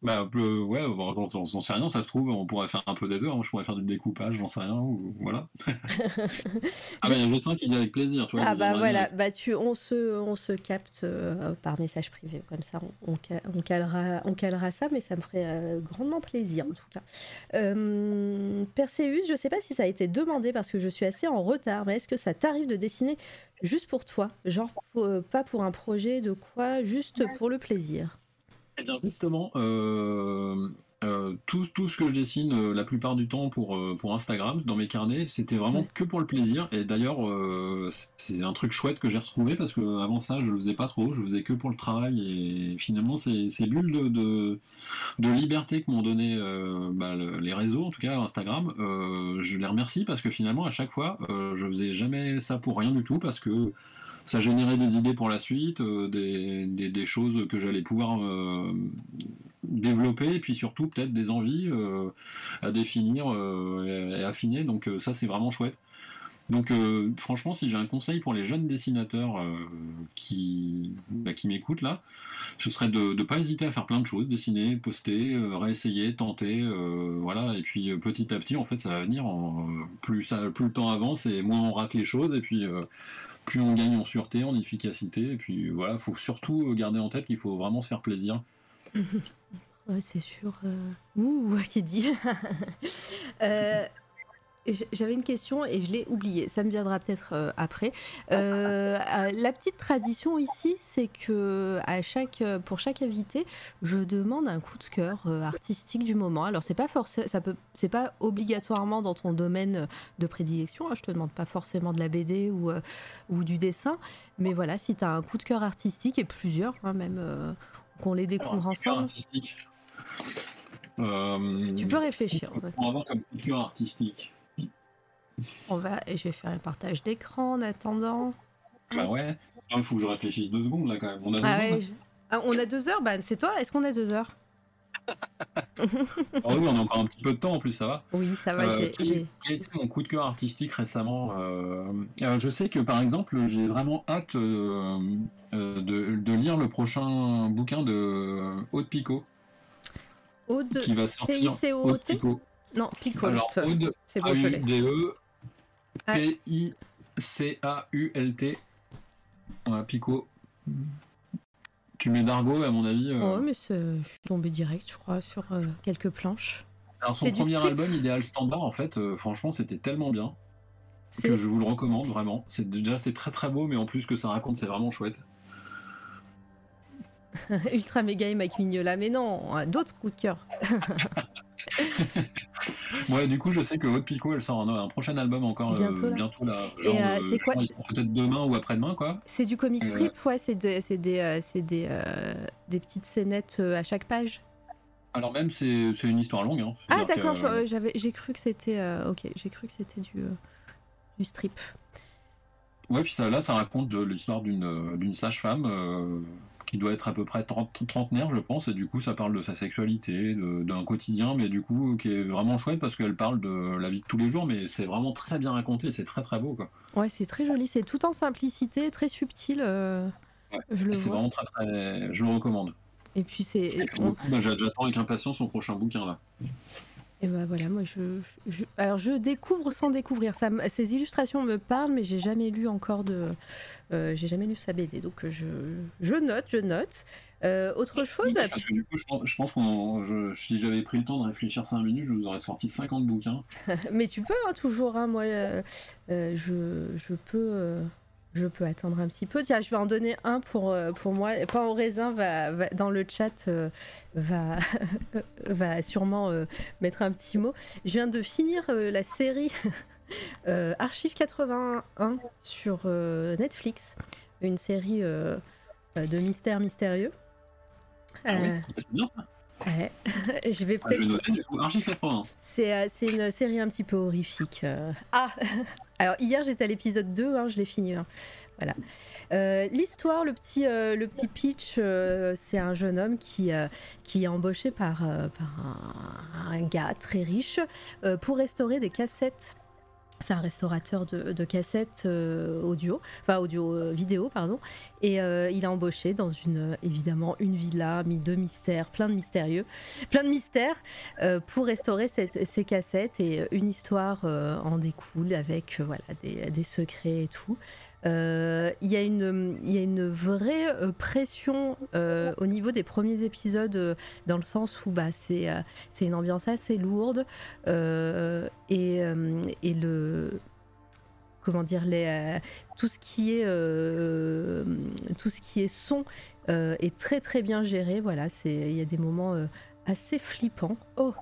bah, ouais, j'en sais rien, ça se trouve, on pourrait faire un peu des deux, hein. je pourrais faire du découpage, j'en sais rien, ou voilà. ah, sens qu'il y a avec plaisir, tu vois. Ah, bah voilà, bah, tu, on, se, on se capte euh, par message privé, comme ça, on, on, calera, on calera ça, mais ça me ferait euh, grandement plaisir, en tout cas. Euh, Perseus, je sais pas si ça a été demandé parce que je suis assez en retard, mais est-ce que ça t'arrive de dessiner juste pour toi? Genre, pas pour un projet de quoi, juste pour le plaisir? Eh bien justement, euh, euh, tout, tout, ce que je dessine euh, la plupart du temps pour, pour Instagram, dans mes carnets, c'était vraiment que pour le plaisir. Et d'ailleurs, c'est un truc chouette que j'ai retrouvé parce que avant ça, je le faisais pas trop, je le faisais que pour le travail. Et finalement, ces, ces bulles de, de, de, liberté que m'ont donné bah, les réseaux, en tout cas Instagram, je les remercie parce que finalement, à chaque fois, je faisais jamais ça pour rien du tout parce que ça générait des idées pour la suite, euh, des, choses que j'allais pouvoir euh, développer, et puis surtout peut-être des envies euh, à définir et affiner. Donc ça, c'est vraiment chouette. Donc franchement, si j'ai un conseil pour les jeunes dessinateurs qui, bah, qui m'écoutent là, ce serait de ne pas hésiter à faire plein de choses, dessiner, poster, réessayer, tenter, voilà. Et puis petit à petit, en fait, ça va venir. plus, ça, plus le temps avance et moins on rate les choses. Et puis plus on gagne en sûreté, en efficacité. Et puis voilà, il faut surtout garder en tête qu'il faut vraiment se faire plaisir. ouais, c'est sûr. Ouh, qui dit euh, j'avais une question et je l'ai oubliée. Ça me viendra peut-être euh, après. Euh, euh, la petite tradition ici, c'est que à chaque, pour chaque invité, je demande un coup de cœur artistique du moment. Alors c'est pas forcément, ça peut, c'est pas obligatoirement dans ton domaine de prédilection. Hein. Je te demande pas forcément de la BD ou ou du dessin, mais voilà, si tu as un coup de cœur artistique et plusieurs, hein, même qu'on les découvre ensemble. Artistique. tu peux réfléchir. En fait. avoir comme coup de cœur artistique. On va, et je vais faire un partage d'écran en attendant. Bah ouais, il faut que je réfléchisse deux secondes là quand même. On a deux, ah ouais, ah, on a deux heures, bah c'est toi, est-ce qu'on a deux heures? Oh oui, on a encore un petit peu de temps en plus, ça va. Oui, ça va. Euh, j'ai été mon coup de cœur artistique récemment euh, euh, Je sais que par exemple, j'ai vraiment hâte de, de, lire le prochain bouquin de Aude Picot. Aude qui va sortir. Aude Picot. Non, Picot. Alors, Aude, c'est A-U-D-E, P-I-C-A-U-L-T. Pico. Tu mets Dargo, à mon avis. Euh... Oh, mais je suis tombé direct, je crois, sur euh, quelques planches. Alors, son premier album, Idéal Standard, en fait, euh, franchement, c'était tellement bien que je vous le recommande vraiment. C'est déjà c'est très très beau, mais en plus que ça raconte, c'est vraiment chouette. Ultra méga et Mike Mignola, mais non, d'autres coups de cœur. ouais, du coup, je sais que Haute Pico, elle sort un, prochain album encore euh, bientôt, là. bientôt là. Genre, euh, c'est quoi Peut-être demain ou après-demain, quoi. C'est du comic strip, ouais, c'est des, des, des, des, petites scénettes à chaque page. Alors même, c'est une histoire longue. Hein. Ah d'accord, j'ai cru que c'était ok, j'ai cru que c'était du, du strip. Ouais, puis ça, là, ça raconte l'histoire d'une sage-femme qui doit être à peu près trentenaire, je pense, et du coup, ça parle de sa sexualité, d'un quotidien, mais du coup, qui est vraiment chouette parce qu'elle parle de la vie de tous les jours, mais c'est vraiment très bien raconté, c'est très très beau, quoi. Ouais, c'est très joli, c'est tout en simplicité, très subtil. Euh, c'est vraiment très très. Je le recommande. Et puis c'est. Bah, j'attends avec impatience son prochain bouquin là. Et bah voilà, moi je, je- alors je découvre sans découvrir. Ça, ces illustrations me parlent, mais j'ai jamais lu encore de, euh, j'ai jamais lu sa BD, donc euh, je, je note, je note. Euh, autre chose, Oui, parce que du coup, je pense, je pense qu'on, je- si j'avais pris le temps de réfléchir 5 minutes, je vous aurais sorti 50 bouquins. mais tu peux hein, toujours, hein, moi, euh, je, je peux, je peux attendre un petit peu. Tiens, je vais en donner un pour, euh, pour moi. Pain au raisin va, va- dans le chat euh, va, va sûrement euh, mettre un petit mot. Je viens de finir euh, la série Archive 81 sur Netflix, une série de mystères mystérieux. Ah oui, c'est bien ça. Ouais. je vais Ah, je peut-être vais Archive 80. c'est euh, c'est une série un petit peu horrifique. euh. Ah Alors hier j'étais à l'épisode 2, hein, je l'ai fini. hein. Voilà. Euh, L'histoire, le petit, euh, le petit pitch, euh, c'est un jeune homme qui, qui est embauché par, par un, un gars très riche pour restaurer des cassettes. C'est un restaurateur de, cassettes euh, audio, enfin audio euh, vidéo, pardon. Et euh, il a embauché dans une, évidemment, une villa mis de mystères, plein de mystérieux, plein de mystères pour restaurer ces cassettes et une histoire en découle avec voilà, des secrets et tout. Euh, Il y, a une- il y a une vraie euh, pression euh, au niveau des premiers épisodes euh, dans le sens où bah, c'est euh, une ambiance assez lourde euh, et, euh, et le comment dire les, euh, tout ce qui est euh, tout ce qui est son euh, est très très bien géré. Voilà il y a des moments euh, assez flippants. Oh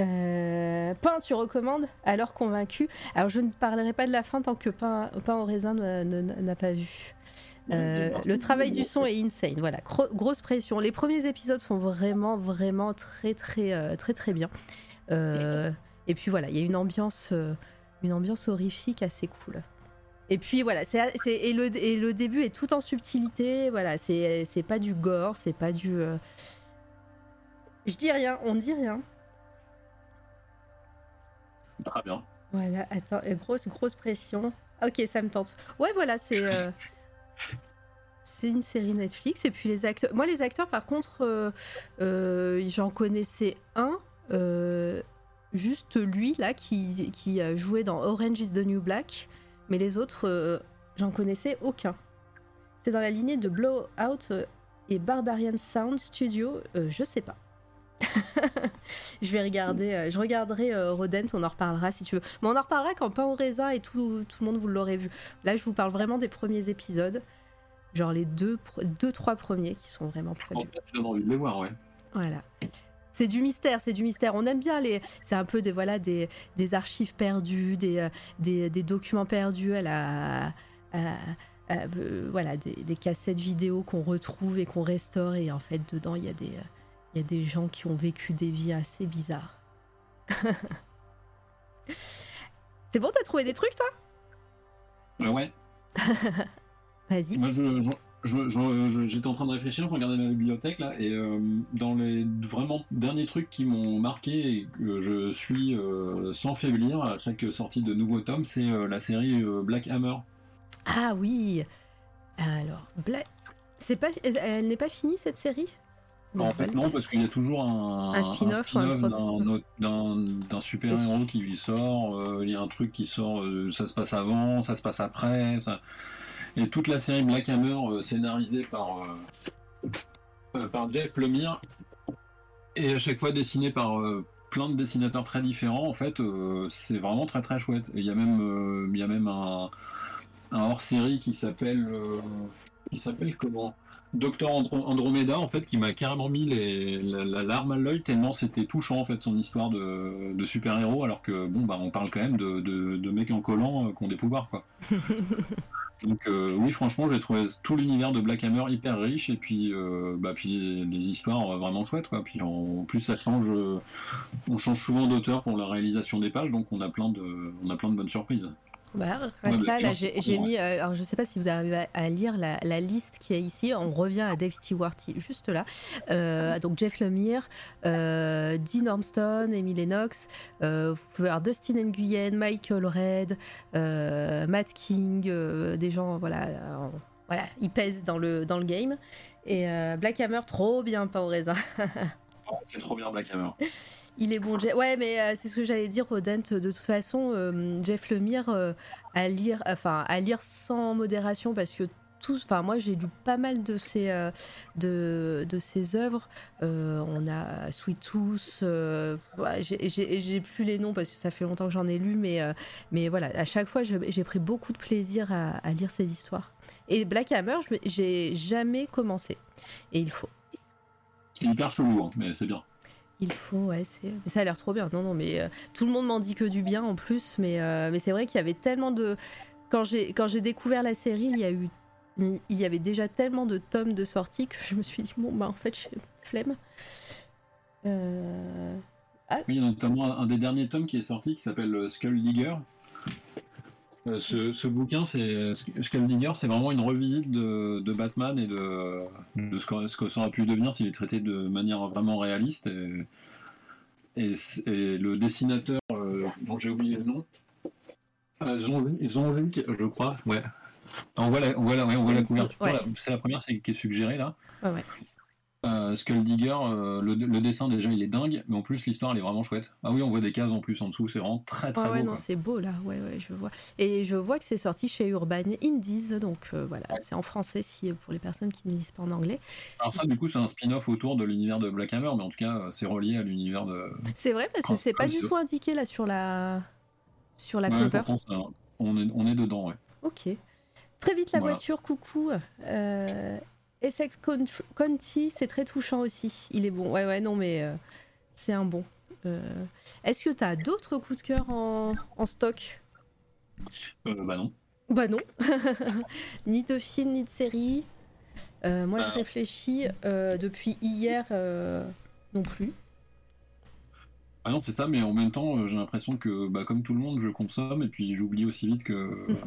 euh, Pain, tu recommandes Alors convaincu. Alors je ne parlerai pas de la fin tant que Pain, Pain au raisin n'a pas vu. Euh, le travail du son est insane. Voilà, Gro- grosse pression. Les premiers épisodes sont vraiment, vraiment très, très, euh, très, très bien. Euh, et puis voilà, il y a une ambiance, une ambiance horrifique assez cool. Et puis voilà, c'est, et, le, et le début est tout en subtilité. Voilà, c'est, c'est pas du gore, c'est pas du. Je dis rien, on dit rien. Très bien. Voilà, attends, euh, grosse, grosse pression. Ok, ça me tente. Ouais, voilà, c'est. euh, C'est une série Netflix. Et puis les acteurs. Moi, les acteurs, par contre, euh, j'en connaissais un. juste lui, là, qui, qui joué dans Orange is the New Black. Mais les autres, j'en connaissais aucun. C'est dans la lignée de Blowout et Barbarian Sound Studio. je sais pas. je vais regarder, euh, je regarderai euh, Rodent, on en reparlera si tu veux. Mais on en reparlera quand Pain au raisin et tout, tout le monde vous l'aurez vu. Là, je vous parle vraiment des premiers épisodes. Genre les deux, deux trois premiers qui sont vraiment En fabuleux. envie de les voir, ouais. Voilà. C'est du mystère, c'est du mystère. On aime bien les. C'est un peu des voilà des, des archives perdues, des, euh, des, des documents perdus à la. à- à- euh, voilà, des, des cassettes vidéo qu'on retrouve et qu'on restaure. Et en fait, dedans, il y, a des, il y a des gens qui ont vécu des vies assez bizarres. c'est bon, t'as trouvé des trucs, toi? Euh, ouais. Vas-y. Moi, je, je- j'étais en train de réfléchir, je regardais ma bibliothèque là, et euh, dans les vraiment derniers trucs qui m'ont marqué et que je suis euh, sans faiblir à chaque sortie de nouveau tome, c'est euh, la série Black Hammer. Ah oui Alors, Bla- c'est pas... elle n'est pas finie, cette série? En fait, non, parce qu'il y a toujours un, Un spin-off truc. d'un super-héros qui lui sort. euh, il y a un truc qui sort, euh, ça se passe avant, ça se passe après. ça- Et toute la série Black Hammer, euh, scénarisée par, euh, euh, par Jeff Lemire, et à chaque fois dessinée par euh, plein de dessinateurs très différents, en fait, euh, c'est vraiment très très chouette. Et il y a même, euh, il y a même un, un hors-série qui s'appelle. euh, qui s'appelle comment? Docteur Andro- Andromeda en fait qui m'a carrément mis les, la, la larme à l'œil tellement c'était touchant en fait son histoire de, de super-héros alors que bon bah on parle quand même de, de, de mecs en collant euh, qui ont des pouvoirs quoi. Donc euh, oui franchement j'ai trouvé tout l'univers de Black Hammer hyper riche et puis euh, bah puis les, les histoires vraiment chouettes quoi. Puis en, plus ça change on change souvent d'auteur pour la réalisation des pages donc on a plein de on a plein de bonnes surprises. Bah, là, j'ai mis. euh, alors, je sais pas si vous arrivez à, à lire la, la liste qui est ici. On revient à Dave Stewart, juste là. Euh, donc, Jeff Lemire, euh, Dean Ormston, Emily Lennox. vous pouvez avoir Dustin Nguyen, Michael Red, Matt King, des gens, voilà. voilà, ils pèsent dans le, dans le game. Et Black Hammer, trop bien, pas au raisin. C'est trop bien Black Hammer. Il est bon, Je- ouais, mais euh, c'est ce que j'allais dire, Rodent. De toute façon, euh, Jeff Lemire, euh, à lire, enfin, à lire sans modération, parce que tous, enfin, moi, j'ai lu pas mal de ses, euh, de, de ses œuvres. Euh, on a Sweet Tooth, euh, ouais, j'ai- plus les noms parce que ça fait longtemps que j'en ai lu, mais, euh, mais voilà, à chaque fois, j'ai pris beaucoup de plaisir à, lire ces histoires. Et Black Hammer, j'ai jamais commencé. Et il faut. C'est hyper chelou, hein, mais c'est bien. Il faut, ouais, c'est... mais ça a l'air trop bien. Non, non, mais euh, tout le monde m'en dit que du bien en plus, mais, euh, mais c'est vrai qu'il y avait tellement de... Quand j'ai, quand j'ai découvert la série, il y a eu... Il y avait déjà tellement de tomes de sortie que je me suis dit, bon, bah en fait, j'ai flemme. Euh, Oui, il y a notamment un, des derniers tomes qui est sorti qui s'appelle Skull Digger. Euh, ce, ce bouquin, c'est c'est vraiment une revisite de, de Batman et de, de ce, que, ce que ça aurait pu devenir s'il est traité de manière vraiment réaliste. Et, et, c- et le dessinateur, euh, dont j'ai oublié le nom, euh, je crois, ouais. On voit la, on voit la, ouais, on voit la couverture, ouais. c'est la première c'est- qui est suggérée là. Ouais. Euh, Skull Digger, euh, le, le dessin déjà il est dingue, mais en plus l'histoire elle est vraiment chouette. Ah oui, on voit des cases en plus en dessous, c'est vraiment très très Ouais, ouais, beau. non, quoi. c'est beau là, ouais, ouais, je vois. Et je vois que c'est sorti chez Urban Indies, donc euh, voilà, c'est en français si pour les personnes qui ne lisent pas en anglais. Alors ça du coup c'est un spin-off autour de l'univers de Black Hammer, mais en tout cas c'est relié à l'univers de. C'est vrai parce que Ah, c'est pas comme du tout indiqué là sur la sur la Ouais, cover. on, est, on est dedans, ouais. Ok. Très vite la Voilà. voiture, coucou. Euh, Essex County, c'est très touchant aussi. Il est bon. Ouais, ouais, non, mais euh, c'est un bon. Euh, Est-ce que tu as d'autres coups de cœur en, en stock? Euh, bah non. Bah non. ni de film, ni de série. Moi, Bah je réfléchis depuis hier non plus. Ah non, c'est ça, mais en même temps j'ai l'impression que bah, comme tout le monde je consomme et puis j'oublie aussi vite que.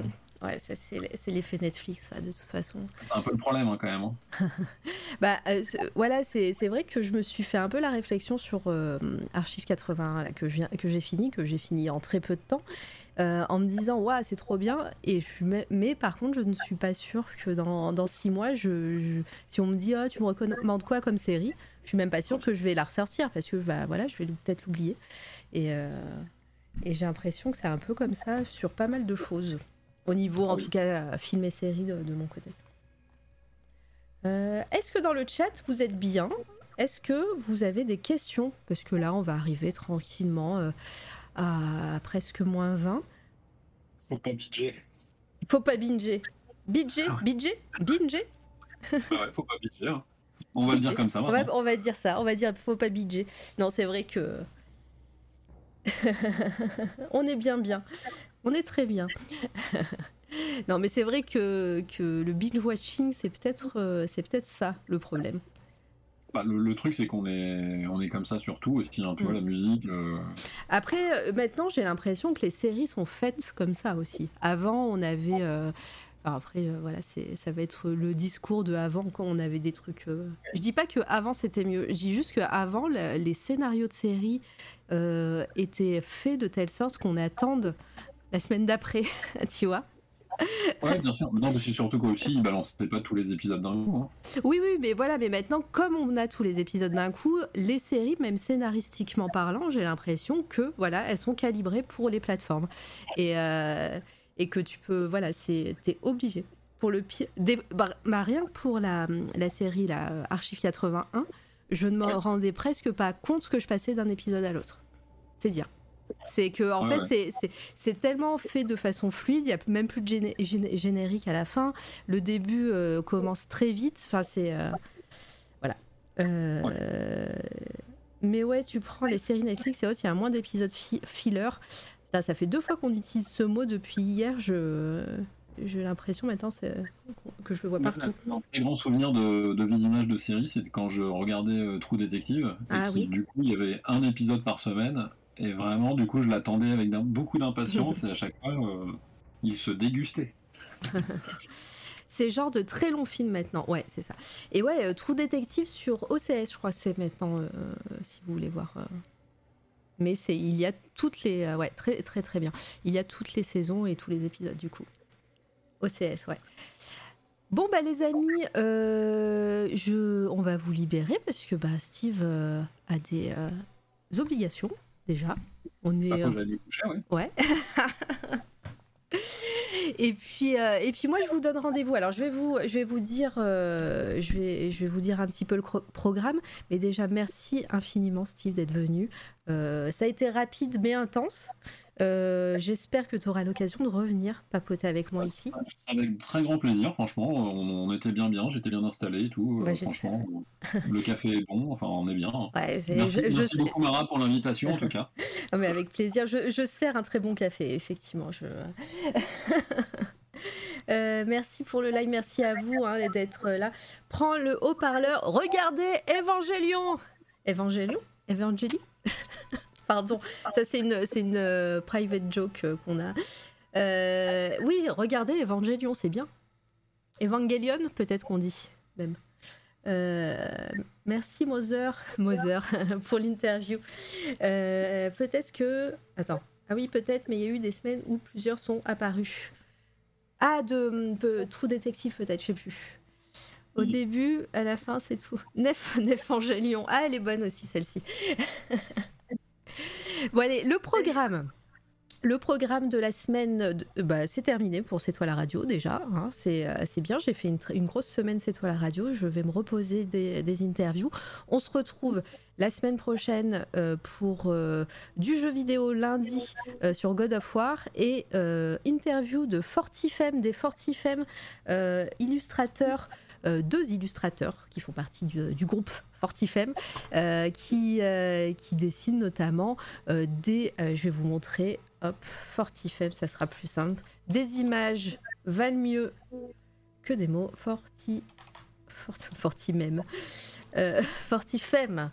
Ouais, ça, c'est l'effet Netflix, ça, de toute façon. C'est un peu le problème hein, quand même. hein. Bah euh, voilà, c'est vrai que je me suis fait un peu la réflexion sur euh, Archive 81 là, que j'ai fini, que j'ai fini en très peu de temps, euh, en me disant waouh c'est trop bien. Et je suis mais, par contre je ne suis pas sûre que dans, dans six mois, je, je- si on me dit ah tu me recommandes quoi comme série, je suis même pas sûre que je vais la ressortir parce que bah, voilà je vais peut-être l'oublier. Et, euh, et j'ai l'impression que c'est un peu comme ça sur pas mal de choses. Au niveau, en Oui. tout cas, film et série de, de mon côté. Euh, Est-ce que dans le chat, vous êtes bien? Est-ce que vous avez des questions? Parce que là, on va arriver tranquillement euh, à presque moins 20. Faut pas budget. Faut pas binger. Binger Ah Binger Binger ouais, faut pas budget. hein. On va le dire comme ça on va, on va dire ça, on va dire faut pas binger. Non, c'est vrai que. on est bien, bien. On est très bien. non, mais c'est vrai que, que le binge-watching, c'est peut-être euh, c'est peut-être ça le problème. Bah, le, le truc c'est qu'on est, on est comme ça sur tout, aussi un peu Mm. la musique. euh, Après, euh, maintenant, j'ai l'impression que les séries sont faites comme ça aussi. Avant, on avait. euh, enfin, après, euh, voilà, c'est, ça va être le discours de avant quand on avait des trucs. Je dis pas que avant c'était mieux. Je dis juste que avant, la- les scénarios de séries étaient faits de telle sorte qu'on attende la semaine d'après, tu vois. Ouais, bien sûr. Non, mais c'est surtout qu'aussi, ils balançaient pas tous les épisodes d'un coup. hein. Oui, oui, mais voilà, mais maintenant, comme on a tous les épisodes d'un coup, les séries, même scénaristiquement parlant, j'ai l'impression que, voilà, elles sont calibrées pour les plateformes. Et, euh, et que tu peux, voilà, c'est, t'es obligé. Pour le pire, des- bah, bah, rien que pour la, la série, la Archive 81, je ne me Ouais. rendais presque pas compte que je passais d'un épisode à l'autre. C'est dire. C'est que, en fait, ouais. c'est- tellement fait de façon fluide, il n'y a même plus de géné- géné- générique à la fin. Le début euh, commence très vite. Enfin, c'est. euh, voilà. Euh, Mais ouais, tu prends les séries Netflix et autres, il y a moins d'épisodes fi- filler. Putain, ça fait deux fois qu'on utilise ce mot depuis hier. Je. J'ai l'impression maintenant que je le vois partout. Un très grand souvenir de, de visionnage de série, c'est quand je regardais True Detective. et Ah qui, oui. Du coup, il y avait un épisode par semaine. Et vraiment, du coup, je l'attendais avec beaucoup d'impatience. et à chaque fois, euh, il se dégustait. C'est genre de très longs films maintenant. Ouais, c'est ça. Et ouais, euh, True Detective sur OCS, je crois c'est maintenant, euh, si vous voulez voir. euh. Mais c'est, il y a toutes les, euh, ouais, très très très bien. Il y a toutes les saisons et tous les épisodes du coup. OCS, ouais. Bon bah les amis, euh, je, on va vous libérer parce que bah Steve euh, a des euh, obligations déjà. On est. Bah, j'aille me coucher, ouais. Ouais. et puis euh, et puis moi je vous donne rendez-vous. Alors je vais vous je vais vous dire euh, je vais je vais vous dire un petit peu le programme. Mais déjà merci infiniment Steve d'être venu. Euh, ça a été rapide mais intense. Euh, J'espère que tu auras l'occasion de revenir papoter avec moi ici. Avec très grand plaisir, franchement. On, on était bien bien, j'étais bien installé et tout. Bah, euh, j'espère. franchement, le café est bon, enfin on est bien. Ouais, Merci, je, je merci sais. beaucoup Mara pour l'invitation en tout cas. Ah, mais avec plaisir. Je, je sers un très bon café, effectivement. Je... Euh, merci pour le live, merci à vous hein, d'être là. Prends le haut-parleur, regardez Évangélion Évangélion Évangélie Pardon, ça c'est une, c'est une euh, private joke euh, qu'on a. Euh, oui, regardez Évangélion, c'est bien. Evangelion, peut-être qu'on dit même. Euh, merci Moser, Moser pour l'interview. Euh, peut-être que. Attends. Ah oui, peut-être, mais il y a eu des semaines où plusieurs sont apparus. Ah, de, de Trou Détective, peut-être, je sais plus. Au Oui. début, à la fin, c'est tout. Nef, Nef Angélion. Ah, elle est bonne aussi, celle-ci. bon, allez, le programme. Le programme de la semaine, de- bah, c'est terminé pour C'est toi la radio déjà. hein. c'est euh, c'est bien, j'ai fait une, une grosse semaine C'est toi la radio. Je vais me reposer des, des interviews. On se retrouve la semaine prochaine euh, pour euh, du jeu vidéo lundi euh, sur God of War et euh, interview de Fortifem, des Fortifem euh, illustrateurs, euh, deux illustrateurs qui font partie du, groupe Fortifem, euh, qui, euh, qui dessinent notamment euh, des. euh, je vais vous montrer. Hop, Fortifem, ça sera plus simple. Des images valent mieux que des mots. Forti. Forti. Euh, Fortifem.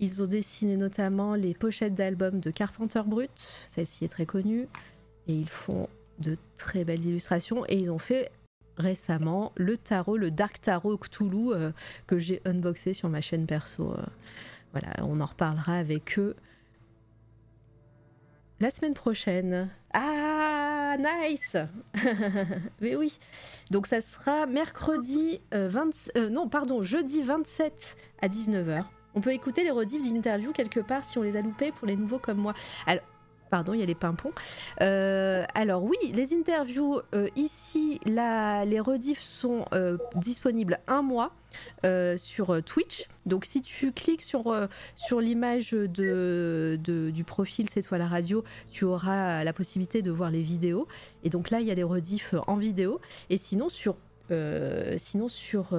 Ils ont dessiné notamment les pochettes d'albums de Carpenter Brut. Celle-ci est très connue. Et ils font de très belles illustrations. Et ils ont fait récemment le tarot, le Dark Tarot Cthulhu euh, que j'ai unboxé sur ma chaîne perso. euh. voilà, on en reparlera avec eux la semaine prochaine. Ah, nice Mais oui. Donc ça sera mercredi euh, 20, euh, non, pardon, jeudi 27 à 19h. On peut écouter les rediffs d'interview quelque part si on les a loupés pour les nouveaux comme moi. Alors, pardon, il y a les pimpons. Euh, alors oui, les interviews euh, ici, les rediffs sont euh, disponibles un mois sur Twitch. Donc si tu cliques sur, l'image du profil C'est toi la radio, tu auras la possibilité de voir les vidéos. Et donc là, il y a les rediffs en vidéo. Et sinon, sur sinon sur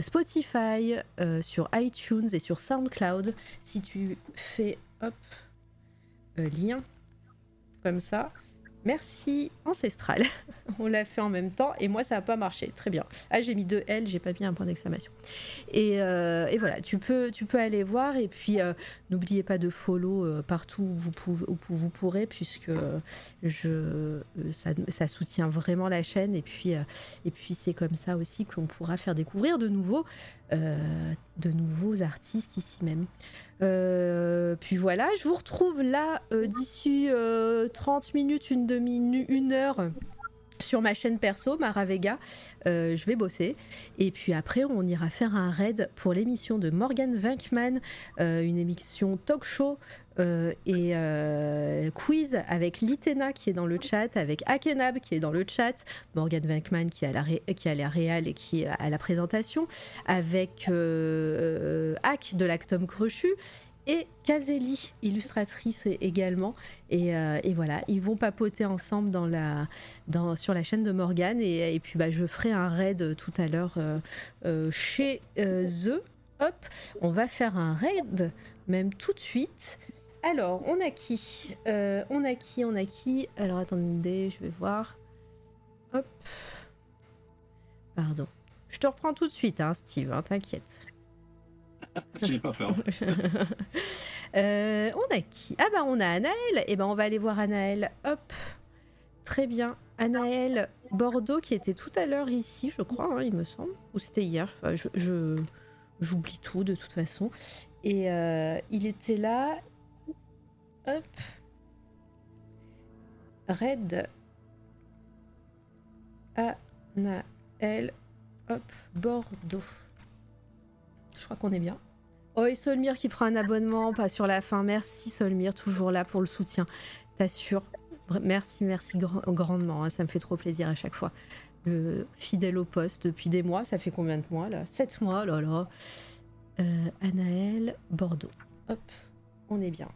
Spotify, sur iTunes et sur SoundCloud, si tu fais lien comme ça, merci ancestral. On l'a fait en même temps et moi ça n'a pas marché. Très bien. Ah j'ai mis deux L, j'ai pas mis un point d'exclamation. Et, euh, et voilà, tu peux, tu peux aller voir et puis euh, n'oubliez pas de follow euh, partout où vous, pouvez, où vous pourrez puisque euh, je, euh, ça, ça soutient vraiment la chaîne et puis, euh, et puis c'est comme ça aussi qu'on pourra faire découvrir de nouveaux, euh, de nouveaux artistes ici même. Euh, puis voilà, je vous retrouve là euh, d'ici euh, 30 minutes, une demi, une heure sur ma chaîne perso, Mara Vega. Euh, je vais bosser. Et puis après, on ira faire un raid pour l'émission de Morgan Venkman, euh, une émission talk show euh, et euh, quiz avec Litena qui est dans le chat, avec Akenab qui est dans le chat, Morgan Venkman qui est à la, qui est à la réal et qui est à la présentation, avec euh, Hack de l'Actum Crochu et Kazeli, illustratrice également. Et, voilà, ils vont papoter ensemble dans la, dans, sur la chaîne de Morgan. Et, puis bah, je ferai un raid tout à l'heure chez The. Hop, on va faire un raid même tout de suite. Alors, on a qui? Euh, On a qui On a qui? Alors, attendez, je vais voir. Hop. Pardon. Je te reprends tout de suite, hein, Steve, hein, t'inquiète. Je n'ai pas peur. Euh, on a qui? Ah bah on a Anaël. Et ben on va aller voir Anaël. Hop. Très bien. Anaël Bordeaux qui était tout à l'heure ici, je crois, hein, il me semble. Ou c'était hier. Enfin, je- j'oublie tout de toute façon. Et euh, il était là. Hop. Red. Anaël. Hop, Bordeaux. Je crois qu'on est bien. Oh, et Solmire qui prend un abonnement, pas sur la fin. Merci Solmire, toujours là pour le soutien. T'assures. Merci, merci grandement. Hein. Ça me fait trop plaisir à chaque fois. Le fidèle au poste depuis des mois. Ça fait combien de mois là? 7 mois, là là. Euh, Anaël, Bordeaux. Hop, on est bien.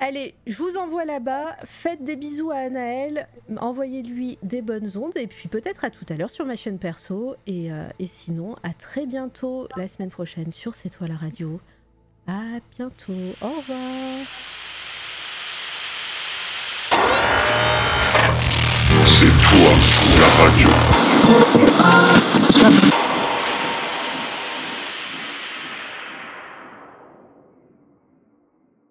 Allez, je vous envoie là-bas. Faites des bisous à Anaël. Envoyez-lui des bonnes ondes. Et puis peut-être à tout à l'heure sur ma chaîne perso. Et, euh, sinon, à très bientôt la semaine prochaine sur C'est toi la radio. À bientôt. Au revoir. C'est toi la radio.